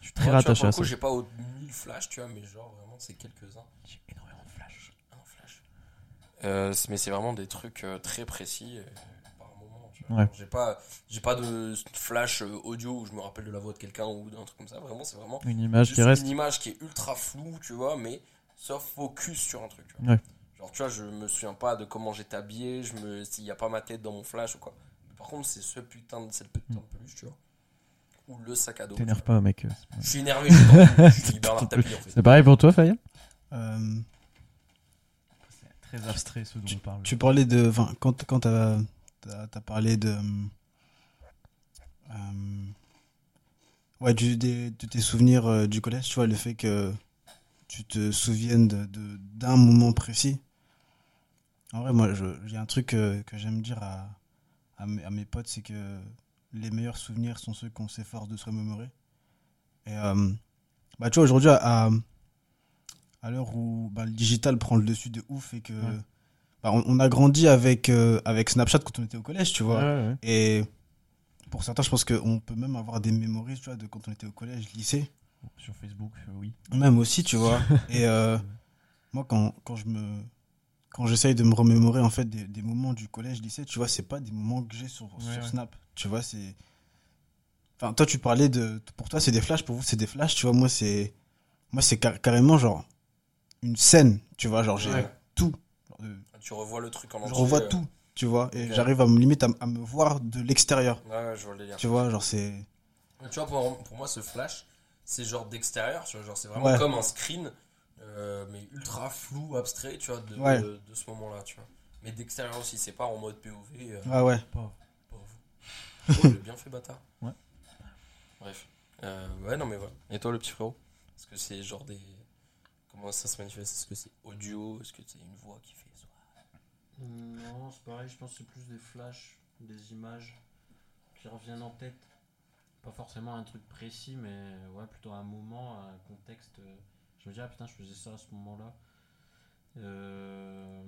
[SPEAKER 3] Je suis très
[SPEAKER 1] Moi, tu vois,
[SPEAKER 3] rattaché
[SPEAKER 1] pour
[SPEAKER 3] à
[SPEAKER 1] le
[SPEAKER 3] ça.
[SPEAKER 1] coup, j'ai pas au- mille flashs, tu vois, mais genre vraiment, c'est quelques-uns.
[SPEAKER 3] J'ai énormément de flashs.
[SPEAKER 1] Un flash. Euh, c'est- mais c'est vraiment des trucs euh, très précis euh, par moment. tu vois.
[SPEAKER 3] Ouais.
[SPEAKER 1] J'ai pas, j'ai pas de flash euh, audio où je me rappelle de la voix de quelqu'un ou d'un truc comme ça. Vraiment, c'est vraiment
[SPEAKER 3] Une image qui reste.
[SPEAKER 1] une image qui est ultra floue, tu vois, mais sauf focus sur un truc. Tu vois.
[SPEAKER 3] Ouais.
[SPEAKER 1] Genre, tu vois, je me souviens pas de comment j'étais habillé, je me, s'il y a pas ma tête dans mon flash ou quoi. Mais par contre, c'est ce putain de cette putain de peluche, tu vois. Ou le sac à dos.
[SPEAKER 3] T'énerve
[SPEAKER 1] tu
[SPEAKER 3] pas, mec. euh,
[SPEAKER 1] Je suis énervé, je suis, tendu, je suis Bernard Tapie en fait.
[SPEAKER 3] C'est pareil pour toi, Fayal?
[SPEAKER 7] Euh,
[SPEAKER 3] C'est très abstrait ce dont on parle.
[SPEAKER 7] tu parlais de. Enfin, quand, quand t'as as, parlé de. euh, ouais, du, des- de tes souvenirs euh, du collège, tu vois, le fait que tu te souviennes d'un de, moment précis. En vrai, moi, j'ai un truc euh, que j'aime dire à, à, mes, potes, c'est que les meilleurs souvenirs sont ceux qu'on s'efforce de se remémorer. Et euh, bah, tu vois, aujourd'hui, à, à l'heure où bah, le digital prend le dessus de ouf et que
[SPEAKER 3] Ouais.
[SPEAKER 7] Bah, on, a grandi avec, euh, avec Snapchat quand on était au collège, tu vois.
[SPEAKER 3] Ouais, ouais.
[SPEAKER 7] Et pour certains, je pense qu'on peut même avoir des mémories, tu vois, de quand on était au collège, lycée.
[SPEAKER 3] Sur Facebook, euh, oui.
[SPEAKER 7] Même aussi, tu vois. Et euh, moi, quand, quand je me. Quand j'essaye de me remémorer en fait des, des moments du collège, lycée, tu vois, c'est pas des moments que j'ai sur, sur
[SPEAKER 3] Ouais.
[SPEAKER 7] Snap. Tu vois, c'est. Enfin, toi, tu parlais de. Pour toi, c'est des flashs, pour vous, c'est des flashs, tu vois. Moi, c'est. Moi, c'est car- carrément genre. Une scène, tu vois, genre, j'ai tout. Genre,
[SPEAKER 1] Tu revois le truc en
[SPEAKER 7] je
[SPEAKER 1] entier.
[SPEAKER 7] revois
[SPEAKER 1] euh,
[SPEAKER 7] tout, tu vois. Et j'arrive à me limite à, me voir de l'extérieur.
[SPEAKER 1] Ouais, ouais, je vois le délire.
[SPEAKER 7] Tu vois, genre, c'est.
[SPEAKER 1] Tu vois, pour, pour moi, ce flash, c'est genre d'extérieur, tu vois, genre c'est vraiment
[SPEAKER 7] Ouais.
[SPEAKER 1] comme un screen, euh, mais ultra flou, abstrait, tu vois, de,
[SPEAKER 7] Ouais.
[SPEAKER 1] de, de ce moment-là, tu vois. Mais d'extérieur aussi, c'est pas en mode POV. euh,
[SPEAKER 7] Ouais, ouais.
[SPEAKER 1] pas vous. Oh, j'ai bien fait, bâtard.
[SPEAKER 3] Ouais.
[SPEAKER 1] Bref. Euh, ouais, non, mais voilà. Et toi, le petit frérot? Est-ce que c'est genre des. Comment ça se manifeste? Est-ce que c'est audio? Est-ce que c'est une voix qui fait
[SPEAKER 2] Non, c'est pareil, je pense que c'est plus des flashs, des images qui reviennent en tête. Pas forcément un truc précis, mais ouais, plutôt un moment, un contexte. Je me dis, ah putain, je faisais ça à ce moment-là. Euh,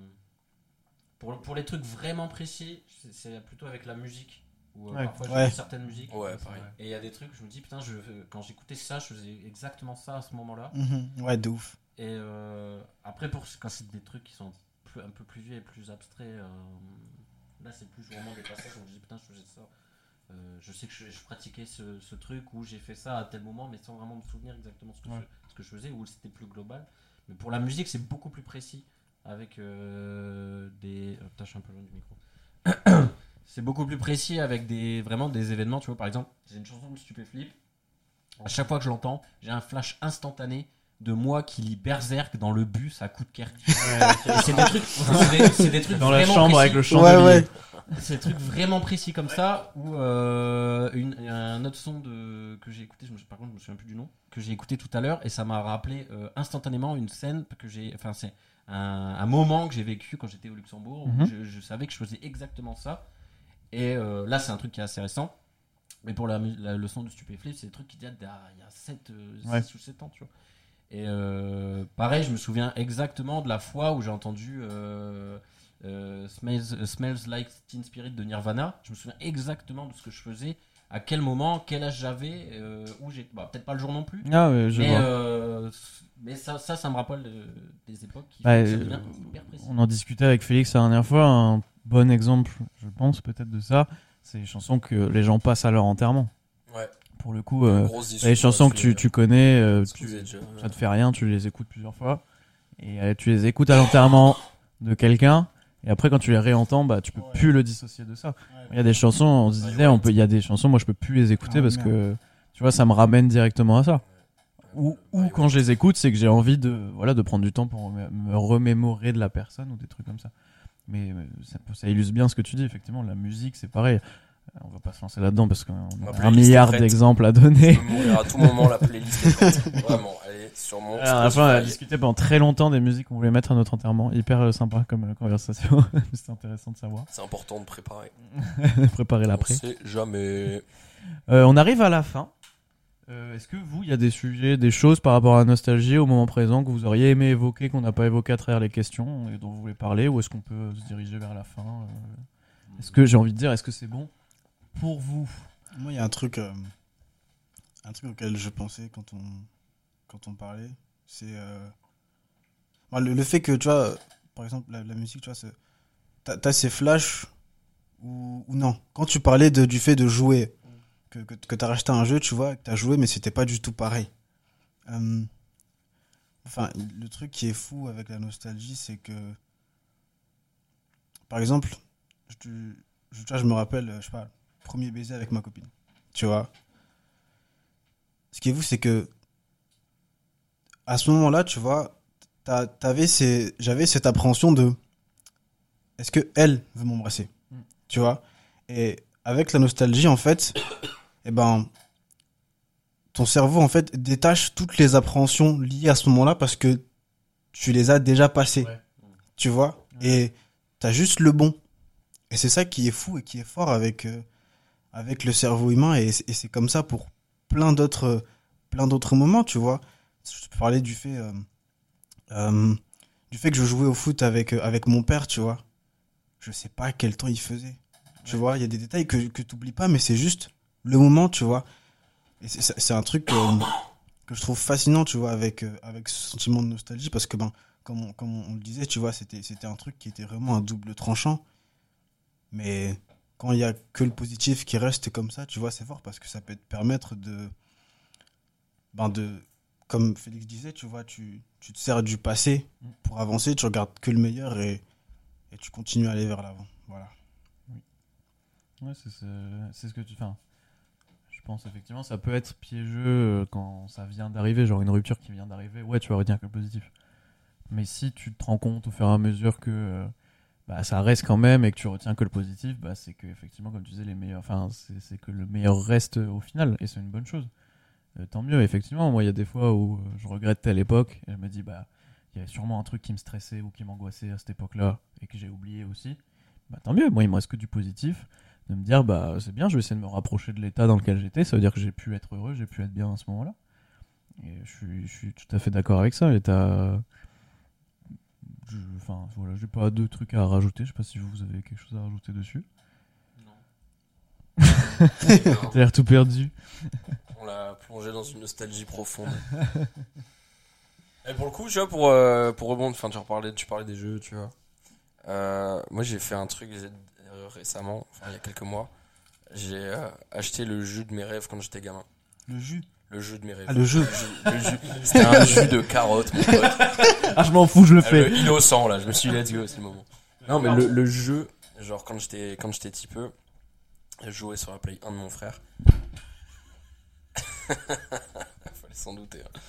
[SPEAKER 2] Pour, pour les trucs vraiment précis, c'est- plutôt avec la musique. Ou euh,
[SPEAKER 3] Ouais.
[SPEAKER 2] parfois
[SPEAKER 7] Ouais.
[SPEAKER 2] certaines musiques.
[SPEAKER 1] Ouais, pareil.
[SPEAKER 2] Et il y a des trucs, je me dis, putain, je, quand j'écoutais ça, je faisais exactement ça à ce moment-là.
[SPEAKER 7] Mhm. Ouais, de ouf.
[SPEAKER 2] Et euh, après, pour, quand c'est des trucs qui sont plus- un peu plus vieux et plus abstraits, euh, là c'est plus vraiment des passages où je me dis, putain, je faisais ça. Euh, je sais que je, je pratiquais ce, ce truc où j'ai fait ça à tel moment, mais sans vraiment me souvenir exactement ce que,
[SPEAKER 3] Ouais.
[SPEAKER 2] je, ce que je faisais, ou c'était plus global. Mais pour la musique, c'est beaucoup plus précis. Avec euh, des. putain, je suis un peu loin du micro. c'est beaucoup plus précis avec des vraiment des événements. Tu vois, par exemple, j'ai une chanson de Stupéflip. À chaque fois que je l'entends, j'ai un flash instantané de moi qui lit Berserk dans le bus à coup de kerk. Et c'est des trucs, c'est des, trucs
[SPEAKER 3] Dans la
[SPEAKER 2] vraiment
[SPEAKER 3] chambre
[SPEAKER 2] précis.
[SPEAKER 3] avec le
[SPEAKER 7] Ouais,
[SPEAKER 3] chandelier.
[SPEAKER 7] ouais.
[SPEAKER 2] C'est des trucs vraiment précis comme ça. Ou euh, une- un autre son de, que j'ai écouté, je me, par contre je me souviens plus du nom, que j'ai écouté tout à l'heure et ça m'a rappelé euh, instantanément une scène que j'ai, enfin c'est un, un moment que j'ai vécu quand j'étais au Luxembourg où
[SPEAKER 3] Mhm.
[SPEAKER 2] je, je savais que je faisais exactement ça. Et euh, là c'est un truc qui est assez récent. Mais pour la, la- le son de Stupéflip, c'est des trucs qui datent d'il y a- il y a 7,
[SPEAKER 3] Ouais.
[SPEAKER 2] 6 ou 7 ans, tu vois. Et euh, pareil, je me souviens exactement de la fois où j'ai entendu euh, euh, Smells, Smells Like Teen Spirit de Nirvana. Je me souviens exactement de ce que je faisais, à quel moment, quel âge j'avais, euh, où j'étais. Bah, Peut-être pas le jour non plus.
[SPEAKER 3] Ah, je
[SPEAKER 2] mais
[SPEAKER 3] vois.
[SPEAKER 2] euh, mais ça, ça, ça me rappelle des époques qui
[SPEAKER 3] Bah, euh. On en discutait avec Félix la dernière fois. Un bon exemple, je pense, peut-être de ça, c'est les chansons que les gens passent à leur enterrement.
[SPEAKER 1] Ouais.
[SPEAKER 3] Pour le coup, euh, les chansons que tu, tu connais, euh, tu- ça te fait rien, tu les écoutes plusieurs fois. Et euh, tu les écoutes à l'enterrement de quelqu'un. Et après, quand tu les réentends, bah, tu peux
[SPEAKER 7] Ouais.
[SPEAKER 3] plus le dissocier de ça. Il y a des chansons, on se disait, on peut, il y a des chansons, moi je peux plus les écouter
[SPEAKER 7] Ah,
[SPEAKER 3] parce
[SPEAKER 7] merde.
[SPEAKER 3] que, tu vois, ça me ramène directement à ça. Ou, ou quand je les écoute, c'est que j'ai envie de, voilà, de prendre du temps pour me, remémorer de la personne ou des trucs comme ça. Mais euh, ça, ça illustre bien ce que tu dis, effectivement. La musique, c'est pareil. Euh, On va pas se lancer là-dedans parce qu'on a un
[SPEAKER 1] est
[SPEAKER 3] milliard d'exemples à donner.
[SPEAKER 1] Je peux mourir à tout moment, la playlist est. Vraiment, allez, sur mon.
[SPEAKER 3] Alors, à la fin, on a discuté pendant très longtemps des musiques qu'on voulait mettre à notre enterrement. Hyper euh, sympa comme euh, conversation. C'était intéressant de savoir.
[SPEAKER 1] C'est important de préparer.
[SPEAKER 3] Préparer
[SPEAKER 1] On
[SPEAKER 3] l'après.
[SPEAKER 1] sait jamais.
[SPEAKER 3] Euh, on arrive à la fin. Euh, Est-ce que vous, il y a des sujets, des choses par rapport à la nostalgie au moment présent que vous auriez aimé évoquer, qu'on n'a pas évoqué à travers les questions et dont vous voulez parler, ou est-ce qu'on peut se diriger vers la fin euh, Est-ce que j'ai envie de dire, est-ce que c'est bon? Pour vous
[SPEAKER 7] Moi, il y a un truc, euh, un truc auquel je pensais quand on, quand on parlait, c'est euh, moi, le, fait que, tu vois, par exemple, la, musique, tu vois, t'as t'as ces flashs ou, non. Quand tu parlais du fait de jouer, que, que, que t'as racheté un jeu, tu vois, que t'as joué, mais c'était pas du tout pareil. Euh, enfin, le truc qui est fou avec la nostalgie, c'est que, par exemple, je, je, je me rappelle, je sais pas, premier baiser avec ma copine. Tu vois Ce qui est fou, c'est que à ce moment-là, tu vois, t'as- t'avais ces, j'avais cette appréhension de est-ce que elle veut m'embrasser?
[SPEAKER 3] Mm.
[SPEAKER 7] Tu vois Et avec la nostalgie, en fait, eh ben, ton cerveau, en fait, détache toutes les appréhensions liées à ce moment-là parce que tu les as déjà passées.
[SPEAKER 3] Ouais.
[SPEAKER 7] Tu vois Et t'as juste le bon. Et c'est ça qui est fou et qui est fort avec, euh, avec le cerveau humain. Et, c'est- et c'est comme ça pour plein d'autres, plein d'autres moments, tu vois. Je peux parler du fait, euh, euh, du fait que je jouais au foot avec, euh, avec mon père, tu vois. Je sais pas quel temps il faisait. Tu vois, il y a des détails que, que t'oublies pas, mais c'est juste le moment, tu vois. Et c'est- un truc euh, que je trouve fascinant, tu vois, avec, avec ce sentiment de nostalgie, parce que, ben, comme on, comme on le disait, tu vois, c'était c'était un truc qui était vraiment un double tranchant. Mais quand il y a que le positif qui reste comme ça, tu vois, c'est fort parce que ça peut te permettre de. Ben de comme Félix disait, tu vois, tu, tu te sers du passé pour avancer, tu regardes que le meilleur et, et tu continues à aller vers l'avant. Voilà.
[SPEAKER 3] Ouais, c'est ce, c'est ce que tu. Enfin, je pense effectivement, ça peut être piégeux euh, quand ça vient d'arriver, genre une rupture qui vient d'arriver. Ouais, tu vas retenir que le positif. Mais si tu te rends compte au fur et à mesure que euh, bah, ça reste quand même et que tu retiens que le positif, bah, c'est que effectivement, comme tu disais, les meilleurs. Enfin, c'est que le meilleur reste au final et c'est une bonne chose. Euh, tant mieux, effectivement. Moi, il y a des fois où euh, je regrette telle époque et je me dis, bah, il y avait sûrement un truc qui me stressait ou qui m'angoissait à cette époque-là et que j'ai oublié aussi. Bah, tant mieux. Moi, il me reste que du positif de me dire bah c'est bien je vais essayer de me rapprocher de l'état dans lequel j'étais ça veut dire que j'ai pu être heureux j'ai pu être bien à ce moment là et je suis, tout à fait d'accord avec ça je- enfin voilà j'ai pas deux trucs à rajouter je sais pas si vous avez quelque chose à rajouter dessus T'as l'air tout perdu.
[SPEAKER 1] On l'a plongé dans une nostalgie profonde. Et pour le coup, tu vois, pour, euh, pour rebondir, enfin, tu, reparlais, tu parlais des jeux, tu vois. Euh, moi, j'ai fait un truc récemment, enfin, il y a quelques mois. J'ai euh, acheté le jeu de mes rêves quand j'étais gamin.
[SPEAKER 7] Le jus?
[SPEAKER 1] Le jeu de mes rêves.
[SPEAKER 7] Ah, le jeu.
[SPEAKER 1] C'était un jus de carotte, mon pote.
[SPEAKER 3] Ah, je m'en fous, je le
[SPEAKER 1] Ah,
[SPEAKER 3] fais.
[SPEAKER 1] le innocent, là. Je me suis dit, let's go, c'est le moment. Non, mais le, le jeu, genre, quand j'étais, quand j'étais petit peu, je jouais sur la Play 1 de mon frère. Fallait s'en douter. hein.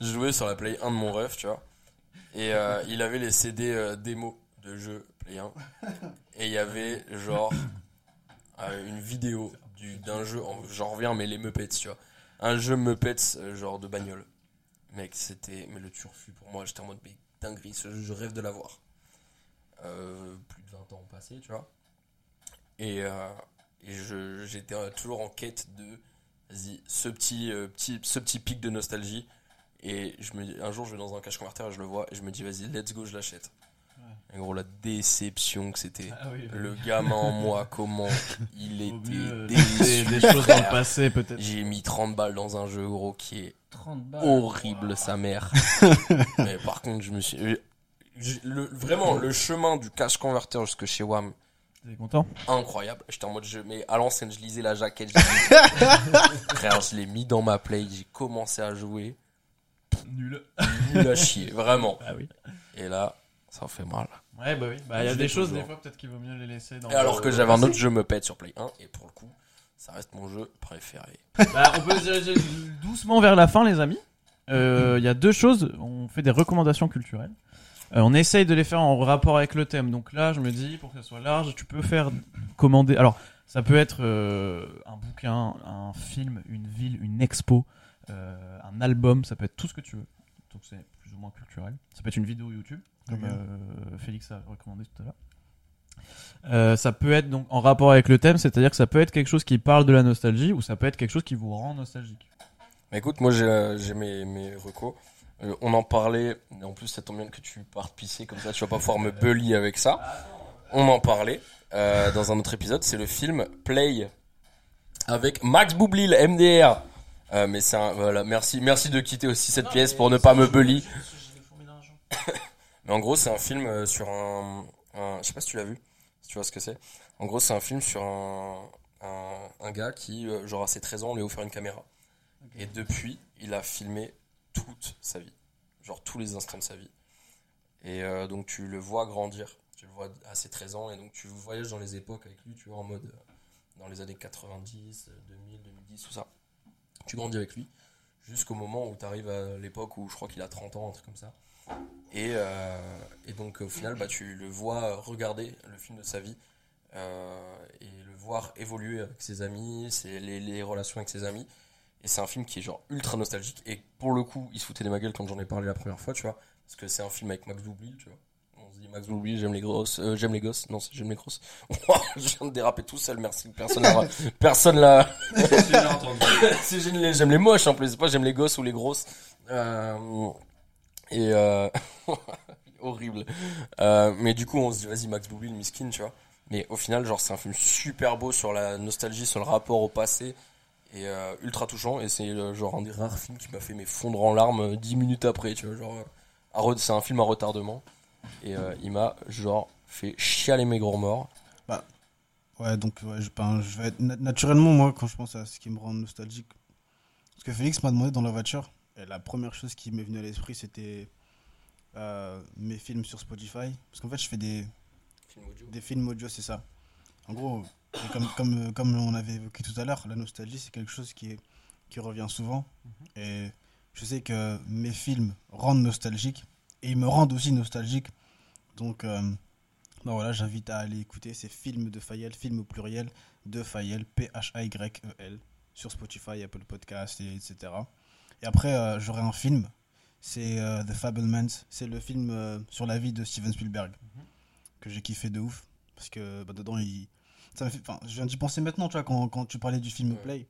[SPEAKER 1] je jouais sur la Play 1 de mon ref, tu vois. Et euh, il avait les CD euh, démo de jeux Play 1. Et il y avait, genre, euh, une vidéo du, d'un jeu, en- j'en reviens, mais les Muppets, tu vois. Un jeu Muppets, euh, genre de bagnole. Mec, c'était mais le turfu pour moi. J'étais en mode mais dinguerie, je rêve de l'avoir. Euh, plus de 20 ans ont passé, tu vois. Et, euh, j'étais toujours en quête de ce petit, petit, ce petit pic de nostalgie. Et je me un jour, je vais dans un cache converter et je le vois et je me dis, vas-y, let's go, je l'achète. Et gros, la déception que c'était.
[SPEAKER 3] Ah oui,
[SPEAKER 1] Le gamin en moi, comment il était
[SPEAKER 3] mieux,
[SPEAKER 1] déçu.
[SPEAKER 3] des, des choses dans le passé, peut-être.
[SPEAKER 1] J'ai mis 30 balles dans un jeu, gros, qui est
[SPEAKER 2] 30 balles.
[SPEAKER 1] horrible sa mère. mais par contre, je me suis je- je- le, vraiment le chemin du cash converter jusque chez Wam,
[SPEAKER 3] T'es content?
[SPEAKER 1] incroyable. J'étais en mode jeu, mais à l'ancienne, je lisais la jaquette. je l'ai- Frère, je l'ai mis dans ma play, j'ai commencé à jouer.
[SPEAKER 3] Nul.
[SPEAKER 1] Nul à chier, vraiment.
[SPEAKER 3] Ah oui.
[SPEAKER 1] Et là, ça fait mal.
[SPEAKER 3] Ouais, bah oui. Bah, il y a des choses,
[SPEAKER 1] toujours.
[SPEAKER 3] des fois, peut-être qu'il vaut mieux les laisser dans
[SPEAKER 1] Et alors que j'avais un autre jeu me pète sur Play 1, et pour le coup, ça reste mon jeu préféré.
[SPEAKER 3] Bah, on peut se diriger doucement vers la fin, les amis. Euh, Il y a deux choses. On fait des recommandations culturelles. Euh, on essaye de les faire en rapport avec le thème. Donc là, je me dis, pour que ce soit large, tu peux faire commander. Alors, ça peut être euh, un bouquin, un film, une ville, une expo, euh, un album. Ça peut être tout ce que tu veux. Donc c'est plus ou moins culturel. Ça peut être une vidéo YouTube, comme euh, Félix a recommandé tout à l'heure. Euh, ça peut être donc en rapport avec le thème, c'est-à-dire que ça peut être quelque chose qui parle de la nostalgie ou ça peut être quelque chose qui vous rend nostalgique.
[SPEAKER 1] Mais écoute, moi j'ai euh, j'ai mes, mes recos. Euh, on en parlait, et en plus ça tombe bien que tu partes pisser comme ça, tu vas pas pouvoir me bully avec ça. On en parlait euh, dans un autre épisode, c'est le film Play avec Max Boublil, MDR. Euh, mais c'est un, voilà, merci, merci de quitter aussi cette pièce pour ne pas me bully. Mais en gros, c'est un film euh, sur un, un- je sais pas si tu l'as vu, si tu vois ce que c'est. En gros, c'est un film sur un, un, un gars qui, euh, genre à ses 13 ans, on lui a offert une caméra. Et depuis, il a filmé toute sa vie. Genre tous les instants de sa vie. Et euh, donc tu le vois grandir. Tu le vois à ses 13 ans. Et donc tu voyages dans les époques avec lui, tu vois, en mode euh, dans les années 90, euh, 2000, 2010, tout ça. Tu grandis avec lui jusqu'au moment où tu arrives à l'époque où je crois qu'il a 30 ans, un truc comme ça. Et, euh, et donc au final, bah, tu le vois regarder le film de sa vie euh, et le voir évoluer avec ses amis, ses, les, les relations avec ses amis. Et c'est un film qui est genre ultra nostalgique. Et pour le coup, il se foutait de ma gueule quand j'en ai parlé la première fois, tu vois. Parce que c'est un film avec Max Boublil, tu vois. On se dit Max Boublil, j'aime les grosses, euh, j'aime les gosses. Non, c'est j'aime les grosses. je viens de déraper tout seul, merci. Personne l'a, personne l'a. c'est j'aime les, j'aime les moches en plus, c'est pas j'aime les gosses ou les grosses. Euh, et euh, horrible. Euh, mais du coup, on se dit vas-y Max Boublil, miskin, tu vois. Mais au final, genre c'est un film super beau sur la nostalgie, sur le rapport au passé et euh, ultra touchant et c'est genre un des rares films qui m'a fait mes fondre en larmes euh, 10 minutes après tu vois genre c'est un film à retardement et il m'a genre fait chialer mes gros morts
[SPEAKER 7] Ouais, donc je, ben, je vais être na- naturellement, moi, quand je pense à ce qui me rend nostalgique. Parce que Félix m'a demandé dans la voiture, et la première chose qui m'est venue à l'esprit, c'était euh, mes films sur Spotify. Parce qu'en fait, je fais des,
[SPEAKER 1] film audio
[SPEAKER 7] des films audio, c'est ça. En gros, comme, comme, comme on avait évoqué tout à l'heure, la nostalgie, c'est quelque chose qui, est, qui revient souvent. Et je sais que mes films rendent nostalgique, et ils me rendent aussi nostalgique. Donc, euh, ben voilà, j'invite à aller écouter ces films de Fayel, films au pluriel, de Fayel, P-H-A-Y-E-L, sur Spotify, Apple Podcast, et etc. Et après, euh, j'aurai un film, c'est euh, The Fablemans, c'est le film euh, sur la vie de Steven Spielberg, que j'ai kiffé de ouf, parce que bah, dedans, il... ça me fait... enfin, je viens d'y penser maintenant, tu vois, quand, quand tu parlais du film
[SPEAKER 1] Ouais.
[SPEAKER 7] Play,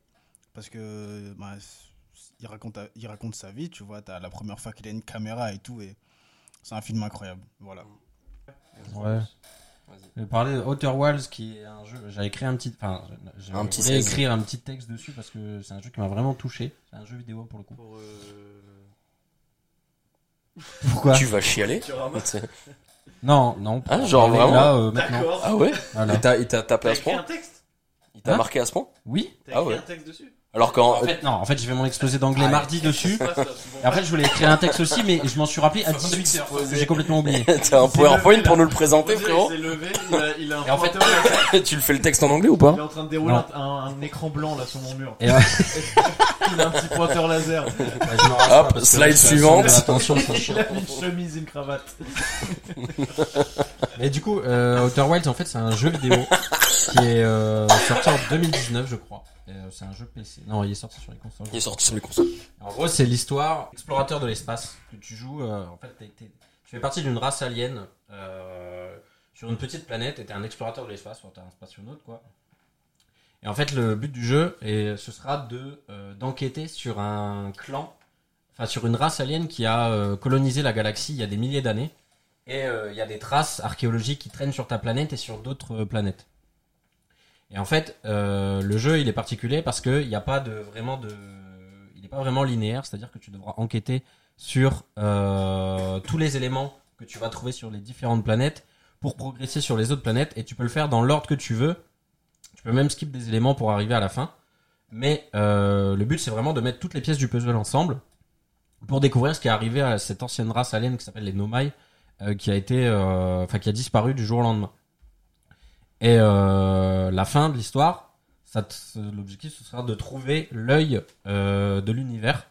[SPEAKER 7] parce que bah, il, raconte, il raconte sa vie, tu vois, t'as la première fois qu'il a une caméra et tout, et c'est un film incroyable, voilà.
[SPEAKER 3] Ouais.
[SPEAKER 2] Je vais parler de Outer Wilds qui est un jeu. J'avais créé un petit. Enfin, j'ai
[SPEAKER 1] Un petit
[SPEAKER 2] voulais
[SPEAKER 1] 16.
[SPEAKER 2] écrire un petit texte dessus parce que c'est un jeu qui m'a vraiment touché. C'est un jeu vidéo pour le coup.
[SPEAKER 3] Pour, euh,
[SPEAKER 2] Pourquoi
[SPEAKER 1] Tu vas chialer
[SPEAKER 2] Non, non.
[SPEAKER 1] Ah, genre vraiment
[SPEAKER 2] là, euh, maintenant.
[SPEAKER 1] Ah ouais
[SPEAKER 2] Voilà.
[SPEAKER 1] Il t'a- il t'a tapé
[SPEAKER 3] T'as
[SPEAKER 1] à ce
[SPEAKER 3] écrit
[SPEAKER 1] point Il t'a
[SPEAKER 2] Hein
[SPEAKER 1] marqué à ce point
[SPEAKER 2] Oui.
[SPEAKER 3] T'as
[SPEAKER 1] Ah
[SPEAKER 3] écrit
[SPEAKER 1] ouais.
[SPEAKER 3] un texte dessus
[SPEAKER 1] Alors qu'en
[SPEAKER 2] En fait, non. En fait, j'ai fait mon exposé d'anglais
[SPEAKER 1] Ah,
[SPEAKER 2] mardi dessus. Et après, je voulais écrire un texte aussi, mais je m'en suis rappelé à 18h. J'ai complètement oublié.
[SPEAKER 1] t'as un PowerPoint pour nous le présenter,
[SPEAKER 3] Il
[SPEAKER 1] frérot
[SPEAKER 3] s'est levé, il a, il a un
[SPEAKER 2] Et en fait-
[SPEAKER 1] Tu le fais le texte en anglais ou
[SPEAKER 3] il
[SPEAKER 1] pas
[SPEAKER 3] est en train de dérouler un, écran blanc là sur mon mur.
[SPEAKER 2] Et
[SPEAKER 3] Il a un petit pointeur laser.
[SPEAKER 2] je
[SPEAKER 1] Hop, slide suivante.
[SPEAKER 2] ça.
[SPEAKER 3] Il a une chemise, une cravate.
[SPEAKER 2] Mais du coup, euh, Outer Wilds, en fait, c'est un jeu vidéo qui est euh, sorti en 2019, je crois. Euh, c'est un jeu PC. Non, il est sorti sur les consoles.
[SPEAKER 1] Il est sorti sur les consoles.
[SPEAKER 2] En gros, c'est l'histoire explorateur de l'espace que tu joues. euh, en fait, tu fais partie d'une race alien euh, sur une petite planète et t'es un explorateur de l'espace, enfin, t'es un spationaute, quoi. Et en fait, le but du jeu, et ce sera de d'enquêter sur un clan, enfin sur une race alien qui a colonisé la galaxie il y a des milliers d'années. Et il y a des traces archéologiques qui traînent sur ta planète et sur d'autres planètes. Et en fait, euh, le jeu, il est particulier parce qu'il n'y a pas de vraiment de, il n'est pas vraiment linéaire, c'est-à-dire que tu devras enquêter sur euh, tous les éléments que tu vas trouver sur les différentes planètes pour progresser sur les autres planètes et tu peux le faire dans l'ordre que tu veux. Tu peux même skip des éléments pour arriver à la fin. Mais euh, le but, c'est vraiment de mettre toutes les pièces du puzzle ensemble pour découvrir ce qui est arrivé à cette ancienne race alien qui s'appelle les Nomai, qui a été, enfin, qui a disparu du jour au lendemain. Et euh, la fin de l'histoire, l'objectif ce sera de trouver l'œil euh, de l'univers.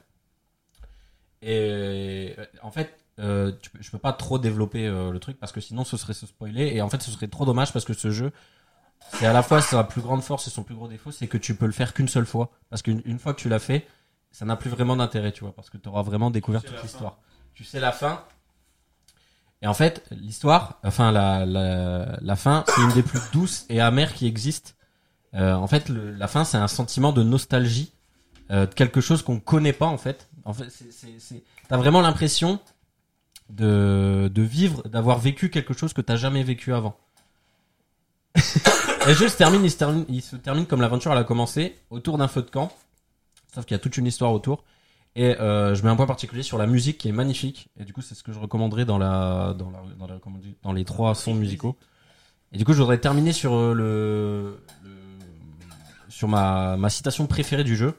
[SPEAKER 2] Et en fait, euh, tu peux- je peux pas trop développer euh, le truc parce que sinon ce serait se spoiler. Et en fait, ce serait trop dommage parce que ce jeu, c'est à la fois sa plus grande force et son plus gros défaut, c'est que tu peux le faire qu'une seule fois. Parce qu'une une fois que tu l'as fait, ça n'a plus vraiment d'intérêt, tu vois, parce que tu auras vraiment découvert toute l'histoire. Tu sais la fin. Et en fait, l'histoire, enfin la, fin, c'est une des plus douces et amères qui existent. Euh, en fait, la fin, c'est un sentiment de nostalgie, euh, de quelque chose qu'on connaît pas en fait. En fait, t'as vraiment l'impression de, vivre, d'avoir vécu quelque chose que t'as jamais vécu avant. et le jeu se termine, il se termine, il se termine comme l'aventure elle a commencé, autour d'un feu de camp. Sauf qu'il y a toute une histoire autour. Et euh, je mets un point particulier sur la musique qui est magnifique. Et du coup, c'est ce que je recommanderais dans la, dans la, dans, la- comment on dit, dans les trois sons musicaux. Et du coup, je voudrais terminer sur euh, le, le- sur ma, ma citation préférée du jeu,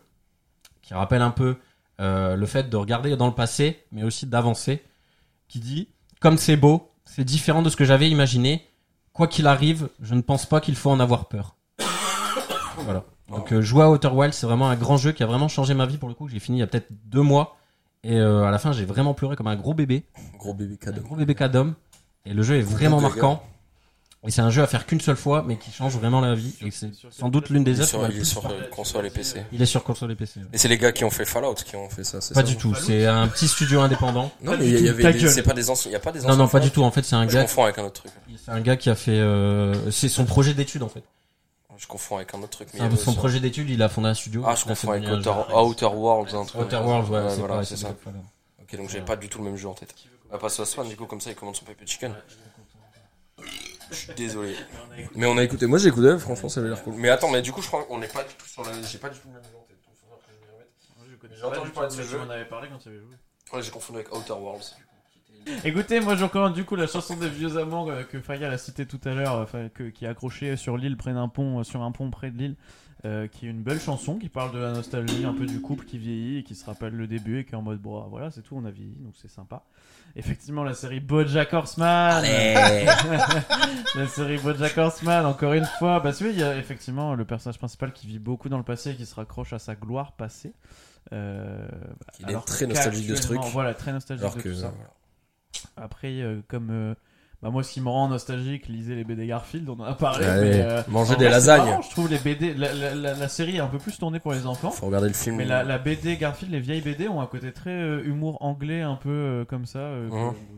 [SPEAKER 2] qui rappelle un peu euh, le fait de regarder dans le passé, mais aussi d'avancer, qui dit comme c'est beau, c'est différent de ce que j'avais imaginé. Quoi qu'il arrive, je ne pense pas qu'il faut en avoir peur. voilà. Donc euh, jouer à Outer Wilds, c'est vraiment un grand jeu qui a vraiment changé ma vie pour le coup. J'ai fini il y a peut-être deux mois et euh, à la fin j'ai vraiment pleuré comme un gros bébé,
[SPEAKER 1] Gros bébé cadeau.
[SPEAKER 2] gros bébé cadom. Et le jeu est vraiment marquant. Et c'est un jeu à faire qu'une seule fois, mais qui change vraiment la vie. Et c'est sans doute l'une
[SPEAKER 1] Il
[SPEAKER 2] des
[SPEAKER 1] est
[SPEAKER 2] œuvres. qui
[SPEAKER 1] sur,
[SPEAKER 2] m'a
[SPEAKER 1] il est sur euh, console et PC.
[SPEAKER 2] Il est sur console et PC. ouais.
[SPEAKER 1] Et c'est les gars qui ont fait Fallout qui ont fait ça, c'est
[SPEAKER 2] Pas
[SPEAKER 1] ça
[SPEAKER 2] du tout. C'est un petit studio indépendant.
[SPEAKER 1] Non,
[SPEAKER 3] Pas
[SPEAKER 1] mais il y avait des- c'est pas des anciens, il y a pas des anciens.
[SPEAKER 2] Non, non, pas du tout. En fait, c'est un
[SPEAKER 1] Je
[SPEAKER 2] gars.
[SPEAKER 1] confonds avec un autre truc.
[SPEAKER 2] C'est un gars qui a fait. euh, C'est son projet d'études en fait.
[SPEAKER 1] Je confonds avec un autre truc.
[SPEAKER 2] son projet d'études, il a fondé un studio.
[SPEAKER 1] Ah, je confonds avec Outer, Worlds, un truc.
[SPEAKER 2] Outer Worlds, ouais, c'est
[SPEAKER 1] voilà, ça. Ok, donc j'avais pas du tout le même jeu en tête. On va passer à Swan, du coup, comme ça, il commande son Pepper Chicken. Je suis désolé. Mais on a écouté. Moi, j'ai écouté, franchement, ça avait l'air cool. Mais attends, mais du coup, je crois qu'on n'est pas du tout sur la. J'ai pas du tout le même jeu en tête. J'ai entendu parler de ce jeu.
[SPEAKER 3] On avait parlé quand tu avais joué.
[SPEAKER 1] Ouais, j'ai confondu avec Outer Worlds.
[SPEAKER 3] Écoutez, moi je recommande du coup la chanson des vieux amants euh, que Fayal a cité tout à l'heure, euh, enfin, que- qui est accrochée sur l'île près d'un pont, euh, sur un pont près de l'île, euh, qui est une belle chanson qui parle de la nostalgie un peu du couple qui vieillit et qui se rappelle le début et qui est en mode bon, ah, voilà, c'est tout, on a vieilli, donc c'est sympa. Effectivement, la série BoJack Horseman. la série BoJack Horseman, encore une fois, parce qu'il y a effectivement le personnage principal qui vit beaucoup dans le passé et qui se raccroche à sa gloire passée. Euh,
[SPEAKER 1] Il est
[SPEAKER 3] alors
[SPEAKER 1] très nostalgique de ce truc.
[SPEAKER 3] qu'actuellement- Voilà, très nostalgique
[SPEAKER 1] Alors
[SPEAKER 3] de
[SPEAKER 1] que.
[SPEAKER 3] tout ça.
[SPEAKER 1] voilà.
[SPEAKER 3] Après, euh, comme euh, bah moi, ce qui me rend nostalgique, lisez les BD Garfield, on en a parlé. Mais, euh,
[SPEAKER 1] manger
[SPEAKER 3] en
[SPEAKER 1] des lasagnes.
[SPEAKER 3] marrant, je trouve les BD, la, la- la- la série est un peu plus tournée pour les enfants.
[SPEAKER 1] Faut regarder le film.
[SPEAKER 3] Mais la, la BD Garfield, les vieilles BD ont un côté très euh, humour anglais, un peu euh, comme ça, que-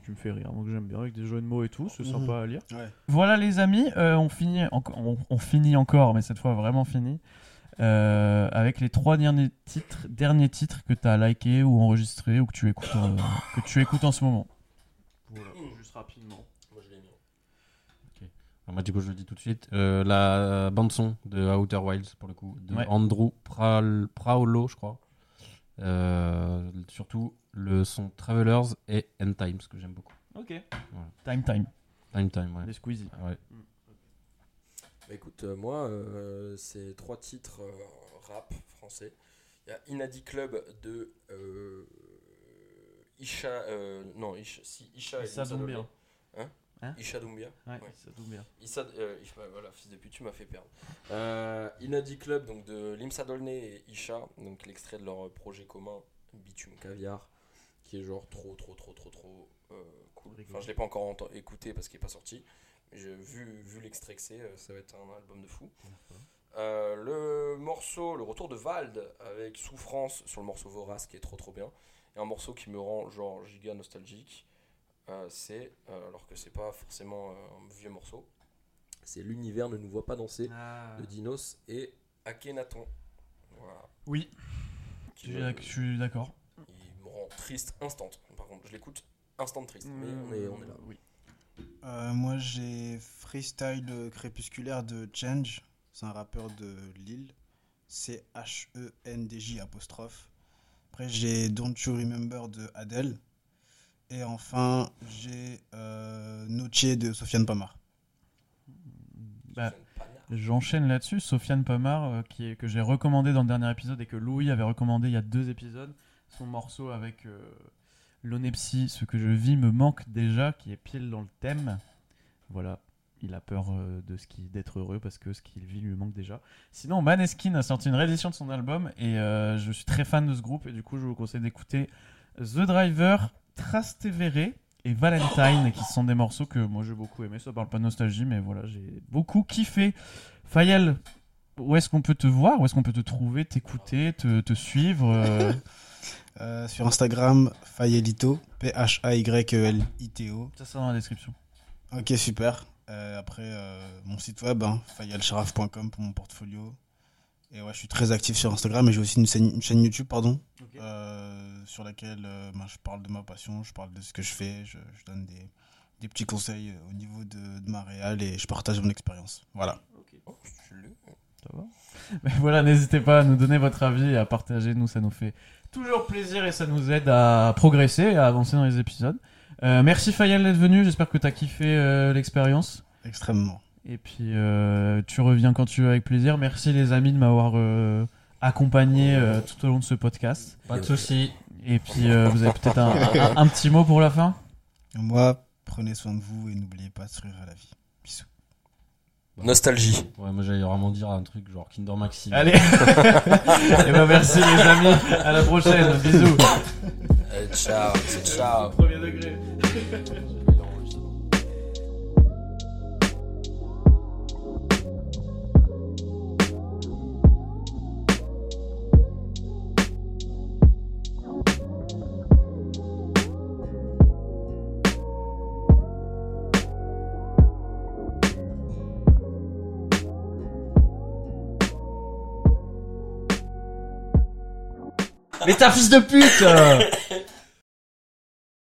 [SPEAKER 3] tu me fais rire, moi que j'aime bien, avec des jeux de mots et tout, c'est sympa à lire.
[SPEAKER 7] Ouais.
[SPEAKER 3] Voilà les amis, euh, on, finit enco- on, on finit encore, mais cette fois vraiment fini, euh, avec les trois derniers titres, derniers titres que tu as likés ou enregistrés ou que tu écoutes, en- que tu écoutes en ce moment. Voilà, juste rapidement.
[SPEAKER 2] Enfin, moi, du coup, je le dis tout de suite. Euh, la bande-son de Outer Wilds, pour le coup, de
[SPEAKER 3] Ouais.
[SPEAKER 2] Andrew Praolo, je crois. Euh, surtout le son Travelers et End Times, que j'aime beaucoup.
[SPEAKER 3] Ok. Time Time.
[SPEAKER 2] Time Time, ouais.
[SPEAKER 3] Les Squeezie.
[SPEAKER 2] Ouais.
[SPEAKER 1] Bah écoute, euh, moi, euh, c'est trois titres euh, rap français. Il y a Inadi Club de euh, Isha. euh, non, Isha, si, Isha et
[SPEAKER 3] Issa.
[SPEAKER 1] Hein,
[SPEAKER 3] Hein
[SPEAKER 1] Isha Doumbia.
[SPEAKER 3] Ouais,
[SPEAKER 1] Ouais. Issa, euh, ouais, voilà, fils de pute, tu m'as fait perdre. Euh, Inadi Club, donc de Limsa Dolné et Isha, donc l'extrait de leur projet commun, Bitume Caviar, qui est genre trop, trop, trop, trop, trop euh, cool. Enfin, je l'ai pas encore écouté parce qu'il est pas sorti, mais j'ai vu, vu l'extrait que c'est, euh, ça va être un album de fou. Le morceau, le retour de Vald avec Souffrance sur le morceau Vorace qui est trop trop bien. Et un morceau qui me rend genre giga nostalgique, c'est, euh, alors que c'est pas forcément euh, un vieux morceau, c'est L'univers ne nous voit pas danser de Dinos et Akhenaton. Voilà.
[SPEAKER 3] Oui.
[SPEAKER 1] Qui
[SPEAKER 3] Je suis
[SPEAKER 1] me-
[SPEAKER 3] d'ac- je suis d'accord.
[SPEAKER 1] il me rend triste instant. Par contre, je l'écoute instant triste. Mais on est, on est là.
[SPEAKER 3] Oui.
[SPEAKER 7] Euh, moi j'ai Freestyle Crépusculaire de Change, c'est un rappeur de Lille, C-H-E-N-D-J apostrophe. Après j'ai Don't You Remember de Adele. Et enfin j'ai euh, de Sofiane Pamar.
[SPEAKER 3] Bah, J'enchaîne là-dessus. Sofiane Pamar, euh, qui est, que j'ai recommandé dans le dernier épisode et que Louis avait recommandé il y a deux épisodes. Son morceau avec euh, l'onepsie, ce que je vis me manque déjà, qui est pile dans le thème. Voilà, il a peur euh, de ce qui d'être heureux parce que ce qu'il vit lui manque déjà. Sinon, Maneskin a sorti une réédition de son album et euh, je suis très fan de ce groupe et du coup, je vous conseille d'écouter The Driver, Trastevere et Valentine qui sont des morceaux que moi j'ai beaucoup aimé. Ça parle pas de nostalgie, mais voilà, j'ai beaucoup kiffé. Fayel, où est-ce qu'on peut te voir? Où est-ce qu'on peut te trouver, t'écouter, te, te suivre euh,
[SPEAKER 7] Euh, sur Instagram, Fayelito, P-H-A-Y-E-L-I-T-O.
[SPEAKER 3] Ça sera dans la description.
[SPEAKER 7] Ok, super. Euh, après, mon site web, hein, fayelcharaf.com pour mon portfolio. Et ouais, je suis très actif sur Instagram et j'ai aussi une chaîne, une chaîne YouTube, pardon, euh, sur laquelle euh, ben, je parle de ma passion, je parle de ce que je fais, je, je donne des, des petits conseils euh, au niveau de, de ma réal et je partage mon expérience. Voilà.
[SPEAKER 3] Ça va Mais voilà, n'hésitez pas à nous donner votre avis et à partager. Nous, ça nous fait toujours plaisir et ça nous aide à progresser et à avancer dans les épisodes. Euh, merci Fayel d'être venu. J'espère que tu as kiffé euh, l'expérience.
[SPEAKER 7] Extrêmement.
[SPEAKER 3] Et puis, euh, tu reviens quand tu veux avec plaisir. Merci les amis de m'avoir euh, accompagné euh, tout au long de ce podcast.
[SPEAKER 2] Pas de soucis.
[SPEAKER 3] Et puis, euh, vous avez peut-être un, un- un petit mot pour la fin?
[SPEAKER 7] Moi, prenez soin de vous et n'oubliez pas de sourire à la vie. Bisous.
[SPEAKER 1] Nostalgie.
[SPEAKER 2] Ouais, moi j'allais vraiment dire un truc genre Kinder Maxime.
[SPEAKER 3] Allez Et ben merci les amis. À la prochaine. Bisous.
[SPEAKER 1] Euh, ciao, ciao.
[SPEAKER 3] Premier degré.
[SPEAKER 2] Mais un fils de pute